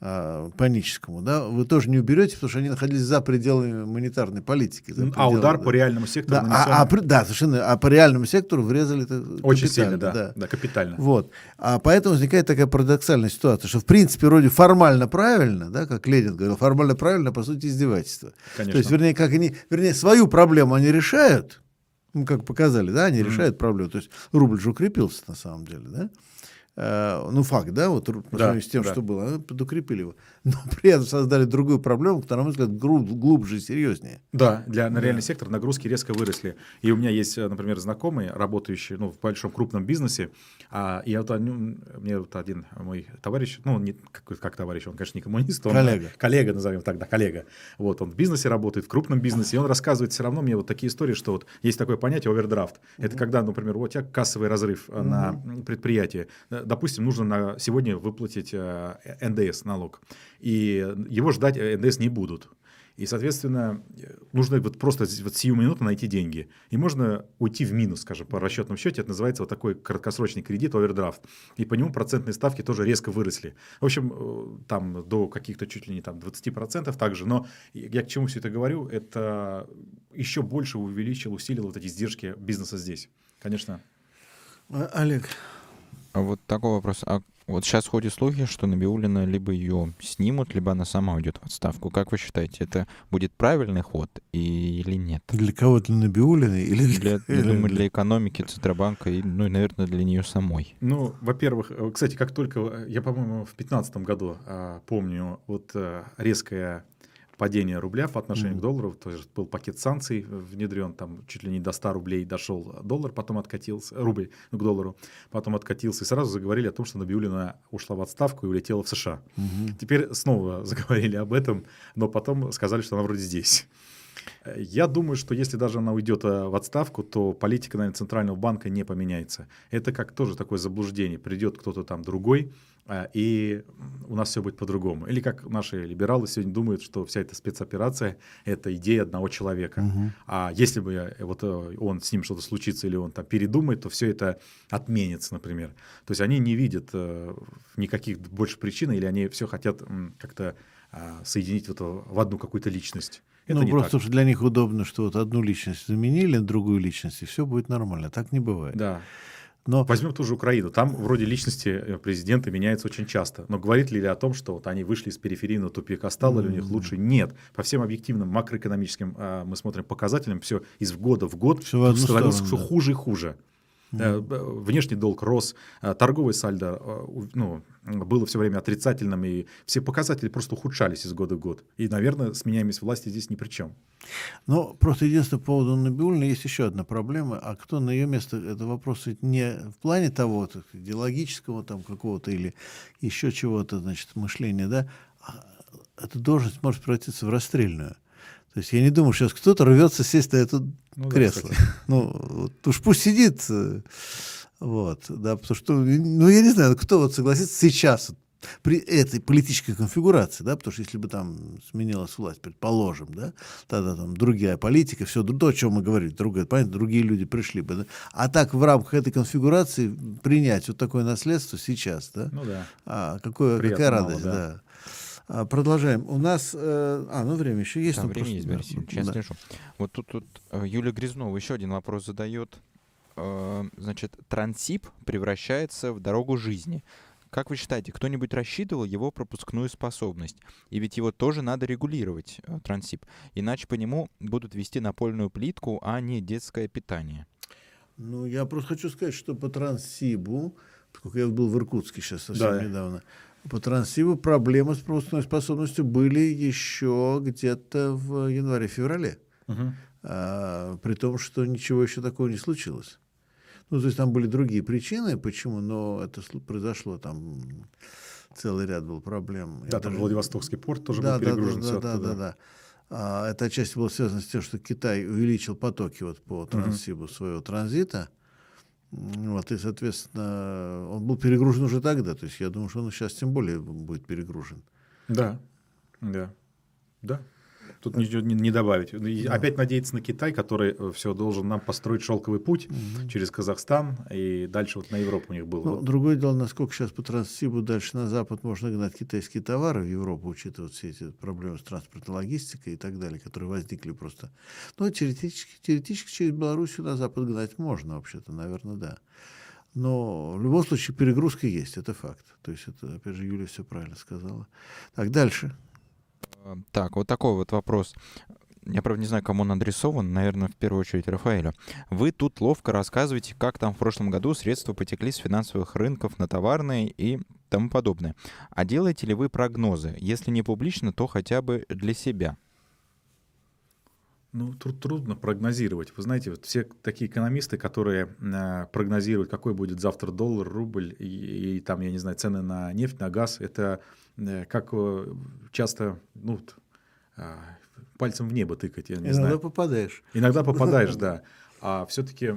э, паническому, да, вы тоже не уберете, потому что они находились за пределами монетарной политики. За а удар да. по реальному сектору да, а, а, да, совершенно. А по реальному сектору врезали это Очень сильно, да, да. да, капитально. Вот. А поэтому возникает такая парадоксальная ситуация, что в принципе вроде формально правильно, да, как Ленин говорил, формально правильно, по сути, издевательство. Конечно. То есть, вернее, как они, вернее, свою проблему они решают, ну, как показали, да, они mm-hmm. решают проблему. То есть рубль же укрепился на самом деле, да. э, ну, факт, да, вот по Да, сравнению с тем, да. что было, они подукрепили его. Но при этом создали другую проблему, которая, на мой взгляд, глубже и серьезнее. Да, для, на реальный сектор нагрузки резко выросли. И у меня есть, э, например, знакомые, работающие ну, в большом крупном бизнесе. А, я вот, мне вот один мой товарищ, ну, не, как, как товарищ, он, конечно, не коммунист, он Коллега. коллега, назовем так, да, коллега. Вот, он в бизнесе работает, в крупном бизнесе, и он рассказывает все равно мне вот такие истории, что вот есть такое понятие овердрафт. Это когда, например, у тебя кассовый разрыв э, на предприятии. Э, Допустим, нужно на сегодня выплатить э, НДС налог, и его ждать э, НДС не будут. И, соответственно, э, нужно вот просто вот сию минуту найти деньги. И можно уйти в минус, скажем, по расчетному счете. Это называется вот такой краткосрочный кредит, овердрафт. И по нему процентные ставки тоже резко выросли. В общем, э, там до каких-то чуть ли не там 20% также. Но я к чему все это говорю? Это еще больше увеличил, усилил вот эти издержки бизнеса здесь. Конечно. Олег, А вот такой вопрос. А вот сейчас ходят слухи, что Набиулина либо ее снимут, либо она сама уйдет в отставку. Как вы считаете, это будет правильный ход и- или нет? для кого для Набиулиной или Для, я думаю, для экономики Центробанка и, ну, и, наверное, для нее самой. Ну, во-первых, э, кстати, как только, э, я, по-моему, в 2015 году а, помню вот э, резкое падение рубля по отношению Мгм. к доллару, то есть был пакет санкций э, внедрен, там чуть ли не до 100 рублей дошел доллар, потом откатился, рубль ну, к доллару, потом откатился, и сразу заговорили о том, что Набиулина ушла в отставку и улетела в США. Мгм. Теперь снова заговорили об этом, но потом сказали, что она вроде здесь. Э, Я думаю, что если даже она уйдет э, в отставку, то политика, наверное, Центрального банка не поменяется. Это как тоже такое заблуждение. Придет кто-то там другой, э, и у нас все будет по-другому. Или как наши либералы сегодня думают, что вся эта спецоперация – это идея одного человека. Мгм. А если бы э, вот э, он с ним что-то случится или он там передумает, то все это отменится, например. То есть они не видят э, никаких больше причин, или они все хотят как-то а, соединить вот в одну какую-то личность. Это ну, просто так. что для них удобно, что вот одну личность заменили на другую личность, и все будет нормально. Так не бывает. Да. Но Возьмем ту же Украину. Там вроде личности э, президента меняются очень часто. Но говорит ли о том, что вот они вышли из периферийного тупика, стало ли у них лучше? Нет. По всем объективным макроэкономическим а, мы смотрим показателям, все из года в год Всё в одну становилось все да. хуже и хуже. Б- Внешний долг рос, э, торговый сальдо э, ну, было все время отрицательным, и все показатели просто ухудшались из года в год. И, наверное, сменяемость власти здесь ни при чем. Но просто единственное, по поводу Набиуллиной есть еще одна проблема. А кто на ее место? Это вопрос ведь не в плане того, так, идеологического там какого-то или еще чего-то, значит, мышления, да? А эта должность может превратиться в расстрельную. То есть я не думаю, что сейчас кто-то рвется сесть на это Ну да, кресло. кстати. ну, уж пусть сидит. э, Вот, да, потому что, ну, я не знаю, кто вот согласится сейчас при этой политической конфигурации, да, потому что если бы там сменилась власть, предположим, да, тогда там другая политика, все то, о чем мы говорили, другое, понятно, другие люди пришли бы, да? а так в рамках этой конфигурации принять вот такое наследство сейчас, да, Ну да. а, какое, Приятно какая мало, радость, да. да. А, продолжаем. У нас, э, а, ну время еще есть. Да, ну, время просто, есть, Борис да. слежу. Вот тут, тут э, Юлия Грязнова еще один вопрос задает. Э, Значит, Трансип превращается в дорогу жизни. Как вы считаете, кто-нибудь рассчитывал его пропускную способность? И ведь его тоже надо регулировать, Трансип. Иначе по нему будут вести напольную плитку, а не детское питание. Ну, я просто хочу сказать, что по Транссибу, поскольку я был в Иркутске сейчас совсем Да. недавно, по Транссибу проблемы с пропускной способностью были еще где-то в январе-феврале. А, при том, что ничего еще такого не случилось. Ну, то есть там были другие причины, почему, но это произошло, там целый ряд был проблем. Я Да, там даже- Владивостокский порт тоже да, был да, перегружен. Да, всё да, да, оттуда. да, да. А, это отчасти было связано с тем, что Китай увеличил потоки вот по Транссибу своего транзита. Вот, и, соответственно, он был перегружен уже тогда. То есть я думаю, что он сейчас тем более будет перегружен. Да, да, да. Тут ничего не, не добавить. И Опять надеяться на Китай, который все должен нам построить шелковый путь через Казахстан и дальше вот на Европу у них был. Ну, Вот. другое дело, насколько сейчас по Транссибу дальше на Запад можно гнать китайские товары в Европу, учитывая все эти проблемы с транспортной логистикой и так далее, которые возникли просто. Ну, теоретически, теоретически через Белоруссию на Запад гнать можно, вообще-то, наверное, да. Но в любом случае перегрузка есть, это факт. То есть это, опять же, Юля все правильно сказала. Так, дальше. Э, Так, вот такой вот вопрос. я, правда, не знаю, кому он адресован, наверное, в первую очередь Рафаэлю. Вы тут ловко рассказываете, как там в прошлом году средства потекли с финансовых рынков на товарные и тому подобное. А делаете ли вы прогнозы? Если не публично, то хотя бы для себя. Ну, труд, трудно прогнозировать. Вы знаете, вот все такие экономисты, которые э, прогнозируют, какой будет завтра доллар, рубль и, и там, я не знаю, цены на нефть, на газ, это как э, часто, ну, э, пальцем в небо тыкать, я не Иногда знаю. попадаешь. Иногда попадаешь, да. А все-таки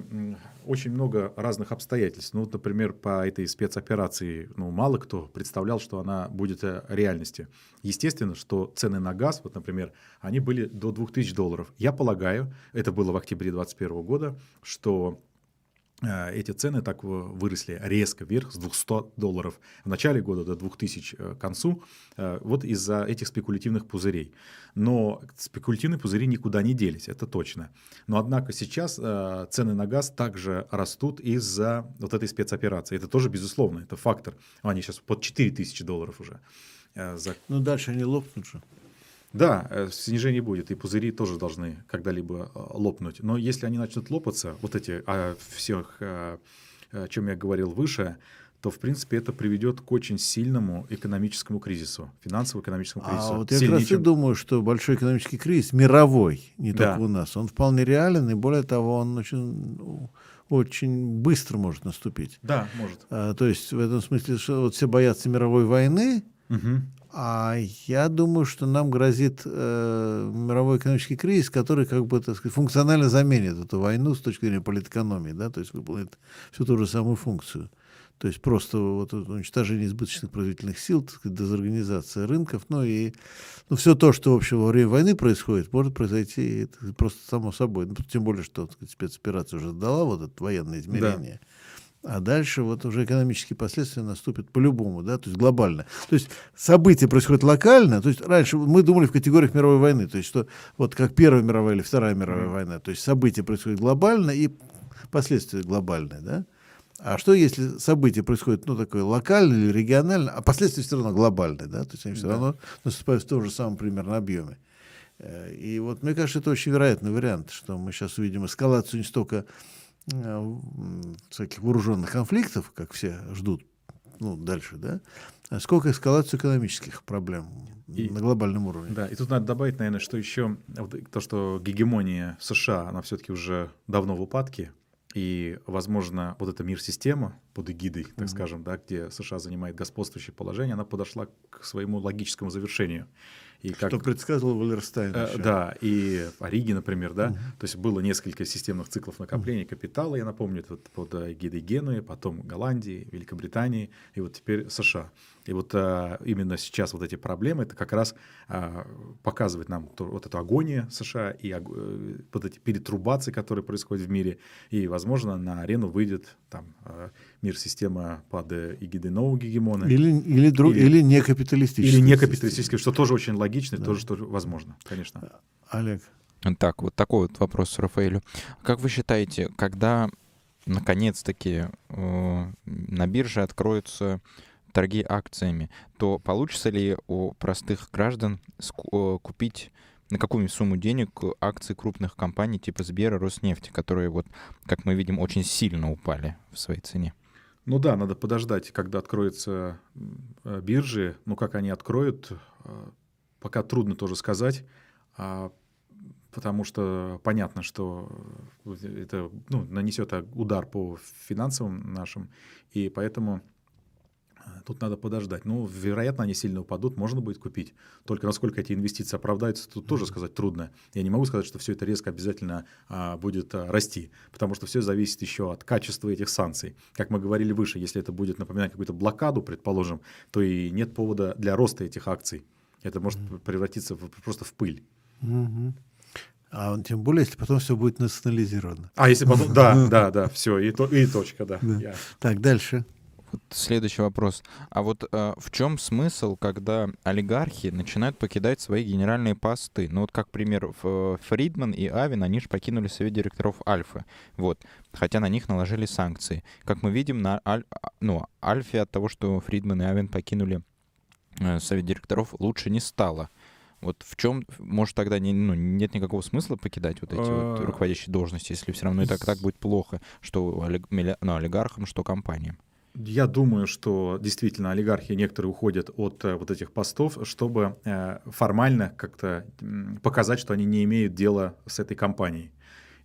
очень много разных обстоятельств. Ну, вот, например, по этой спецоперации, ну, мало кто представлял, что она будет э, реальностью. Естественно, что цены на газ, вот, например, они были до 2000 долларов. Я полагаю, это было в октябре 2021 года, что Э, эти цены так выросли резко вверх с 200 долларов в начале года до 2000 э, к концу, э, вот из-за этих спекулятивных пузырей. Но спекулятивные пузыри никуда не делись, это точно. Но однако сейчас цены на газ также растут из-за вот этой спецоперации. Это тоже безусловно, это фактор. Они сейчас под 4000 долларов уже. Ну дальше они лопнут же. Да, э, снижение будет, и пузыри тоже должны когда-либо э, лопнуть. Но если они начнут лопаться, вот эти о всех, э, о чем я говорил выше, то, в принципе, это приведет к очень сильному экономическому кризису, финансово-экономическому кризису. А вот я как раз чем... и думаю, что большой экономический кризис, мировой, не да. только у нас, он вполне реален, и более того, он очень, очень быстро может наступить. Да, может. А, то есть в этом смысле, что вот все боятся мировой войны, угу. А я думаю, что нам грозит э, мировой экономический кризис, который как бы, так сказать, функционально заменит эту войну с точки зрения политэкономии, да, то есть выполнит всю ту же самую функцию. То есть просто вот уничтожение избыточных производительных сил, так сказать, дезорганизация рынков, ну и ну, все то, что в общем во время войны происходит, может произойти просто само собой. Ну, тем более, что так сказать, спецоперация уже дала вот это военное измерение. Да. А дальше вот уже экономические последствия наступят по-любому, да, то есть глобально. То есть события происходят локально, то есть раньше мы думали в категориях мировой войны, то есть что вот как Первая мировая или Вторая мировая mm-hmm. война, то есть события происходят глобально и последствия глобальные, да. А что если события происходят, ну, такое локально или регионально, а последствия все равно глобальные, да, то есть они все да. равно наступают в том же самом примерно объеме. Э, и вот мне кажется, это очень вероятный вариант, что мы сейчас увидим эскалацию не столько всяких вооруженных конфликтов, как все ждут, ну, дальше, да, а сколько эскалацию экономических проблем и, на глобальном уровне. Да, и тут надо добавить, наверное, что еще вот то, что гегемония США, она все-таки уже давно в упадке, и, возможно, вот эта мир-система под эгидой, так mm-hmm. скажем, да, где США занимает господствующее положение, она подошла к своему логическому завершению. И как, Что предсказывал Валерстайн. Э, да, и Ориги, например, да. Угу. То есть было несколько системных циклов накопления угу. капитала, я напомню, вот под эгидой Генуи, потом Голландии, Великобритании, и вот теперь США. И вот а, именно сейчас вот эти проблемы, это как раз а, показывает нам то, вот эту агонию США и а, вот эти перетрубации, которые происходят в мире. И, возможно, на арену выйдет там мир-система под эгидой нового гегемона. Или, или, друг, или, или некапиталистический. Или некапиталистический, что тоже очень логично, да. тоже, тоже возможно, конечно. Олег. Так, вот такой вот вопрос Рафаэлю. Как вы считаете, когда наконец-таки э, на бирже откроются торги акциями, то получится ли у простых граждан э, купить на какую-нибудь сумму денег акции крупных компаний типа Сбера, Роснефти, которые, вот, как мы видим, очень сильно упали в своей цене? Ну да, надо подождать, когда откроются э, биржи. Ну как они откроют, э, пока трудно тоже сказать, а, потому что понятно, что это ну, нанесет удар по финансовым нашим, и поэтому Тут надо подождать. Ну, вероятно, они сильно упадут, можно будет купить. Только насколько эти инвестиции оправдаются, тут тоже сказать трудно. Я не могу сказать, что все это резко обязательно а, будет а, расти, потому что все зависит еще от качества этих санкций. Как мы говорили выше, если это будет напоминать какую-то блокаду, предположим, то и нет повода для роста этих акций. Это может превратиться в, просто в пыль. А он, тем более, если потом все будет национализировано. А если потом, да, да, да, все, и, то, и точка, да. да. Я... Так, дальше. Вот следующий вопрос. А вот э, в чем смысл, когда олигархи начинают покидать свои генеральные посты? Ну вот как пример, Фридман и Авин, они же покинули совет директоров Альфы. Вот. Хотя на них наложили санкции. Как мы видим, на Аль... ну, Альфе от того, что Фридман и Авин покинули э, совет директоров, лучше не стало. Вот в чем, может, тогда не, ну, нет никакого смысла покидать вот эти вот А. руководящие должности, если все равно и так, так будет плохо, что олиг- ну, олигархам, что компаниям. Я думаю, что действительно олигархи некоторые уходят от э, вот этих постов, чтобы э, формально как-то показать, что они не имеют дела с этой компанией.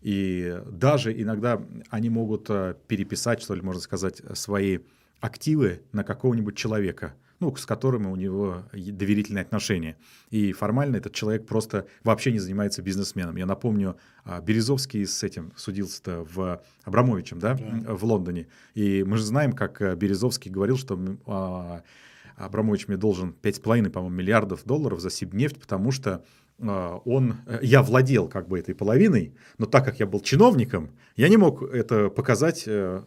И даже иногда они могут э, переписать, что ли, можно сказать, свои активы на какого-нибудь человека, ну, с которым у него доверительные отношения. И формально этот человек просто вообще не занимается бизнесменом. Я напомню, а, Березовский с этим судился-то в Абрамовичем, да, в Лондоне. И мы же знаем, как э, Березовский говорил, что а, Абрамович мне должен 5,5, по-моему, миллиардов долларов за Сибнефть, потому что а, он, э, я владел как бы этой половиной, но так как я был чиновником, я не мог это показать э,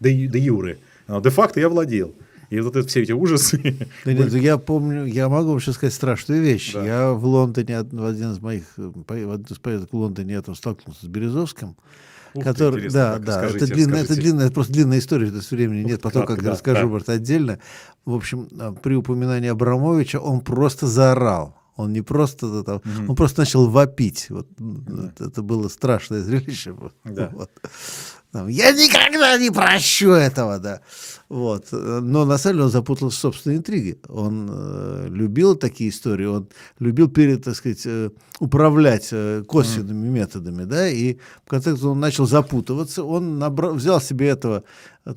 де, ю- де юре. А Де-факто я владел. И вот это все эти ужасы. Да нет, я помню, я могу вам сейчас сказать страшную вещь. Да. Я в Лондоне, в один из моих, э, из поездок в Лондоне я там столкнулся с Березовским. Ух ты, который, интересно, да, да, расскажите, это длинная, это длинная, это просто длинная история, то есть времени Ну, нет, потом как да, расскажу да. может отдельно. В общем, а, при упоминании Абрамовича он просто заорал. Он не просто там, Мгм. он просто начал вопить. Вот, это, это было страшное зрелище. Да. Вот. Там, Я никогда не прощу этого, да. Вот. Но на самом деле он запутался в собственной интриге. Он э, любил такие истории, он любил перед, так сказать, э, управлять э, косвенными методами, да, и в конце концов он начал запутываться. Он набра- взял себе этого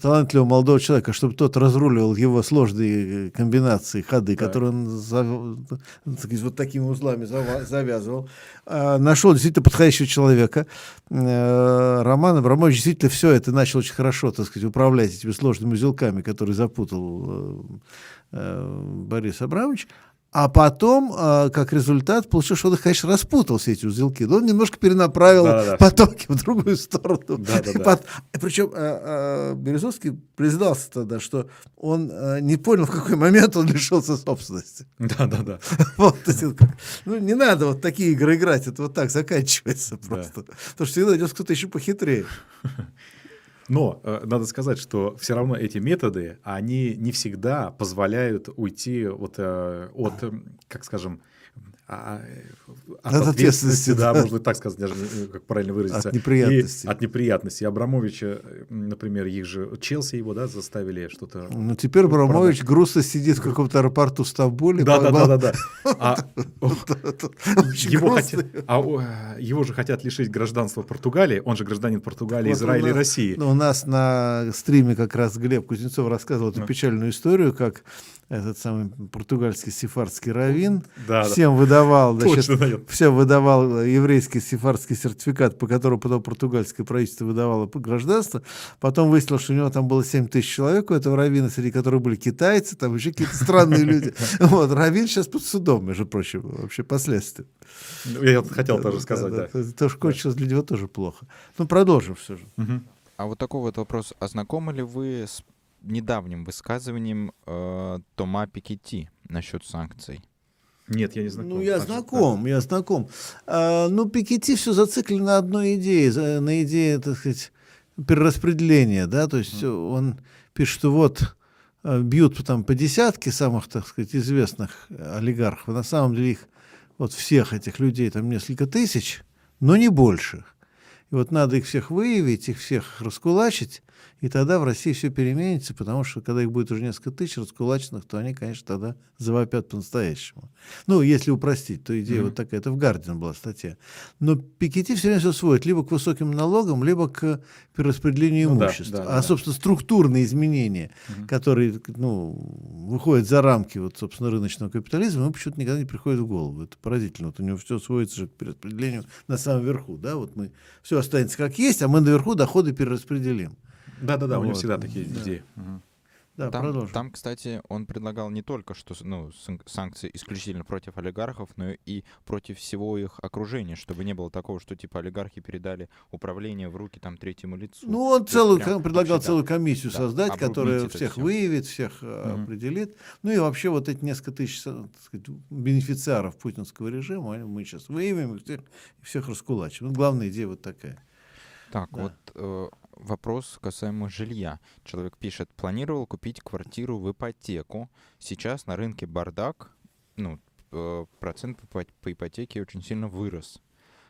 талантливого молодого человека, чтобы тот разруливал его сложные э, комбинации, ходы, Так. которые он зав- так сказать, вот такими узлами зава- завязывал. А, Нашел действительно подходящего человека. Э, Роман Абрамович действительно все это начал очень хорошо, так сказать, управлять этими сложными узелками, которые запутал э, э, Борис Абрамович. А потом, э, как результат, получилось, что он их, конечно, распутал, все эти узелки, но он немножко перенаправил Да-да-да. потоки в другую сторону. Да-да-да. Пот- Причем э, э, Березовский признался тогда, что он не понял, в какой момент он лишился собственности. Да, да, да. Вот, ну, не надо вот такие игры играть, это вот так заканчивается просто. Потому что всегда найдется кто-то еще похитрее. Но э, надо сказать, что все равно эти методы, они не всегда позволяют уйти вот, э, от, как скажем, а, э, от, От ответственности, да, быть, так сказать, даже э, как правильно выразиться. От неприятностей. И от неприятностей. Абрамовича, э, например, их же, Челси его, да, заставили что-то... Ну, теперь Абрамович грустно сидит в каком-то аэропорту в Стамбуле. Да, да, да, да, да. А, его, а, его же хотят лишить гражданства Португалии. Он же гражданин Португалии, Израиля и России. ну, у нас на стриме как раз Глеб Кузнецов рассказывал эту Ну. печальную историю, как этот самый португальский сефардский раввин Да, да. всем выдавал, значит, Точно, всем выдавал еврейский сефардский сертификат, по которому потом португальское правительство выдавало гражданство. Потом выяснилось, что у него там было 7 тысяч человек у этого раввина, среди которых были китайцы, там еще какие-то странные люди. Вот, раввин сейчас под судом, между прочим, вообще последствия. Ну, Я хотел тоже сказать, да. Это тоже кончилось для него тоже плохо. Ну, продолжим все же. А вот такой вот вопрос. А знакомы ли вы с недавним высказыванием э, Тома Пикетти насчет санкций? Нет, я не знаком. Ну, я Значит, знаком, я знаком. А, ну, Пикетти все зациклено на одной идее, на идее, так сказать, перераспределения, да, то есть он пишет, что вот э, бьют там по десятке самых, так сказать, известных э, олигархов, а на самом деле их, вот всех этих людей там несколько тысяч, но не больше. И вот надо их всех выявить, их всех раскулачить, и тогда в России все переменится, потому что когда их будет уже несколько тысяч раскулаченных, то они, конечно, тогда завопят по-настоящему. Ну, если упростить, то идея вот такая. Это в Гардиан была статья. Но Пикетти все время все сводит либо к высоким налогам, либо к перераспределению Ну да, имущества. да, а, да. собственно, структурные изменения, которые ну, выходят за рамки, вот, собственно, рыночного капитализма, ему почему-то никогда не приходит в голову. Это поразительно. Вот у него все сводится же к перераспределению на самом верху. Да? Вот мы все останется как есть, а мы наверху доходы перераспределим. Да-да-да, у него Вот, всегда такие да. идеи. Да, там, продолжим. там, кстати, он предлагал не только что ну, сан- санкции исключительно против олигархов, но и против всего их окружения, чтобы не было такого, что типа олигархи передали управление в руки там третьему лицу. Ну, он То целую, прям предлагал вообще, целую комиссию Да, создать, которая всех всё. выявит, всех э, Мгм. определит. Ну и вообще вот эти несколько тысяч так сказать, бенефициаров путинского режима они- мы сейчас выявим и всех, всех раскулачим. Ну, главная идея вот такая. Так, Да. вот э, вопрос касаемо жилья. Человек пишет, планировал купить квартиру в ипотеку. Сейчас на рынке бардак. Ну, э, процент по, по ипотеке очень сильно вырос.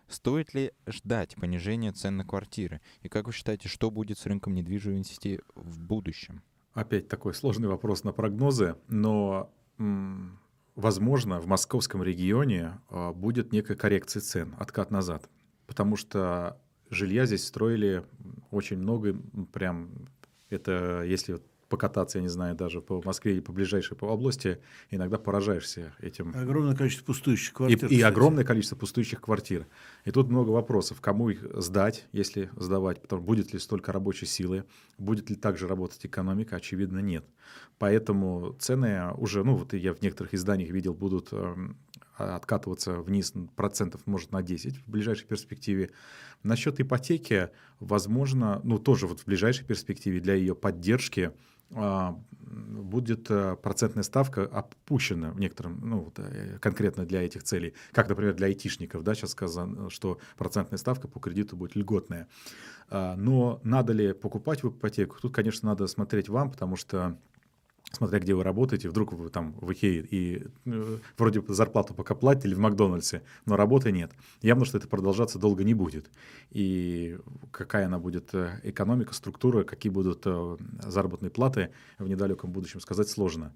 Стоит ли ждать понижения цен на квартиры? И как вы считаете, что будет с рынком недвижимости в будущем? Опять такой сложный вопрос на прогнозы, но возможно в московском регионе э, будет некая коррекция цен, откат назад, потому что жилья здесь строили очень много, прям это если покататься, я не знаю, даже по Москве и по ближайшей по области, иногда поражаешься этим. Огромное количество пустующих квартир. И, и огромное количество пустующих квартир. И тут много вопросов. Кому их сдать, если сдавать? Потому будет ли столько рабочей силы? Будет ли также работать экономика? Очевидно, нет. Поэтому цены уже, ну вот я в некоторых изданиях видел, будут э, откатываться вниз процентов, может, на 10 в ближайшей перспективе. Насчет ипотеки, возможно, ну тоже вот в ближайшей перспективе для ее поддержки а, будет э, процентная ставка опущена в некотором, ну, э, конкретно для этих целей. Как, например, для айтишников, да, сейчас сказано, что процентная ставка по кредиту будет льготная. А, но надо ли покупать в ипотеку? Тут, конечно, надо смотреть вам, потому что смотря где вы работаете, вдруг вы там в Икее и э, вроде зарплату пока платите или в Макдональдсе, но работы нет. Явно, что это продолжаться долго не будет. И какая она будет э, экономика, структура, какие будут э, заработные платы в недалеком будущем, сказать сложно.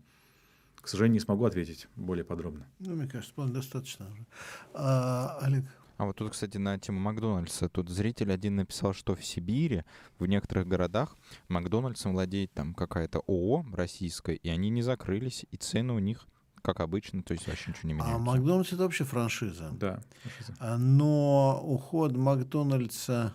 К сожалению, не смогу ответить более подробно. Ну, мне кажется, достаточно уже. А, Олег, а вот тут, кстати, на тему Макдональдса. Тут зритель один написал, что в Сибири, в некоторых городах, Макдональдсом владеет там какая-то ООО российская, и они не закрылись, и цены у них как обычно, то есть вообще ничего не а меняется. А Макдональдс это вообще франшиза. Да. Франшиза. А, но уход Макдональдса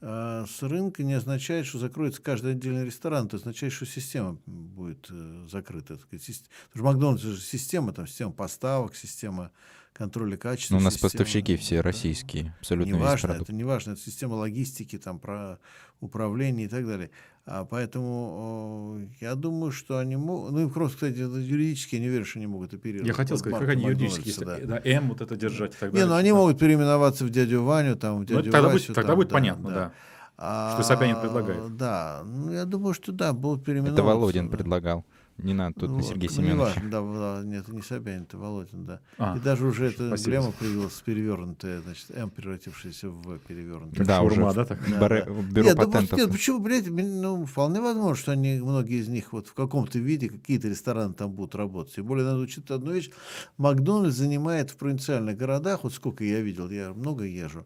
э, с рынка не означает, что закроется каждый отдельный ресторан. Это означает, что система будет э, закрыта. Потому что Макдональдс же система, там система поставок, система контроля качества. Но ну, у нас система, поставщики все российские, абсолютно не важно, это не важно, это система логистики, там, про управление и так далее. А поэтому я думаю, что они могут... Ну, и просто, кстати, юридически я не верю, что они могут оперировать. Я хотел сказать, как они юридически, если да. да, М вот это держать и так далее. Не, ну они да. могут переименоваться в дядю Ваню, там, в дядю ну, тогда Васю. Будет, тогда там, будет да, понятно, да. да. А, что Собянин предлагает. Да, ну я думаю, что да, будут переименоваться. Это Володин предлагал. Не надо, тут вот. Сергей Семенович. Ну, не важно, да, да, нет, не Собянин, это Володин, да. А, и даже уже эта эмблема появилась перевернутая, значит, М, превратившаяся в перевернутую. Да, Шаурма, уже да, так? Да, Баре, да. Бюро нет, патентов. Да, нет, почему, блядь, ну, вполне возможно, что они, многие из них вот в каком-то виде, какие-то рестораны там будут работать. Тем более, надо учитывать одну вещь. Макдональдс занимает в провинциальных городах, вот сколько я видел, я много езжу,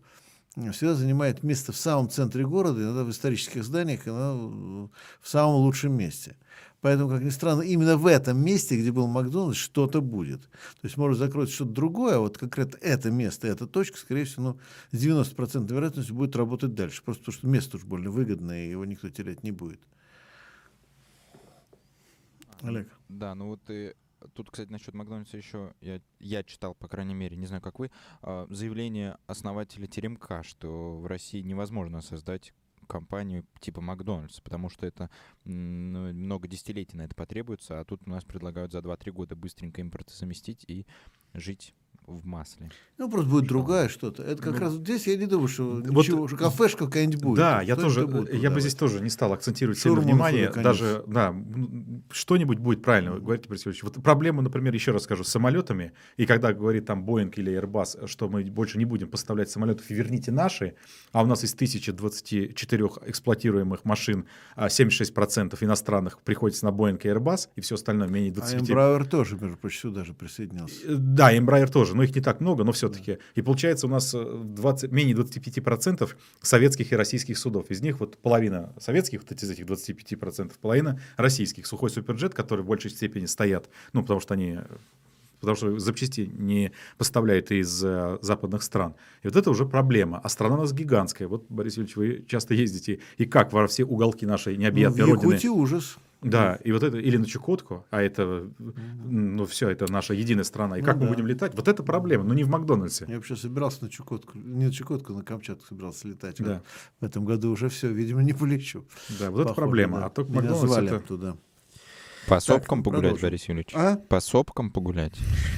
всегда занимает место в самом центре города, иногда в исторических зданиях, иногда в самом лучшем месте. Поэтому, как ни странно, именно в этом месте, где был Макдональдс, что-то будет. То есть может закроется что-то другое, а вот конкретно это место, эта точка, скорее всего, ну, с 90% вероятностью будет работать дальше. Просто потому что место уж больно выгодное, и его никто терять не будет. Олег. Да, ну вот и тут, кстати, насчет Макдональдса еще я, я читал, по крайней мере, не знаю, как вы, а, заявление основателя Теремка, что в России невозможно создать компанию типа Макдональдс, потому что это ну, много десятилетий на это потребуется, а тут у нас предлагают за 2-3 года быстренько импортозаместить и жить в масле. Ну, просто будет что? другая что-то. Это как ну, раз здесь я не думаю, что вот, ничего, что кафешка какая-нибудь будет. Да, я тоже, будет, я бы здесь тоже не стал акцентировать сильно внимание. Конечно. Даже, да, что-нибудь будет правильно, говорите, Борис Вот проблема, например, еще раз скажу, с самолетами, и когда говорит там Boeing или Airbus, что мы больше не будем поставлять самолетов, верните наши, а у нас из 1024 эксплуатируемых машин 76% а иностранных приходится на Boeing и Airbus, и все остальное менее 20. А Embraer тоже, между прочим, даже присоединился. Да, Embraer тоже тоже, но их не так много, но все-таки. И получается у нас 20, э, менее 25% советских и российских судов. Из них вот половина советских, вот из этих 25%, половина российских. Сухой суперджет, которые в большей степени стоят, ну, потому что они потому что запчасти не поставляют из э, западных стран. И вот это уже проблема. А страна у нас гигантская. Вот, Борис Юрьевич, вы часто ездите. И как во все уголки нашей необъятной ну, в Якутии родины? ужас. Да, и вот это, или на Чукотку, а это, ну все, это наша единая страна. И ну, как да. мы будем летать? Вот это проблема, но не в Макдональдсе. Я вообще собирался на Чукотку, не на Чукотку, на Камчатку собирался летать. Да. В этом году уже все, видимо, не полечу. Да, вот Похоже, это проблема. Да. А только Макдональдс это... туда. По сопкам Так, погулять, продолжим. Борис Юрьевич? А? По сопкам погулять?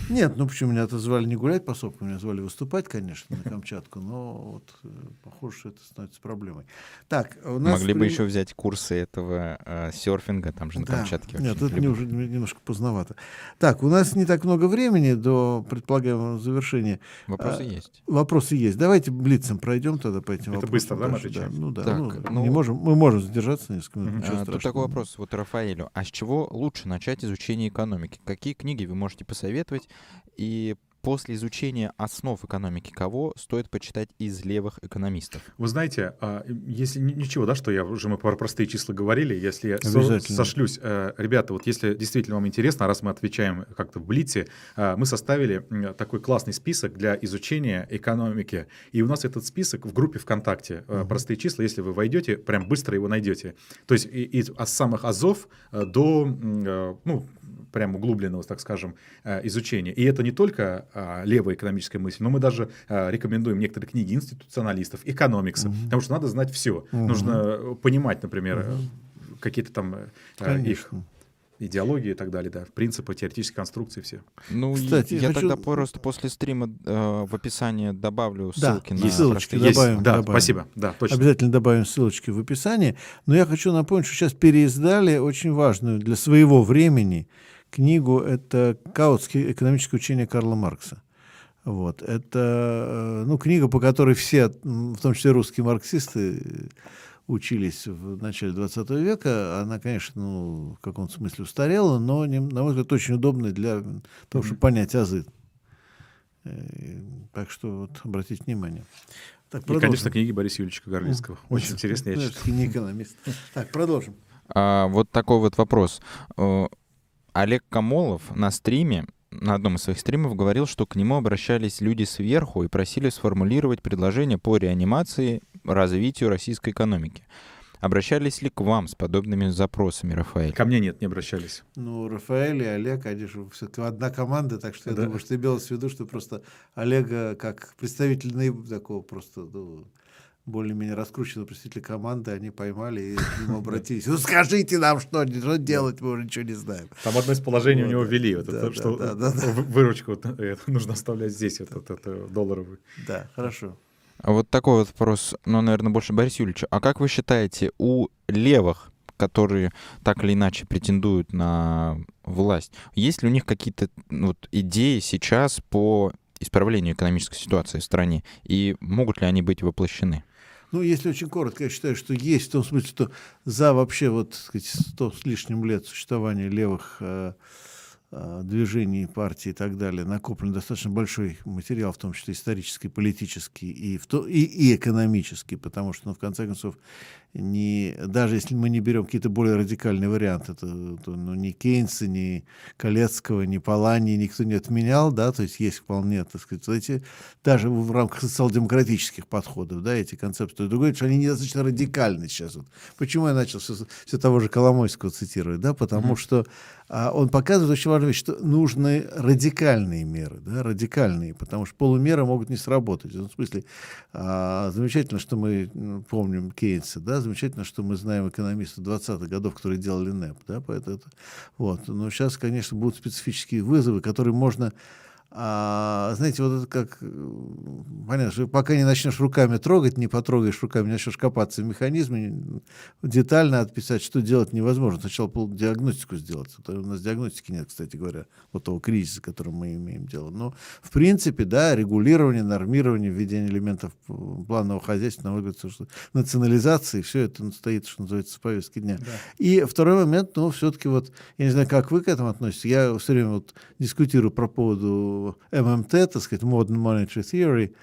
Нет, ну почему меня-то звали не гулять по сопкам, меня звали выступать, конечно, на Камчатку, но вот э, похоже, что это становится проблемой. Так, у нас Могли бы при- еще взять курсы этого э, серфинга, там же на Да. Камчатке. Нет, это не уже немножко поздновато. Так, у нас не так много времени до предполагаемого завершения. Вопросы а, есть. Вопросы есть. Давайте блицем пройдем тогда по этим Это вопросам. быстро, да, мы отвечаем? Ну да, Так, ну, ну- не можем, мы можем задержаться несколько минут. А, тут такой вопрос вот Рафаэлю. А с чего лучше начать изучение экономики? Какие книги вы можете посоветовать? И после изучения основ экономики кого стоит почитать из левых экономистов? Вы знаете, а, если ни- ничего, да, что я уже мы про простые числа говорили, если я сошлюсь, э, ребята, вот если действительно вам интересно, раз мы отвечаем как-то в Блице, э, мы составили такой классный список для изучения экономики, и у нас этот список в группе ВКонтакте э, простые числа, если вы войдете, прям быстро его найдете. То есть и- из от самых азов до, ну, прям углубленного, так скажем, э, изучения. И это не только а, левая экономическая мысль, но мы даже а, рекомендуем некоторые книги институционалистов, экономиксов, потому что надо знать все. Мгм. Нужно понимать, например, э, какие-то там э, э, их Конечно. идеологии и так далее, да, принципы, теоретические конструкции все. Ну, Кстати, я хочу- тогда просто после стрима э, в описании добавлю Да, ссылки есть на ссылочки, простые добавим. да, добавим. спасибо, да, точно. Обязательно добавим ссылочки в описании. Но я хочу напомнить, что сейчас переиздали очень важную для своего времени книгу. Это «Каутские экономические учения Карла Маркса». Вот. Это э, ну, книга, по которой все, в том числе русские марксисты, э, учились в начале 20 века. Она, конечно, ну, в каком-то смысле устарела, но, не- на мой взгляд, очень удобная для того, чтобы понять азы. Э, Так что вот обратите внимание. Так, И, продолжим. конечно, книги Бориса Юрьевича Горлицкого. Очень интересно, я ну, читал. все-таки не экономист. Так, продолжим. А, вот такой вот вопрос. Олег Камолов на стриме, на одном из своих стримов говорил, что к нему обращались люди сверху и просили сформулировать предложение по реанимации, развитию российской экономики. Обращались ли к вам с подобными запросами, Рафаэль? Ко мне нет, не обращались. Ну, Рафаэль и Олег, они же все-таки одна команда, так что я Да. думаю, что имелось в виду, что просто Олега как представитель наиб- такого просто ну, более-менее раскрученного представителя команды они поймали и к нему обратились. Ну, скажите нам, что, что делать, мы уже ничего не знаем. Там одно из положений у Вот, него да. ввели, вот Да, это, да, что да, да, да. вы- выручку вот, э, нужно оставлять здесь, вот, вот это долларовую. Да, хорошо. А Вот такой вот вопрос, ну, наверное, больше Борис Юрьевичу. А как вы считаете, у левых, которые так или иначе претендуют на власть, есть ли у них какие-то ну, вот, идеи сейчас по исправлению экономической ситуации в стране? И могут ли они быть воплощены? Ну, если очень коротко, я считаю, что есть в том смысле, что за вообще вот так сказать, сто с лишним лет существования левых э, движений, партий и так далее накоплен достаточно большой материал, в том числе исторический, политический и, в то, и, и экономический, потому что, ну, в конце концов, не, даже если мы не берем какие-то более радикальные варианты, то, то, ну, ни Кейнса, ни Колецкого, ни Палани никто не отменял, да, то есть есть вполне, так сказать, вот эти, даже в рамках социал-демократических подходов, да, эти концепции. Другое, что они недостаточно радикальны сейчас. Вот. Почему я начал все, все того же Коломойского цитировать, да, потому что а, он показывает очень важную вещь, что нужны радикальные меры, да, радикальные, потому что полумеры могут не сработать. В этом смысле а, замечательно, что мы помним Кейнса, да, замечательно, что мы знаем экономистов 20-х годов, которые делали НЭП, да, поэтому это, вот. Но сейчас, конечно, будут специфические вызовы, которые можно а, знаете, вот это как, понятно, что пока не начнешь руками трогать, не потрогаешь руками, не начнешь копаться в механизме, детально отписать, что делать невозможно. Сначала пол- диагностику сделать. Это у нас диагностики нет, кстати говоря, вот того кризиса, которым мы имеем дело. Но, в принципе, да, регулирование, нормирование, введение элементов планового хозяйства, на мой взгляд, что национализации, все это стоит, что называется, в повестке дня. И второй момент, ну, все-таки вот, я не знаю, как вы к этому относитесь, я все время вот дискутирую про поводу ММТ, так сказать, Modern Monetary Theory,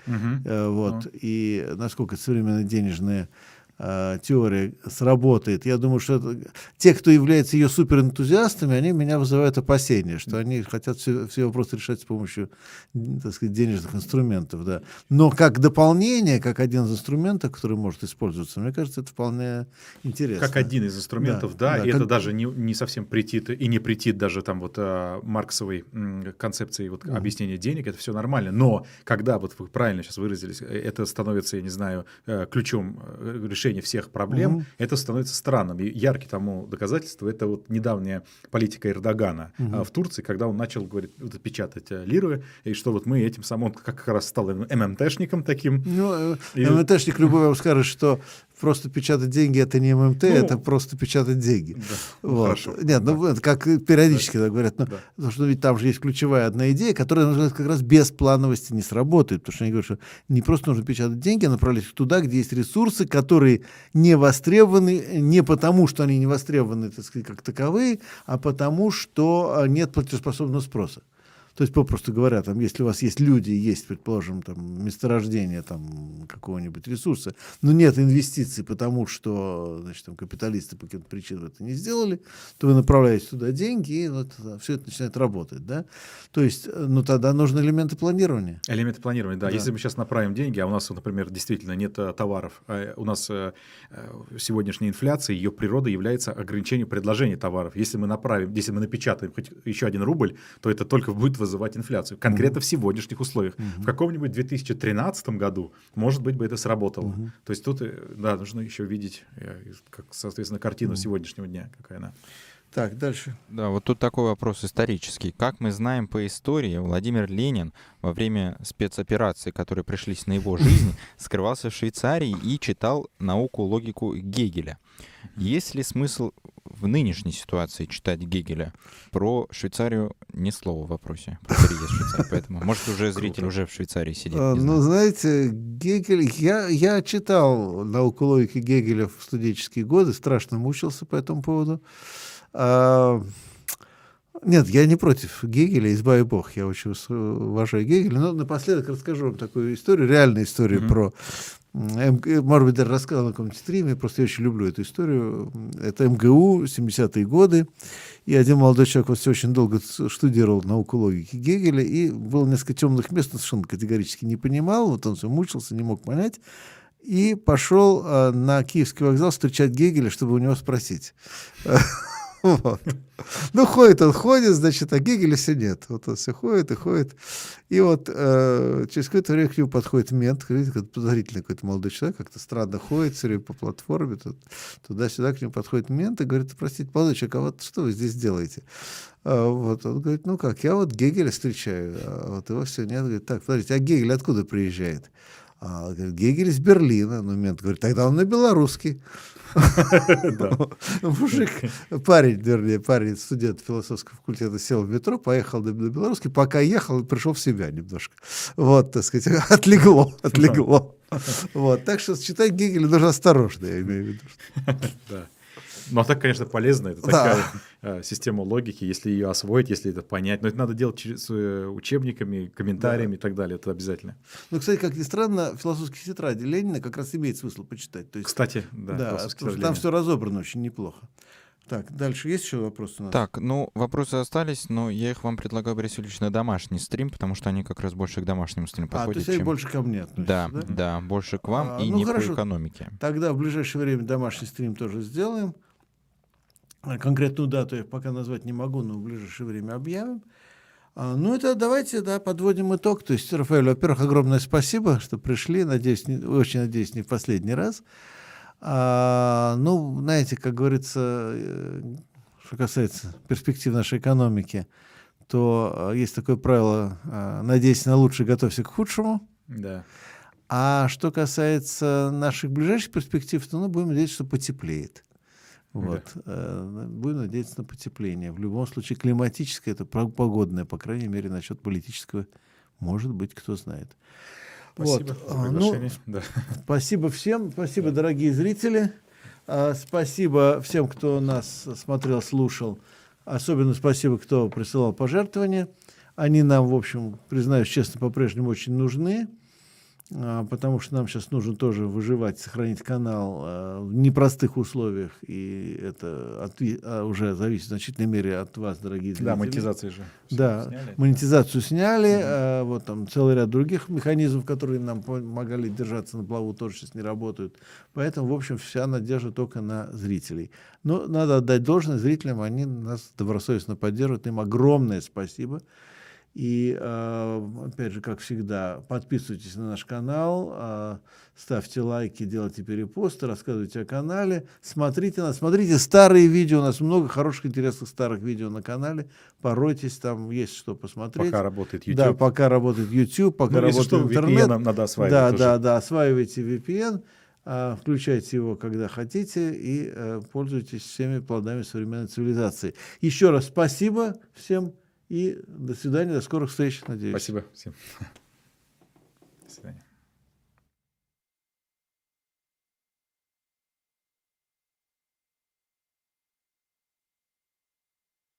э, вот, и насколько современная денежная э, теория сработает. Я думаю, что это- те, кто является ее суперэнтузиастами, они меня вызывают опасения, что они хотят все, все вопросы решать с помощью, так сказать, денежных инструментов, да. Но как дополнение, как один из инструментов, который может использоваться, мне кажется, это вполне интересно. Как один из инструментов, да, Да, и да, это как- даже не, не совсем претит, и не претит даже там вот а, марксовой м, концепции вот, объяснения денег, это все нормально, но когда, вот вы правильно сейчас выразились, э, это становится, я не знаю, ключом решения решение всех проблем, Мгм. это становится странным. И яркий тому доказательство это вот недавняя политика Эрдогана а, в Турции, когда он начал говорит, вот, печатать э, лиры, и что вот мы этим самым, он как раз стал ММТшником таким. Ну, э, И- ММТшник любой вам скажет, что просто печатать деньги это не ММТ, Ну, это просто печатать деньги. Да, ну, Вот. хорошо. Нет, ну это как периодически так говорят, но, Да. потому что ведь там же есть ключевая одна идея, которая называется как раз без плановости не сработает, потому что они говорят, что не просто нужно печатать деньги, а направлять их туда, где есть ресурсы, которые не востребованы, не потому, что они не востребованы, так сказать, как таковые, а потому, что а, нет платежеспособного спроса. То есть, попросту говоря, там, если у вас есть люди, есть, предположим, там, месторождение там, какого-нибудь ресурса, но нет инвестиций, потому что значит, там, капиталисты по каким-то причинам это не сделали, то вы направляете туда деньги, и вот, все это начинает работать. Да? То есть, э, ну, тогда нужны элементы планирования. Элементы планирования, да. Да. Если мы сейчас направим деньги, а у нас, например, действительно нет э, товаров, а у нас э, э, сегодняшняя инфляция, ее природа является ограничением предложения товаров. Если мы направим, если мы напечатаем хоть еще один рубль, то это только будет вызывать инфляцию. Конкретно в сегодняшних условиях. В каком-нибудь 2013 году, может быть, бы это сработало. То есть тут, э, да, нужно еще видеть, э, как, соответственно, картину сегодняшнего дня, какая она. Так, дальше. Да, вот тут такой вопрос исторический. Как мы знаем по истории, Владимир Ленин во время спецопераций, которые пришлись на его жизнь, скрывался в Швейцарии и читал науку, логику Гегеля. Есть ли смысл в нынешней ситуации читать Гегеля? Про Швейцарию ни слова в вопросе. Про переезд в Швейцарию. Поэтому, может, уже зритель уже в Швейцарии сидит. А, Ну, знаете, Гегель, я, я читал науку логики Гегеля в студенческие годы, страшно мучился по этому поводу. А, нет, я не против Гегеля, избави бог, я очень уважаю Гегеля, но напоследок расскажу вам такую историю, реальную историю Мгм. про, может быть, даже рассказал на каком-нибудь стриме, просто я очень люблю эту историю. Это МГУ, 70-е годы, и один молодой человек вот все очень долго штудировал науку логики Гегеля, и было несколько темных мест, он совершенно категорически не понимал, вот он все мучился, не мог понять, и пошел э, на Киевский вокзал встречать Гегеля, чтобы у него спросить. Вот. Ну, ходит он, ходит, значит, а Гегеля все нет. Вот он все ходит и ходит. И вот э, через какое-то время к нему подходит мент, какой-то подозрительный какой-то молодой человек, как-то странно ходит все время по платформе, туда-сюда к нему подходит мент и говорит, простите, молодой человек, а вот что вы здесь делаете? А вот он говорит, ну как, я вот Гегеля встречаю, а вот его все нет. Говорит, так, подождите, а Гегель откуда приезжает? А, говорит, Гегель из Берлина. Ну, мент говорит, тогда он на белорусский. Мужик, парень, вернее, парень, студент философского факультета, сел в метро, поехал на на белорусский, пока ехал, пришел в себя немножко. Вот, так сказать, отлегло, отлегло. Вот, так что читать Гегеля нужно осторожно, я имею в виду. Да. Ну, а так, конечно, полезно. Это Да. такая э, система логики, если ее освоить, если это понять. Но это надо делать через, э, учебниками, комментариями и так далее. Это обязательно. Ну, кстати, как ни странно, философские тетради Ленина как раз имеет смысл почитать. То есть, Кстати, да, да, потому что там все разобрано очень неплохо. Так, дальше есть еще вопросы у нас? Так, ну, вопросы остались, но я их вам предлагаю, Борис Юрьевич, на домашний стрим, потому что они как раз больше к домашнему стриму а, то подходят, есть они чем... больше ко мне относятся, Да, да? да, больше к вам А, и ну, не хорошо. по экономике. Тогда в ближайшее время домашний стрим тоже сделаем. А, Конкретную дату я пока назвать не могу, но в ближайшее время объявим. А, Ну, это давайте, да, подводим итог. То есть, Рафаэль, во-первых, огромное спасибо, что пришли. Надеюсь, не- очень надеюсь, не в последний раз. А, ну, знаете, как говорится, э, что касается перспектив нашей экономики, то э, есть такое правило э, «надейся на лучшее, готовься к худшему». Да. А что касается наших ближайших перспектив, то ну, будем надеяться, что потеплеет. Вот. Э, Будем надеяться на потепление. В любом случае, климатическое, это погодное, по крайней мере, насчет политического, может быть, кто знает. Спасибо Вот. за А, ну. Да. Спасибо всем, спасибо, дорогие зрители. А, Спасибо всем, кто нас смотрел, слушал. Особенно спасибо, кто присылал пожертвования. Они нам, в общем, признаюсь честно, по-прежнему очень нужны, потому что нам сейчас нужно тоже выживать, сохранить канал а, в непростых условиях, и это от- а, уже зависит в значительной мере от вас, дорогие зрители. Да, монетизации же. Да, сняли. монетизацию сняли, а, вот там целый ряд других механизмов, которые нам помогали держаться на плаву, тоже сейчас не работают. Поэтому, в общем, вся надежда только на зрителей. Но надо отдать должное зрителям, они нас добросовестно поддерживают, им огромное спасибо. И, э, опять же, как всегда, подписывайтесь на наш канал, э, ставьте лайки, делайте перепосты, рассказывайте о канале, смотрите нас, смотрите старые видео, у нас много хороших, интересных старых видео на канале, поройтесь, там есть что посмотреть. Пока работает YouTube. Да, пока работает YouTube, пока Ну, работает что, интернет. VPN надо осваивать Да, тоже. да, да, осваивайте VPN, а, включайте его, когда хотите, и э, пользуйтесь всеми плодами современной цивилизации. Еще раз спасибо всем и до свидания, до скорых встреч, надеюсь. Спасибо всем.